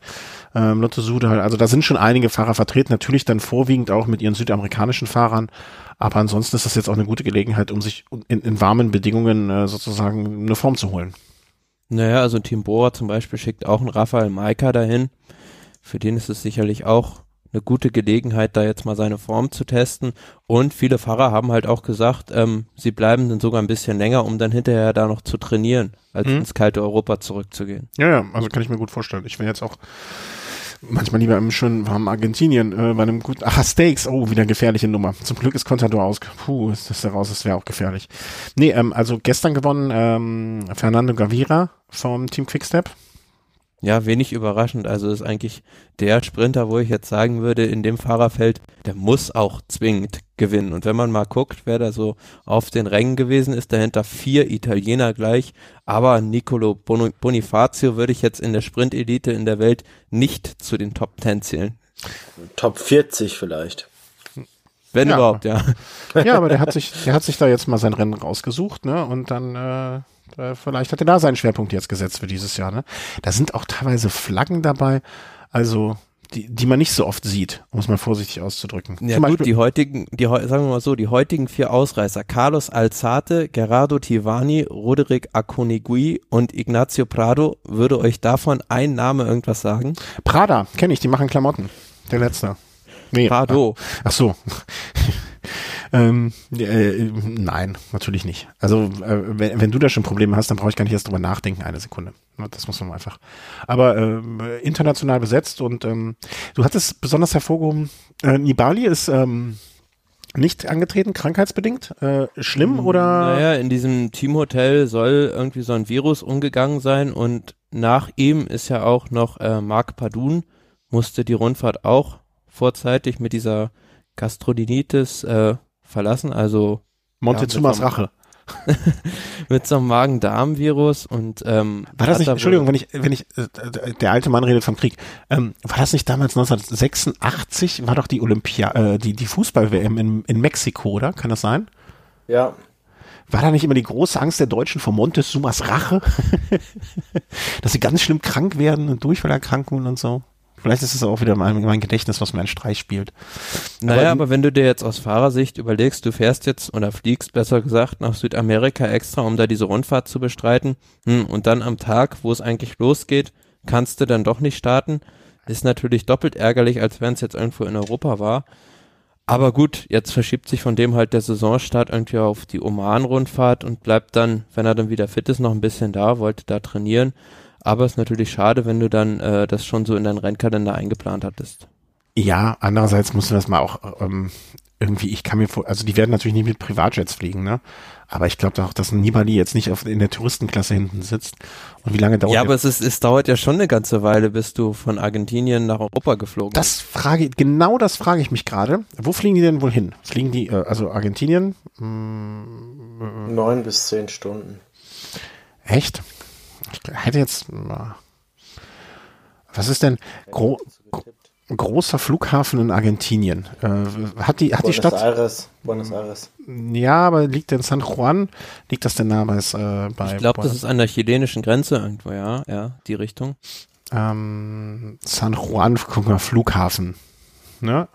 Ähm, Lotto Sude halt, also da sind schon einige Fahrer vertreten, natürlich dann vorwiegend auch mit ihren südamerikanischen Fahrern, aber ansonsten ist das jetzt auch eine gute Gelegenheit, um sich in, in warmen Bedingungen äh, sozusagen eine Form zu holen. Naja, also Team Bora zum Beispiel schickt auch einen Rafael Maika dahin. Für den ist es sicherlich auch eine gute Gelegenheit, da jetzt mal seine Form zu testen. Und viele Fahrer haben halt auch gesagt, ähm, sie bleiben dann sogar ein bisschen länger, um dann hinterher da noch zu trainieren, als Mhm. ins kalte Europa zurückzugehen. Ja, ja, also kann ich mir gut vorstellen. Ich wäre jetzt auch manchmal lieber im schönen warmen Argentinien äh, bei einem guten, ach, Steaks, oh, wieder gefährliche Nummer. Zum Glück ist Contador aus, puh, ist das da raus, das wäre auch gefährlich. Nee, ähm, also gestern gewonnen ähm, Fernando Gavira vom Team Quickstep. Ja, wenig überraschend. Also ist eigentlich der Sprinter, wo ich jetzt sagen würde, in dem Fahrerfeld, der muss auch zwingend gewinnen. Und wenn man mal guckt, wer da so auf den Rängen gewesen ist, dahinter vier Italiener gleich. Aber Nicolo Boni- Bonifacio würde ich jetzt in der Sprint-Elite in der Welt nicht zu den Top 10 zählen. Top 40 vielleicht. Wenn Ja. überhaupt, ja. Ja, aber der hat sich, der hat sich da jetzt mal sein Rennen rausgesucht, ne? Und dann äh, vielleicht hat er da seinen Schwerpunkt jetzt gesetzt für dieses Jahr, ne? Da sind auch teilweise Flaggen dabei, also die, die man nicht so oft sieht, um es mal vorsichtig auszudrücken. Ja Zum gut, Beispiel- die heutigen, die, sagen wir mal so, die heutigen vier Ausreißer, Carlos Alzate, Gerardo Tivani, Roderick Aconigui und Ignacio Prado, würde euch davon ein Name irgendwas sagen? Prada, kenne ich, die machen Klamotten. Der letzte. Nee, Prado. Ach so. Ähm, äh, nein, natürlich nicht. Also, äh, wenn, wenn du da schon Probleme hast, dann brauche ich gar nicht erst drüber nachdenken, eine Sekunde. Das muss man einfach. Aber ähm, international besetzt und ähm, du hattest besonders hervorgehoben, äh, Nibali ist ähm, nicht angetreten, krankheitsbedingt. Äh, schlimm oder? Naja, in diesem Teamhotel soll irgendwie so ein Virus umgegangen sein und nach ihm ist ja auch noch äh, Marc Padun, musste die Rundfahrt auch vorzeitig mit dieser Gastrodinitis äh, verlassen, also Montezumas Ja, Rache. mit so einem Magen-Darm-Virus und ähm, War das nicht, Entschuldigung, wenn ich, wenn ich, äh, der alte Mann redet vom Krieg, ähm, war das nicht damals 1986, war doch die Olympia, äh, die, die Fußball-WM in, in Mexiko, oder? Kann das sein? Ja. War da nicht immer die große Angst der Deutschen vor Montezumas Rache? Dass sie ganz schlimm krank werden und Durchfallerkrankungen und so? Vielleicht ist es auch wieder mein, mein Gedächtnis, was mir einen Streich spielt. Naja, Aber- aber wenn du dir jetzt aus Fahrersicht überlegst, du fährst jetzt oder fliegst besser gesagt nach Südamerika extra, um da diese Rundfahrt zu bestreiten, hm, und dann am Tag, wo es eigentlich losgeht, kannst du dann doch nicht starten, ist natürlich doppelt ärgerlich, als wenn es jetzt irgendwo in Europa war. Aber gut, jetzt verschiebt sich von dem halt der Saisonstart irgendwie auf die Oman-Rundfahrt und bleibt dann, wenn er dann wieder fit ist, noch ein bisschen da, wollte da trainieren. Aber es ist natürlich schade, wenn du dann äh, das schon so in deinen Rennkalender eingeplant hattest. Ja, andererseits musst du das mal auch ähm, irgendwie, ich kann mir vor, also die werden natürlich nicht mit Privatjets fliegen, ne? Aber ich glaube auch, dass Nibali jetzt nicht auf, in der Touristenklasse hinten sitzt. Und wie lange dauert Ja, aber es, ist, es dauert ja schon eine ganze Weile, bis du von Argentinien nach Europa geflogen Das frage genau das frage ich mich gerade. Wo fliegen die denn wohl hin? Fliegen die, äh, also Argentinien? Hm, Neun bis zehn Stunden. Echt? Ich hätte jetzt. Was ist denn gro großer Flughafen in Argentinien? Äh, hat die, hat Buenos die Stadt. Aires, Buenos Aires. Ja, aber liegt der in San Juan? Liegt das denn bei. Äh, bei ich glaube, das ist an der chilenischen Grenze irgendwo, ja, ja, die Richtung. Ähm, San Juan, guck mal, Flughafen. Ne?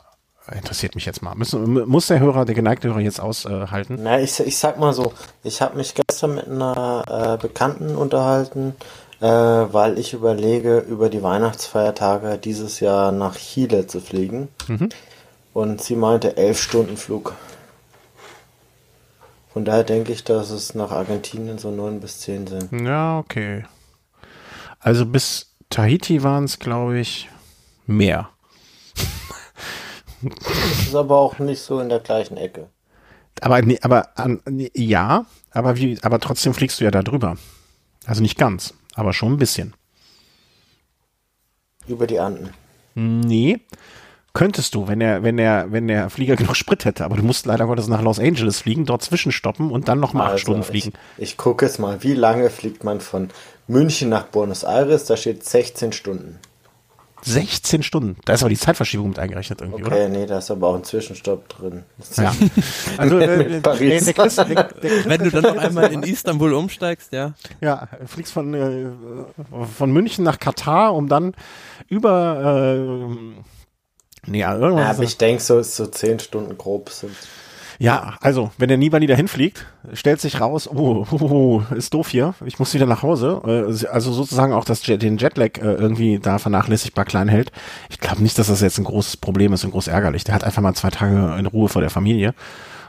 Interessiert mich jetzt mal. Müssen, muss der Hörer, der geneigte Hörer jetzt aushalten? Na, ich, ich sag mal so, ich habe mich gestern mit einer äh, Bekannten unterhalten, äh, weil ich überlege, über die Weihnachtsfeiertage dieses Jahr nach Chile zu fliegen. Mhm. Und sie meinte elf Stunden Flug. Von daher denke ich, dass es nach Argentinien so neun bis zehn sind. Ja, okay. Also bis Tahiti waren es, glaube ich, mehr. Das ist aber auch nicht so in der gleichen Ecke. Aber, nee, aber nee, ja, aber wie, aber trotzdem fliegst du ja da drüber. Also nicht ganz, aber schon ein bisschen. Über die Anden. Nee. Könntest du, wenn der, wenn der, wenn der Flieger genug Sprit hätte, aber du musst leider Gottes nach Los Angeles fliegen, dort zwischenstoppen und dann noch mal also acht Stunden fliegen. Ich, ich gucke jetzt mal, wie lange fliegt man von München nach Buenos Aires? Da steht 16 Stunden. 16 Stunden. Da ist aber die Zeitverschiebung mit eingerechnet irgendwie, okay, oder? nee, da ist aber auch ein Zwischenstopp drin. Ja. Also, äh, Paris. Der, der Chris, der, Wenn du dann noch einmal in Istanbul umsteigst, ja. ja, fliegst von, äh, von München nach Katar, um dann über, äh, nee, Ja, irgendwas. aber ich denke, so, so 10 Stunden grob sind. Ja, also, wenn der Nibali dahin fliegt, stellt sich raus, oh, oh, oh, ist doof hier, ich muss wieder nach Hause. Äh, Also sozusagen auch das den Jetlag äh, irgendwie da vernachlässigbar klein hält. Ich glaube nicht, dass das jetzt ein großes Problem ist und groß ärgerlich. Der hat einfach mal zwei Tage in Ruhe vor der Familie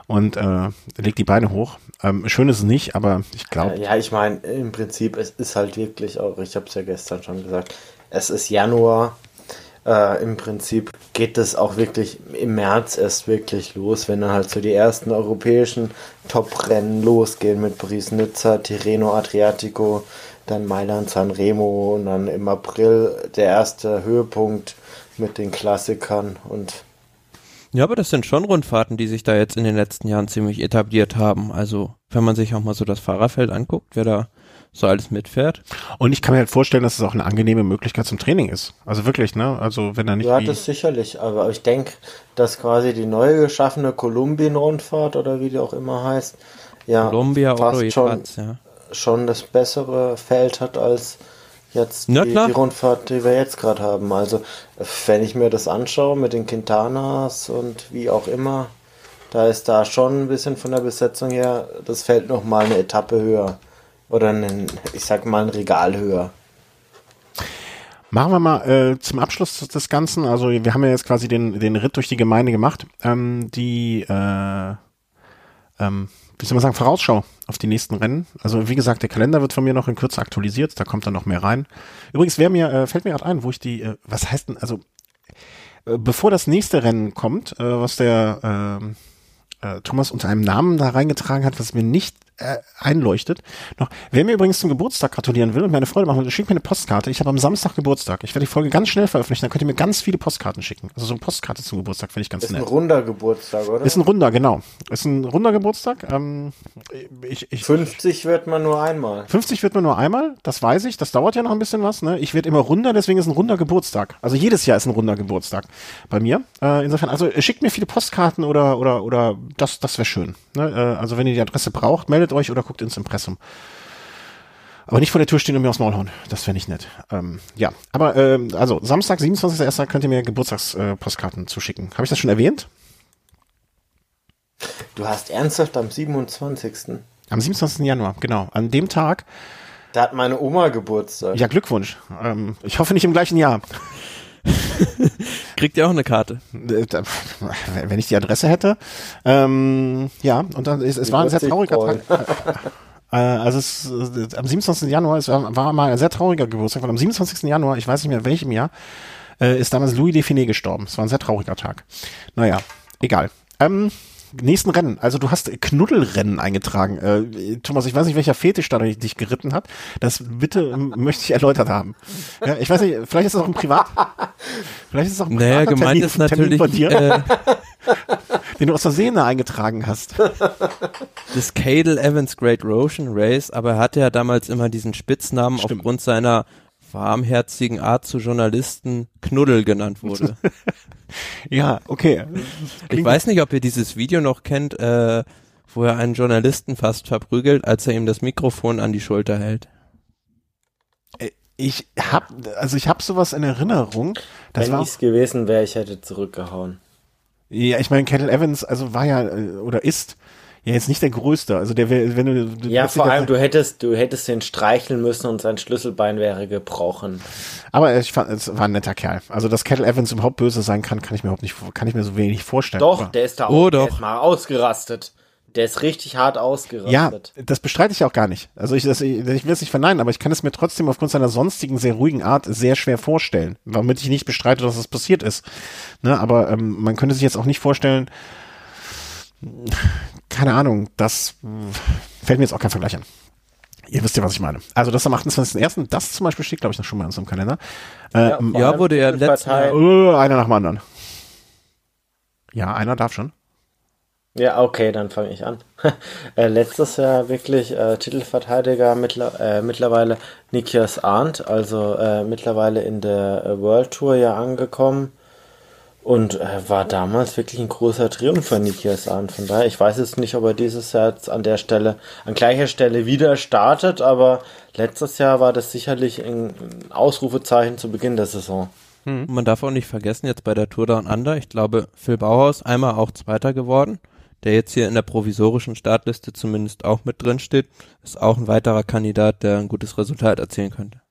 und äh, legt die Beine hoch. Ähm, schön ist es nicht, aber ich glaube, Ja, ich meine, im Prinzip, es ist halt wirklich auch, ich habe es ja gestern schon gesagt, es ist Januar. Äh, Im Prinzip geht es auch wirklich im März erst wirklich los, wenn dann halt so die ersten europäischen Top-Rennen losgehen mit Paris-Nizza, Tirreno Adriatico, dann Mailand, Sanremo und dann im April der erste Höhepunkt mit den Klassikern und Ja, aber das sind schon Rundfahrten, die sich da jetzt in den letzten Jahren ziemlich etabliert haben. Also, wenn man sich auch mal so das Fahrerfeld anguckt, wer da so alles mitfährt. und ich kann mir halt vorstellen, dass es auch eine angenehme Möglichkeit zum Training ist. Also wirklich, ne? Also wenn er nicht Ja, das sicherlich, aber ich denke, dass quasi die neu geschaffene Kolumbien-Rundfahrt oder wie die auch immer heißt, ja, Colombia fast oder schon, Platz, ja. schon das bessere Feld hat als jetzt die, die Rundfahrt, die wir jetzt gerade haben. Also, wenn ich mir das anschaue mit den Quintanas und wie auch immer, da ist da schon ein bisschen von der Besetzung her das Feld nochmal eine Etappe höher. Oder ein, ich sag mal, ein Regal höher. Machen wir mal äh, zum Abschluss des- des Ganzen. Also wir haben ja jetzt quasi den, den Ritt durch die Gemeinde gemacht. Ähm, die, äh, ähm, wie soll man sagen, Vorausschau auf die nächsten Rennen. Also wie gesagt, der Kalender wird von mir noch in Kürze aktualisiert. Da kommt dann noch mehr rein. Übrigens, wer mir äh, fällt mir gerade ein, wo ich die, äh, was heißt denn, also äh, bevor das nächste Rennen kommt, äh, was der ähm, äh, Thomas unter einem Namen da reingetragen hat, was mir nicht äh, einleuchtet. Noch, wer mir übrigens zum Geburtstag gratulieren will und mir eine Freude machen will, schickt mir eine Postkarte. Ich habe am Samstag Geburtstag. Ich werde die Folge ganz schnell veröffentlichen, dann könnt ihr mir ganz viele Postkarten schicken. Also so eine Postkarte zum Geburtstag finde ich ganz Ist ein nett. runder Geburtstag, oder? Ist ein runder, genau. Ist ein runder Geburtstag. Ähm, ich, ich, 50 wird man nur einmal. 50 wird man nur einmal, das weiß ich, das dauert ja noch ein bisschen was. Ne? Ich werde immer runder, deswegen ist ein runder Geburtstag. Also jedes Jahr ist ein runder Geburtstag bei mir. Äh, insofern, also schickt mir viele Postkarten oder oder oder das, das wäre schön. Ne? Äh, also wenn ihr die Adresse braucht, meldet euch oder guckt ins Impressum. Aber nicht vor der Tür stehen und mir aufs Maul hauen. Das wäre nicht nett. Ähm, ja, aber ähm, also Samstag, 27.01. könnt ihr mir Geburtstagspostkarten äh, zuschicken. Habe ich das schon erwähnt? Du hast ernsthaft am 27. Am 27. Januar, genau. An dem Tag. Da hat meine Oma Geburtstag. Ja, Glückwunsch. Ähm, ich hoffe nicht im gleichen Jahr. kriegt ihr auch eine Karte. Äh, wenn ich die Adresse hätte. Ähm, ja, und dann es, es war ein sehr trauriger Tag. Äh, also es, äh, am 27. Januar, es war, war mal ein sehr trauriger Geburtstag, weil am 27. Januar, ich weiß nicht mehr welchem Jahr, äh, ist damals Louis Define gestorben. Es war ein sehr trauriger Tag. Naja, egal. Ähm, nächsten Rennen. Also du hast Knuddelrennen eingetragen. Äh, Thomas, ich weiß nicht, welcher Fetisch da dich geritten hat. Das bitte möchte ich erläutert haben. Ja, ich weiß nicht, vielleicht ist es auch ein Privat. Vielleicht ist es auch ein naja, gemeint Termin, ist natürlich, von dir, äh, den du aus Versehen eingetragen hast. Das Cadel Evans Great Roshan Race, aber er hatte ja damals immer diesen Spitznamen Stimmt. aufgrund seiner warmherzigen Art zu Journalisten Knuddel genannt wurde. ja, okay. Ich weiß nicht, ob ihr dieses Video noch kennt, äh, wo er einen Journalisten fast verprügelt, als er ihm das Mikrofon an die Schulter hält. Äh, ich hab, also ich hab sowas in Erinnerung. Das Wenn ich's gewesen wäre, ich hätte zurückgehauen. Ja, ich meine, Kettle Evans, also war ja, äh, oder ist ja jetzt nicht der größte. Also der wäre, wenn du, du ja vor allem du hättest du hättest den streicheln müssen und sein Schlüsselbein wäre gebrochen. Aber ich fand, es war ein netter Kerl. Also dass Kettle Evans überhaupt böse sein kann, kann ich mir überhaupt nicht, kann ich mir so wenig vorstellen. Doch, aber. der ist da oh, auch doch. mal ausgerastet. Der ist richtig hart ausgerastet. Ja, das bestreite ich auch gar nicht. Also ich, das, ich, ich will es nicht verneinen, aber ich kann es mir trotzdem aufgrund seiner sonstigen sehr ruhigen Art sehr schwer vorstellen, womit ich nicht bestreite, dass es passiert ist. Ne, aber ähm, man könnte sich jetzt auch nicht vorstellen, keine Ahnung, das fällt mir jetzt auch kein Vergleich an. Ihr wisst ja, was ich meine. Also das am 28.01., das zum Beispiel steht, glaube ich, noch schon mal in unserem Kalender. Äh, ja, ja wurde ja letztes Jahr. Uh, einer nach dem anderen. Ja, einer darf schon. Ja, okay, dann fange ich an. äh, letztes Jahr wirklich äh, Titelverteidiger mittler äh, mittlerweile Nikias Arndt, also äh, mittlerweile in der äh, World Tour ja angekommen und äh, war damals wirklich ein großer Triumph für Nikias Ahn. Von daher, ich weiß jetzt nicht, ob er dieses Jahr jetzt an der Stelle, an gleicher Stelle wieder startet, aber letztes Jahr war das sicherlich ein Ausrufezeichen zu Beginn der Saison. Hm. Man darf auch nicht vergessen, jetzt bei der Tour Down Under, ich glaube, Phil Bauhaus einmal auch Zweiter geworden, der jetzt hier in der provisorischen Startliste zumindest auch mit drin steht, ist auch ein weiterer Kandidat, der ein gutes Resultat erzielen könnte.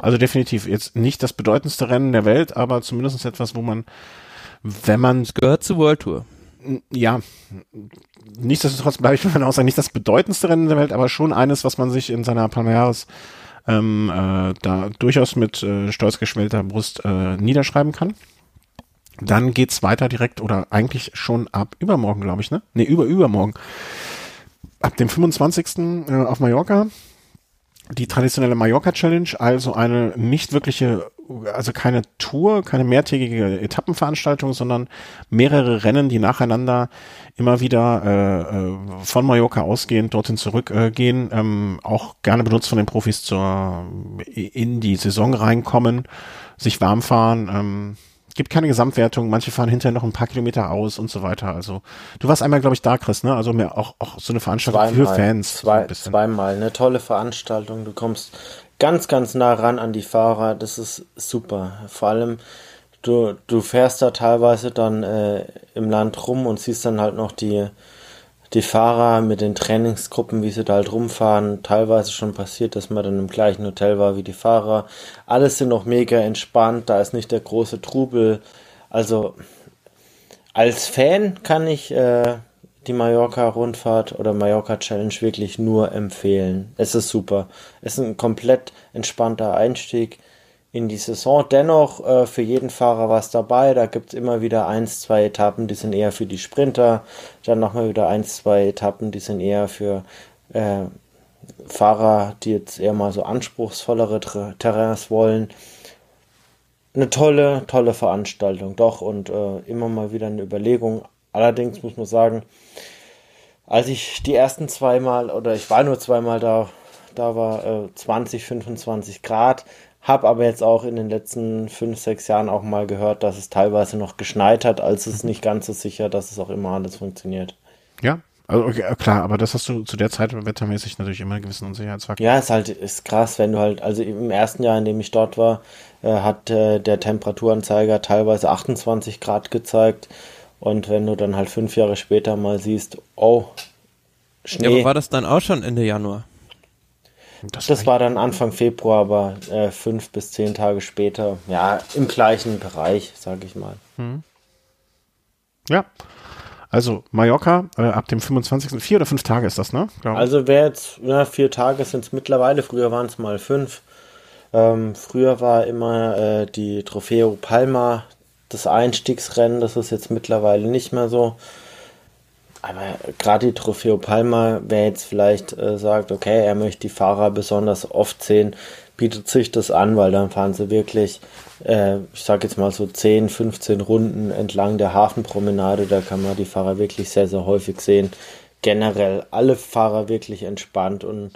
Also definitiv jetzt nicht das bedeutendste Rennen der Welt, aber zumindest etwas, wo man, wenn man. Es gehört zur World Tour. Ja, nichtsdestotrotz bleibe ich von Aussage nicht das bedeutendste Rennen der Welt, aber schon eines, was man sich in seiner Palmares ähm, äh, da durchaus mit äh, stolz geschwellter Brust äh, niederschreiben kann. Dann geht's weiter direkt oder eigentlich schon ab übermorgen, glaube ich, ne? Ne, über übermorgen. Ab dem 25. Äh, auf Mallorca die traditionelle Mallorca Challenge, also eine nicht wirkliche, also keine Tour, keine mehrtägige Etappenveranstaltung, sondern mehrere Rennen, die nacheinander immer wieder äh, äh von Mallorca ausgehend dorthin zurückgehen, äh, ähm, auch gerne benutzt von den Profis zur in die Saison reinkommen, sich warm fahren. Ähm, gibt keine Gesamtwertung, manche fahren hinterher noch ein paar Kilometer aus und so weiter. Also du warst einmal, glaube ich, da, Chris, ne? Also mehr auch, auch so eine Veranstaltung zweimal, für Fans. Zwei, so zweimal, eine tolle Veranstaltung. Du kommst ganz, ganz nah ran an die Fahrer. Das ist super. Vor allem, du, du fährst da teilweise dann äh, im Land rum und siehst dann halt noch die die Fahrer mit den Trainingsgruppen, wie sie da halt rumfahren, teilweise schon passiert, dass man dann im gleichen Hotel war wie die Fahrer. Alles sind noch mega entspannt, da ist nicht der große Trubel. Also als Fan kann ich äh, die Mallorca-Rundfahrt oder Mallorca-Challenge wirklich nur empfehlen. Es ist super. Es ist ein komplett entspannter Einstieg in die Saison. Dennoch äh, für jeden Fahrer was dabei. Da gibt es immer wieder eins, zwei Etappen, die sind eher für die Sprinter. Dann nochmal wieder eins, zwei Etappen, die sind eher für äh, Fahrer, die jetzt eher mal so anspruchsvollere Terrains wollen. Eine tolle, tolle Veranstaltung, doch. Und äh, immer mal wieder eine Überlegung. Allerdings muss man sagen, als ich die ersten zweimal, oder ich war nur zweimal da, da war äh, 20, 25 Grad, hab aber jetzt auch in den letzten fünf, sechs Jahren auch mal gehört, dass es teilweise noch geschneit hat, also ist nicht ganz so sicher, dass es auch immer alles funktioniert. Ja, also okay, äh, klar, aber das hast du zu der Zeit wettermäßig natürlich immer einen gewissen Unsicherheitsfaktor. Ja, ist halt ist krass, wenn du halt, also im ersten Jahr, in dem ich dort war, äh, hat äh, der Temperaturanzeiger teilweise 28 Grad gezeigt. Und wenn du dann halt fünf Jahre später mal siehst, oh, Schnee. Ja, aber war das dann auch schon Ende Januar? Das, das war dann Anfang Februar, aber äh, fünf bis zehn Tage später, ja, im gleichen Bereich, sage ich mal. Hm. Ja. Also Mallorca äh, ab dem 25. Vier oder fünf Tage ist das, ne? Glaube. Also wer jetzt, ja, vier Tage sind es mittlerweile, früher waren es mal fünf. Ähm, früher war immer äh, die Trofeo Palma das Einstiegsrennen, das ist jetzt mittlerweile nicht mehr so. Aber gerade die Trofeo Palma, wer jetzt vielleicht äh, sagt, okay, er möchte die Fahrer besonders oft sehen, bietet sich das an, weil dann fahren sie wirklich, äh, ich sag jetzt mal so 10, 15 Runden entlang der Hafenpromenade. Da kann man die Fahrer wirklich sehr, sehr häufig sehen. Generell alle Fahrer wirklich entspannt und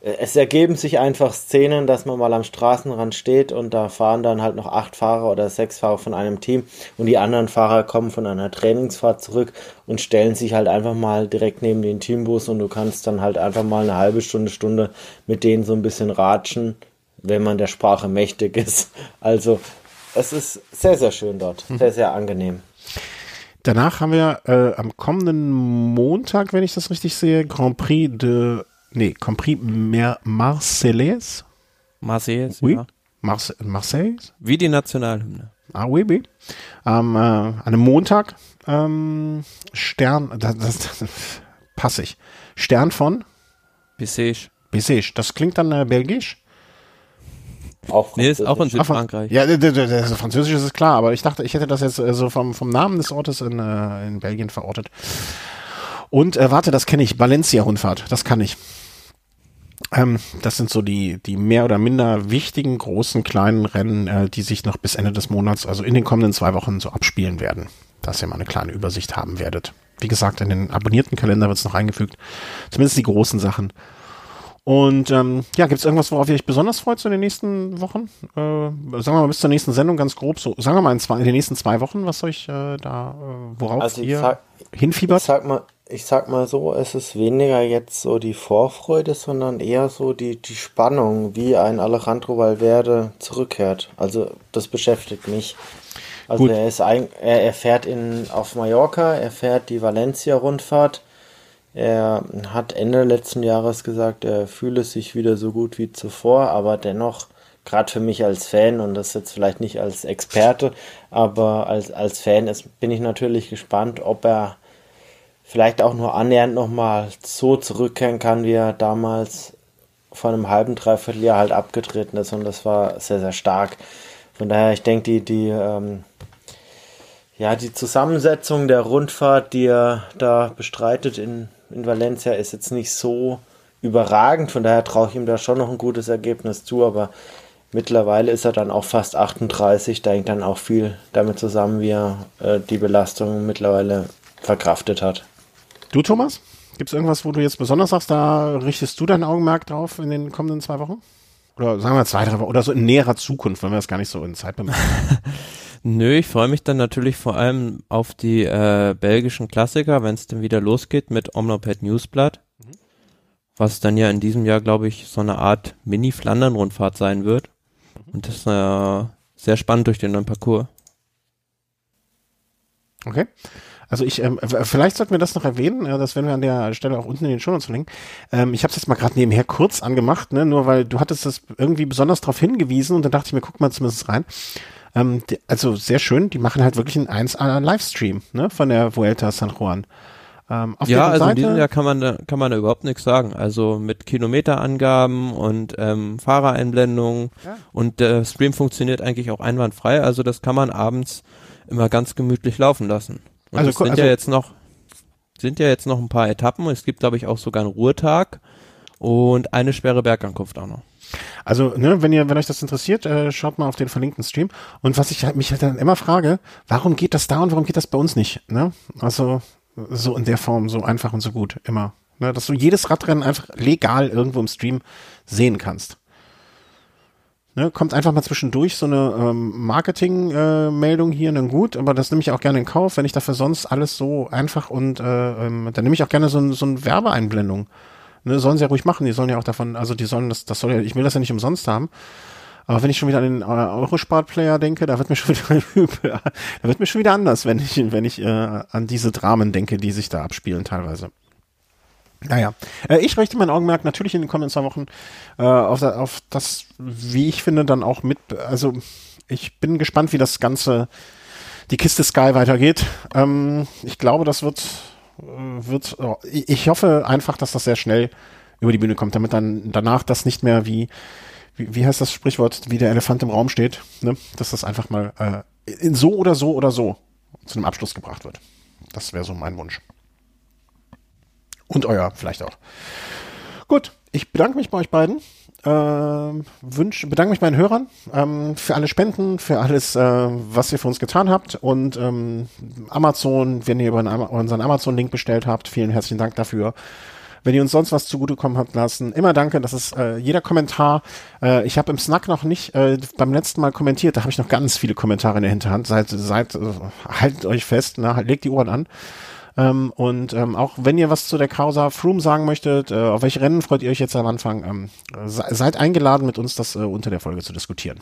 es ergeben sich einfach Szenen, dass man mal am Straßenrand steht und da fahren dann halt noch acht Fahrer oder sechs Fahrer von einem Team und die anderen Fahrer kommen von einer Trainingsfahrt zurück und stellen sich halt einfach mal direkt neben den Teambus und du kannst dann halt einfach mal eine halbe Stunde, Stunde mit denen so ein bisschen ratschen, wenn man der Sprache mächtig ist. Also es ist sehr, sehr schön dort, mhm. sehr, sehr angenehm. Danach haben wir äh, am kommenden Montag, wenn ich das richtig sehe, Grand Prix de nee, Compris Mer Marseillaise. Marseillaise, oui. ja. Marse Marseille? Wie die Nationalhymne. Ah, oui, oui. Ähm, äh, an einem Montag, ähm, Stern, das, das, das passe ich. Stern von? Bessèges. Bessèges. Das klingt dann äh, belgisch? Auch nee, ist auch in Südfrankreich. Ja, Französisch ist klar, aber ich dachte, ich hätte das jetzt äh, so vom, vom Namen des Ortes in, äh, in Belgien verortet. Und äh, warte, das kenne ich, Valencia-Rundfahrt, das kann ich. Ähm, das sind so die, die mehr oder minder wichtigen, großen, kleinen Rennen, äh, die sich noch bis Ende des Monats, also in den kommenden zwei Wochen so abspielen werden. Dass ihr mal eine kleine Übersicht haben werdet. Wie gesagt, in den abonnierten Kalender wird es noch eingefügt. Zumindest die großen Sachen. Und ähm, ja, gibt es irgendwas, worauf ihr euch besonders freut so in den nächsten Wochen? Äh, sagen wir mal bis zur nächsten Sendung ganz grob. So, sagen wir mal in, zwei, in den nächsten zwei Wochen, was euch äh, da, äh, worauf also ihr sag, hinfiebert? Ich sag mal, ich sag mal so, es ist weniger jetzt so die Vorfreude, sondern eher so die, die Spannung, wie ein Alejandro Valverde zurückkehrt. Also das beschäftigt mich. Also Gut. er ist ein, er, er fährt in auf Mallorca, er fährt die Valencia-Rundfahrt. Er hat Ende letzten Jahres gesagt, er fühle sich wieder so gut wie zuvor, aber dennoch, gerade für mich als Fan und das jetzt vielleicht nicht als Experte, aber als, als Fan ist, bin ich natürlich gespannt, ob er vielleicht auch nur annähernd nochmal so zurückkehren kann, wie er damals vor einem halben, dreiviertel Jahr halt abgetreten ist und das war sehr, sehr stark. Von daher, ich denke, die, die, ähm, ja, die Zusammensetzung der Rundfahrt, die er da bestreitet in, in Valencia, ist jetzt nicht so überragend. Von daher traue ich ihm da schon noch ein gutes Ergebnis zu, aber mittlerweile ist er dann auch fast 38. Da hängt dann auch viel damit zusammen, wie er äh, die Belastung mittlerweile verkraftet hat. Du, Thomas? Gibt es irgendwas, wo du jetzt besonders sagst, da richtest du dein Augenmerk drauf in den kommenden zwei Wochen? Oder sagen wir zwei, drei Wochen, oder so in näherer Zukunft, wenn wir das gar nicht so in Zeit bemerken. Nö, ich freue mich dann natürlich vor allem auf die äh, belgischen Klassiker, wenn es dann wieder losgeht mit Omloped Newsblatt. Mhm. Was dann ja in diesem Jahr, glaube ich, so eine Art Mini-Flandern-Rundfahrt sein wird. Mhm. Und das ist äh, sehr spannend durch den neuen Parcours. Okay. Also ich, ähm, vielleicht sollten wir das noch erwähnen, ja, das werden wir an der Stelle auch unten in den Show Notes verlinken. Ähm, ich habe es jetzt mal gerade nebenher kurz angemacht, ne, nur weil du hattest das irgendwie besonders darauf hingewiesen und dann dachte ich mir, guck mal zumindest rein. Ähm, die, also sehr schön, die machen halt wirklich einen 1A Livestream ne, von der Vuelta San Juan. Ähm, ja, also Seite, in diesem Jahr kann man da, kann man da überhaupt nichts sagen. Also mit Kilometerangaben und ähm, Fahrereinblendungen ja. und der Stream funktioniert eigentlich auch einwandfrei. Also das kann man abends immer ganz gemütlich laufen lassen. Und also, es sind also, ja jetzt noch, sind ja jetzt noch ein paar Etappen. Es gibt, glaube ich, auch sogar einen Ruhetag und eine schwere Bergankunft auch noch. Also, ne, wenn ihr, wenn euch das interessiert, äh, schaut mal auf den verlinkten Stream. Und was ich halt, mich halt dann immer frage, warum geht das da und warum geht das bei uns nicht? Ne? Also, so in der Form, so einfach und so gut, immer. Ne? Dass du jedes Radrennen einfach legal irgendwo im Stream sehen kannst. Ne, kommt einfach mal zwischendurch so eine ähm, Marketing-Meldung äh, hier, dann gut, aber das nehme ich auch gerne in Kauf, wenn ich dafür sonst alles so einfach und äh, ähm, dann nehme ich auch gerne so, so eine Werbeeinblendung. Ne, sollen sie ja ruhig machen, die sollen ja auch davon, also die sollen das, das soll ja, ich will das ja nicht umsonst haben. Aber wenn ich schon wieder an den äh, Eurospart-Player denke, da wird mir schon wieder da wird mir schon wieder anders, wenn ich, wenn ich äh, an diese Dramen denke, die sich da abspielen teilweise. Naja, äh, ich richte mein Augenmerk natürlich in den kommenden zwei Wochen äh, auf, auf das, wie ich finde, dann auch mit, also ich bin gespannt, wie das Ganze, die Kiste Sky weitergeht. Ähm, ich glaube, das wird, äh, wird, oh, ich hoffe einfach, dass das sehr schnell über die Bühne kommt, damit dann danach das nicht mehr wie, wie, wie heißt das Sprichwort, wie der Elefant im Raum steht, ne? dass das einfach mal äh, in so oder so oder so zu einem Abschluss gebracht wird. Das wäre so mein Wunsch. Und euer vielleicht auch. Gut, ich bedanke mich bei euch beiden. Ähm, wünsch, bedanke mich bei den Hörern ähm, für alle Spenden, für alles, äh, was ihr für uns getan habt. Und ähm, Amazon, wenn ihr über unseren Amazon-Link bestellt habt, vielen herzlichen Dank dafür. Wenn ihr uns sonst was zugutekommen habt lassen, immer danke. Das ist äh, jeder Kommentar. Äh, ich habe im Snack noch nicht äh, beim letzten Mal kommentiert. Da habe ich noch ganz viele Kommentare in der Hinterhand. Seid, seid, haltet euch fest, ne? legt die Ohren an. Ähm, und ähm, auch wenn ihr was zu der Causa Froome sagen möchtet, äh, auf welche Rennen freut ihr euch jetzt am Anfang, ähm, seid eingeladen, mit uns das äh, unter der Folge zu diskutieren.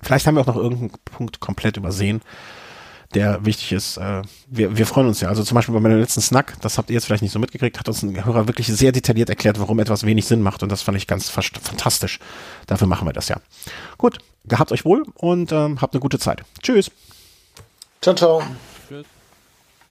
Vielleicht haben wir auch noch irgendeinen Punkt komplett übersehen, der wichtig ist. Äh, wir, wir freuen uns ja. Also zum Beispiel bei meinem letzten Snack, das habt ihr jetzt vielleicht nicht so mitgekriegt, hat uns ein Hörer wirklich sehr detailliert erklärt, warum etwas wenig Sinn macht. Und das fand ich ganz fantastisch. Dafür machen wir das ja. Gut, gehabt euch wohl und ähm, habt eine gute Zeit. Tschüss. Ciao, ciao.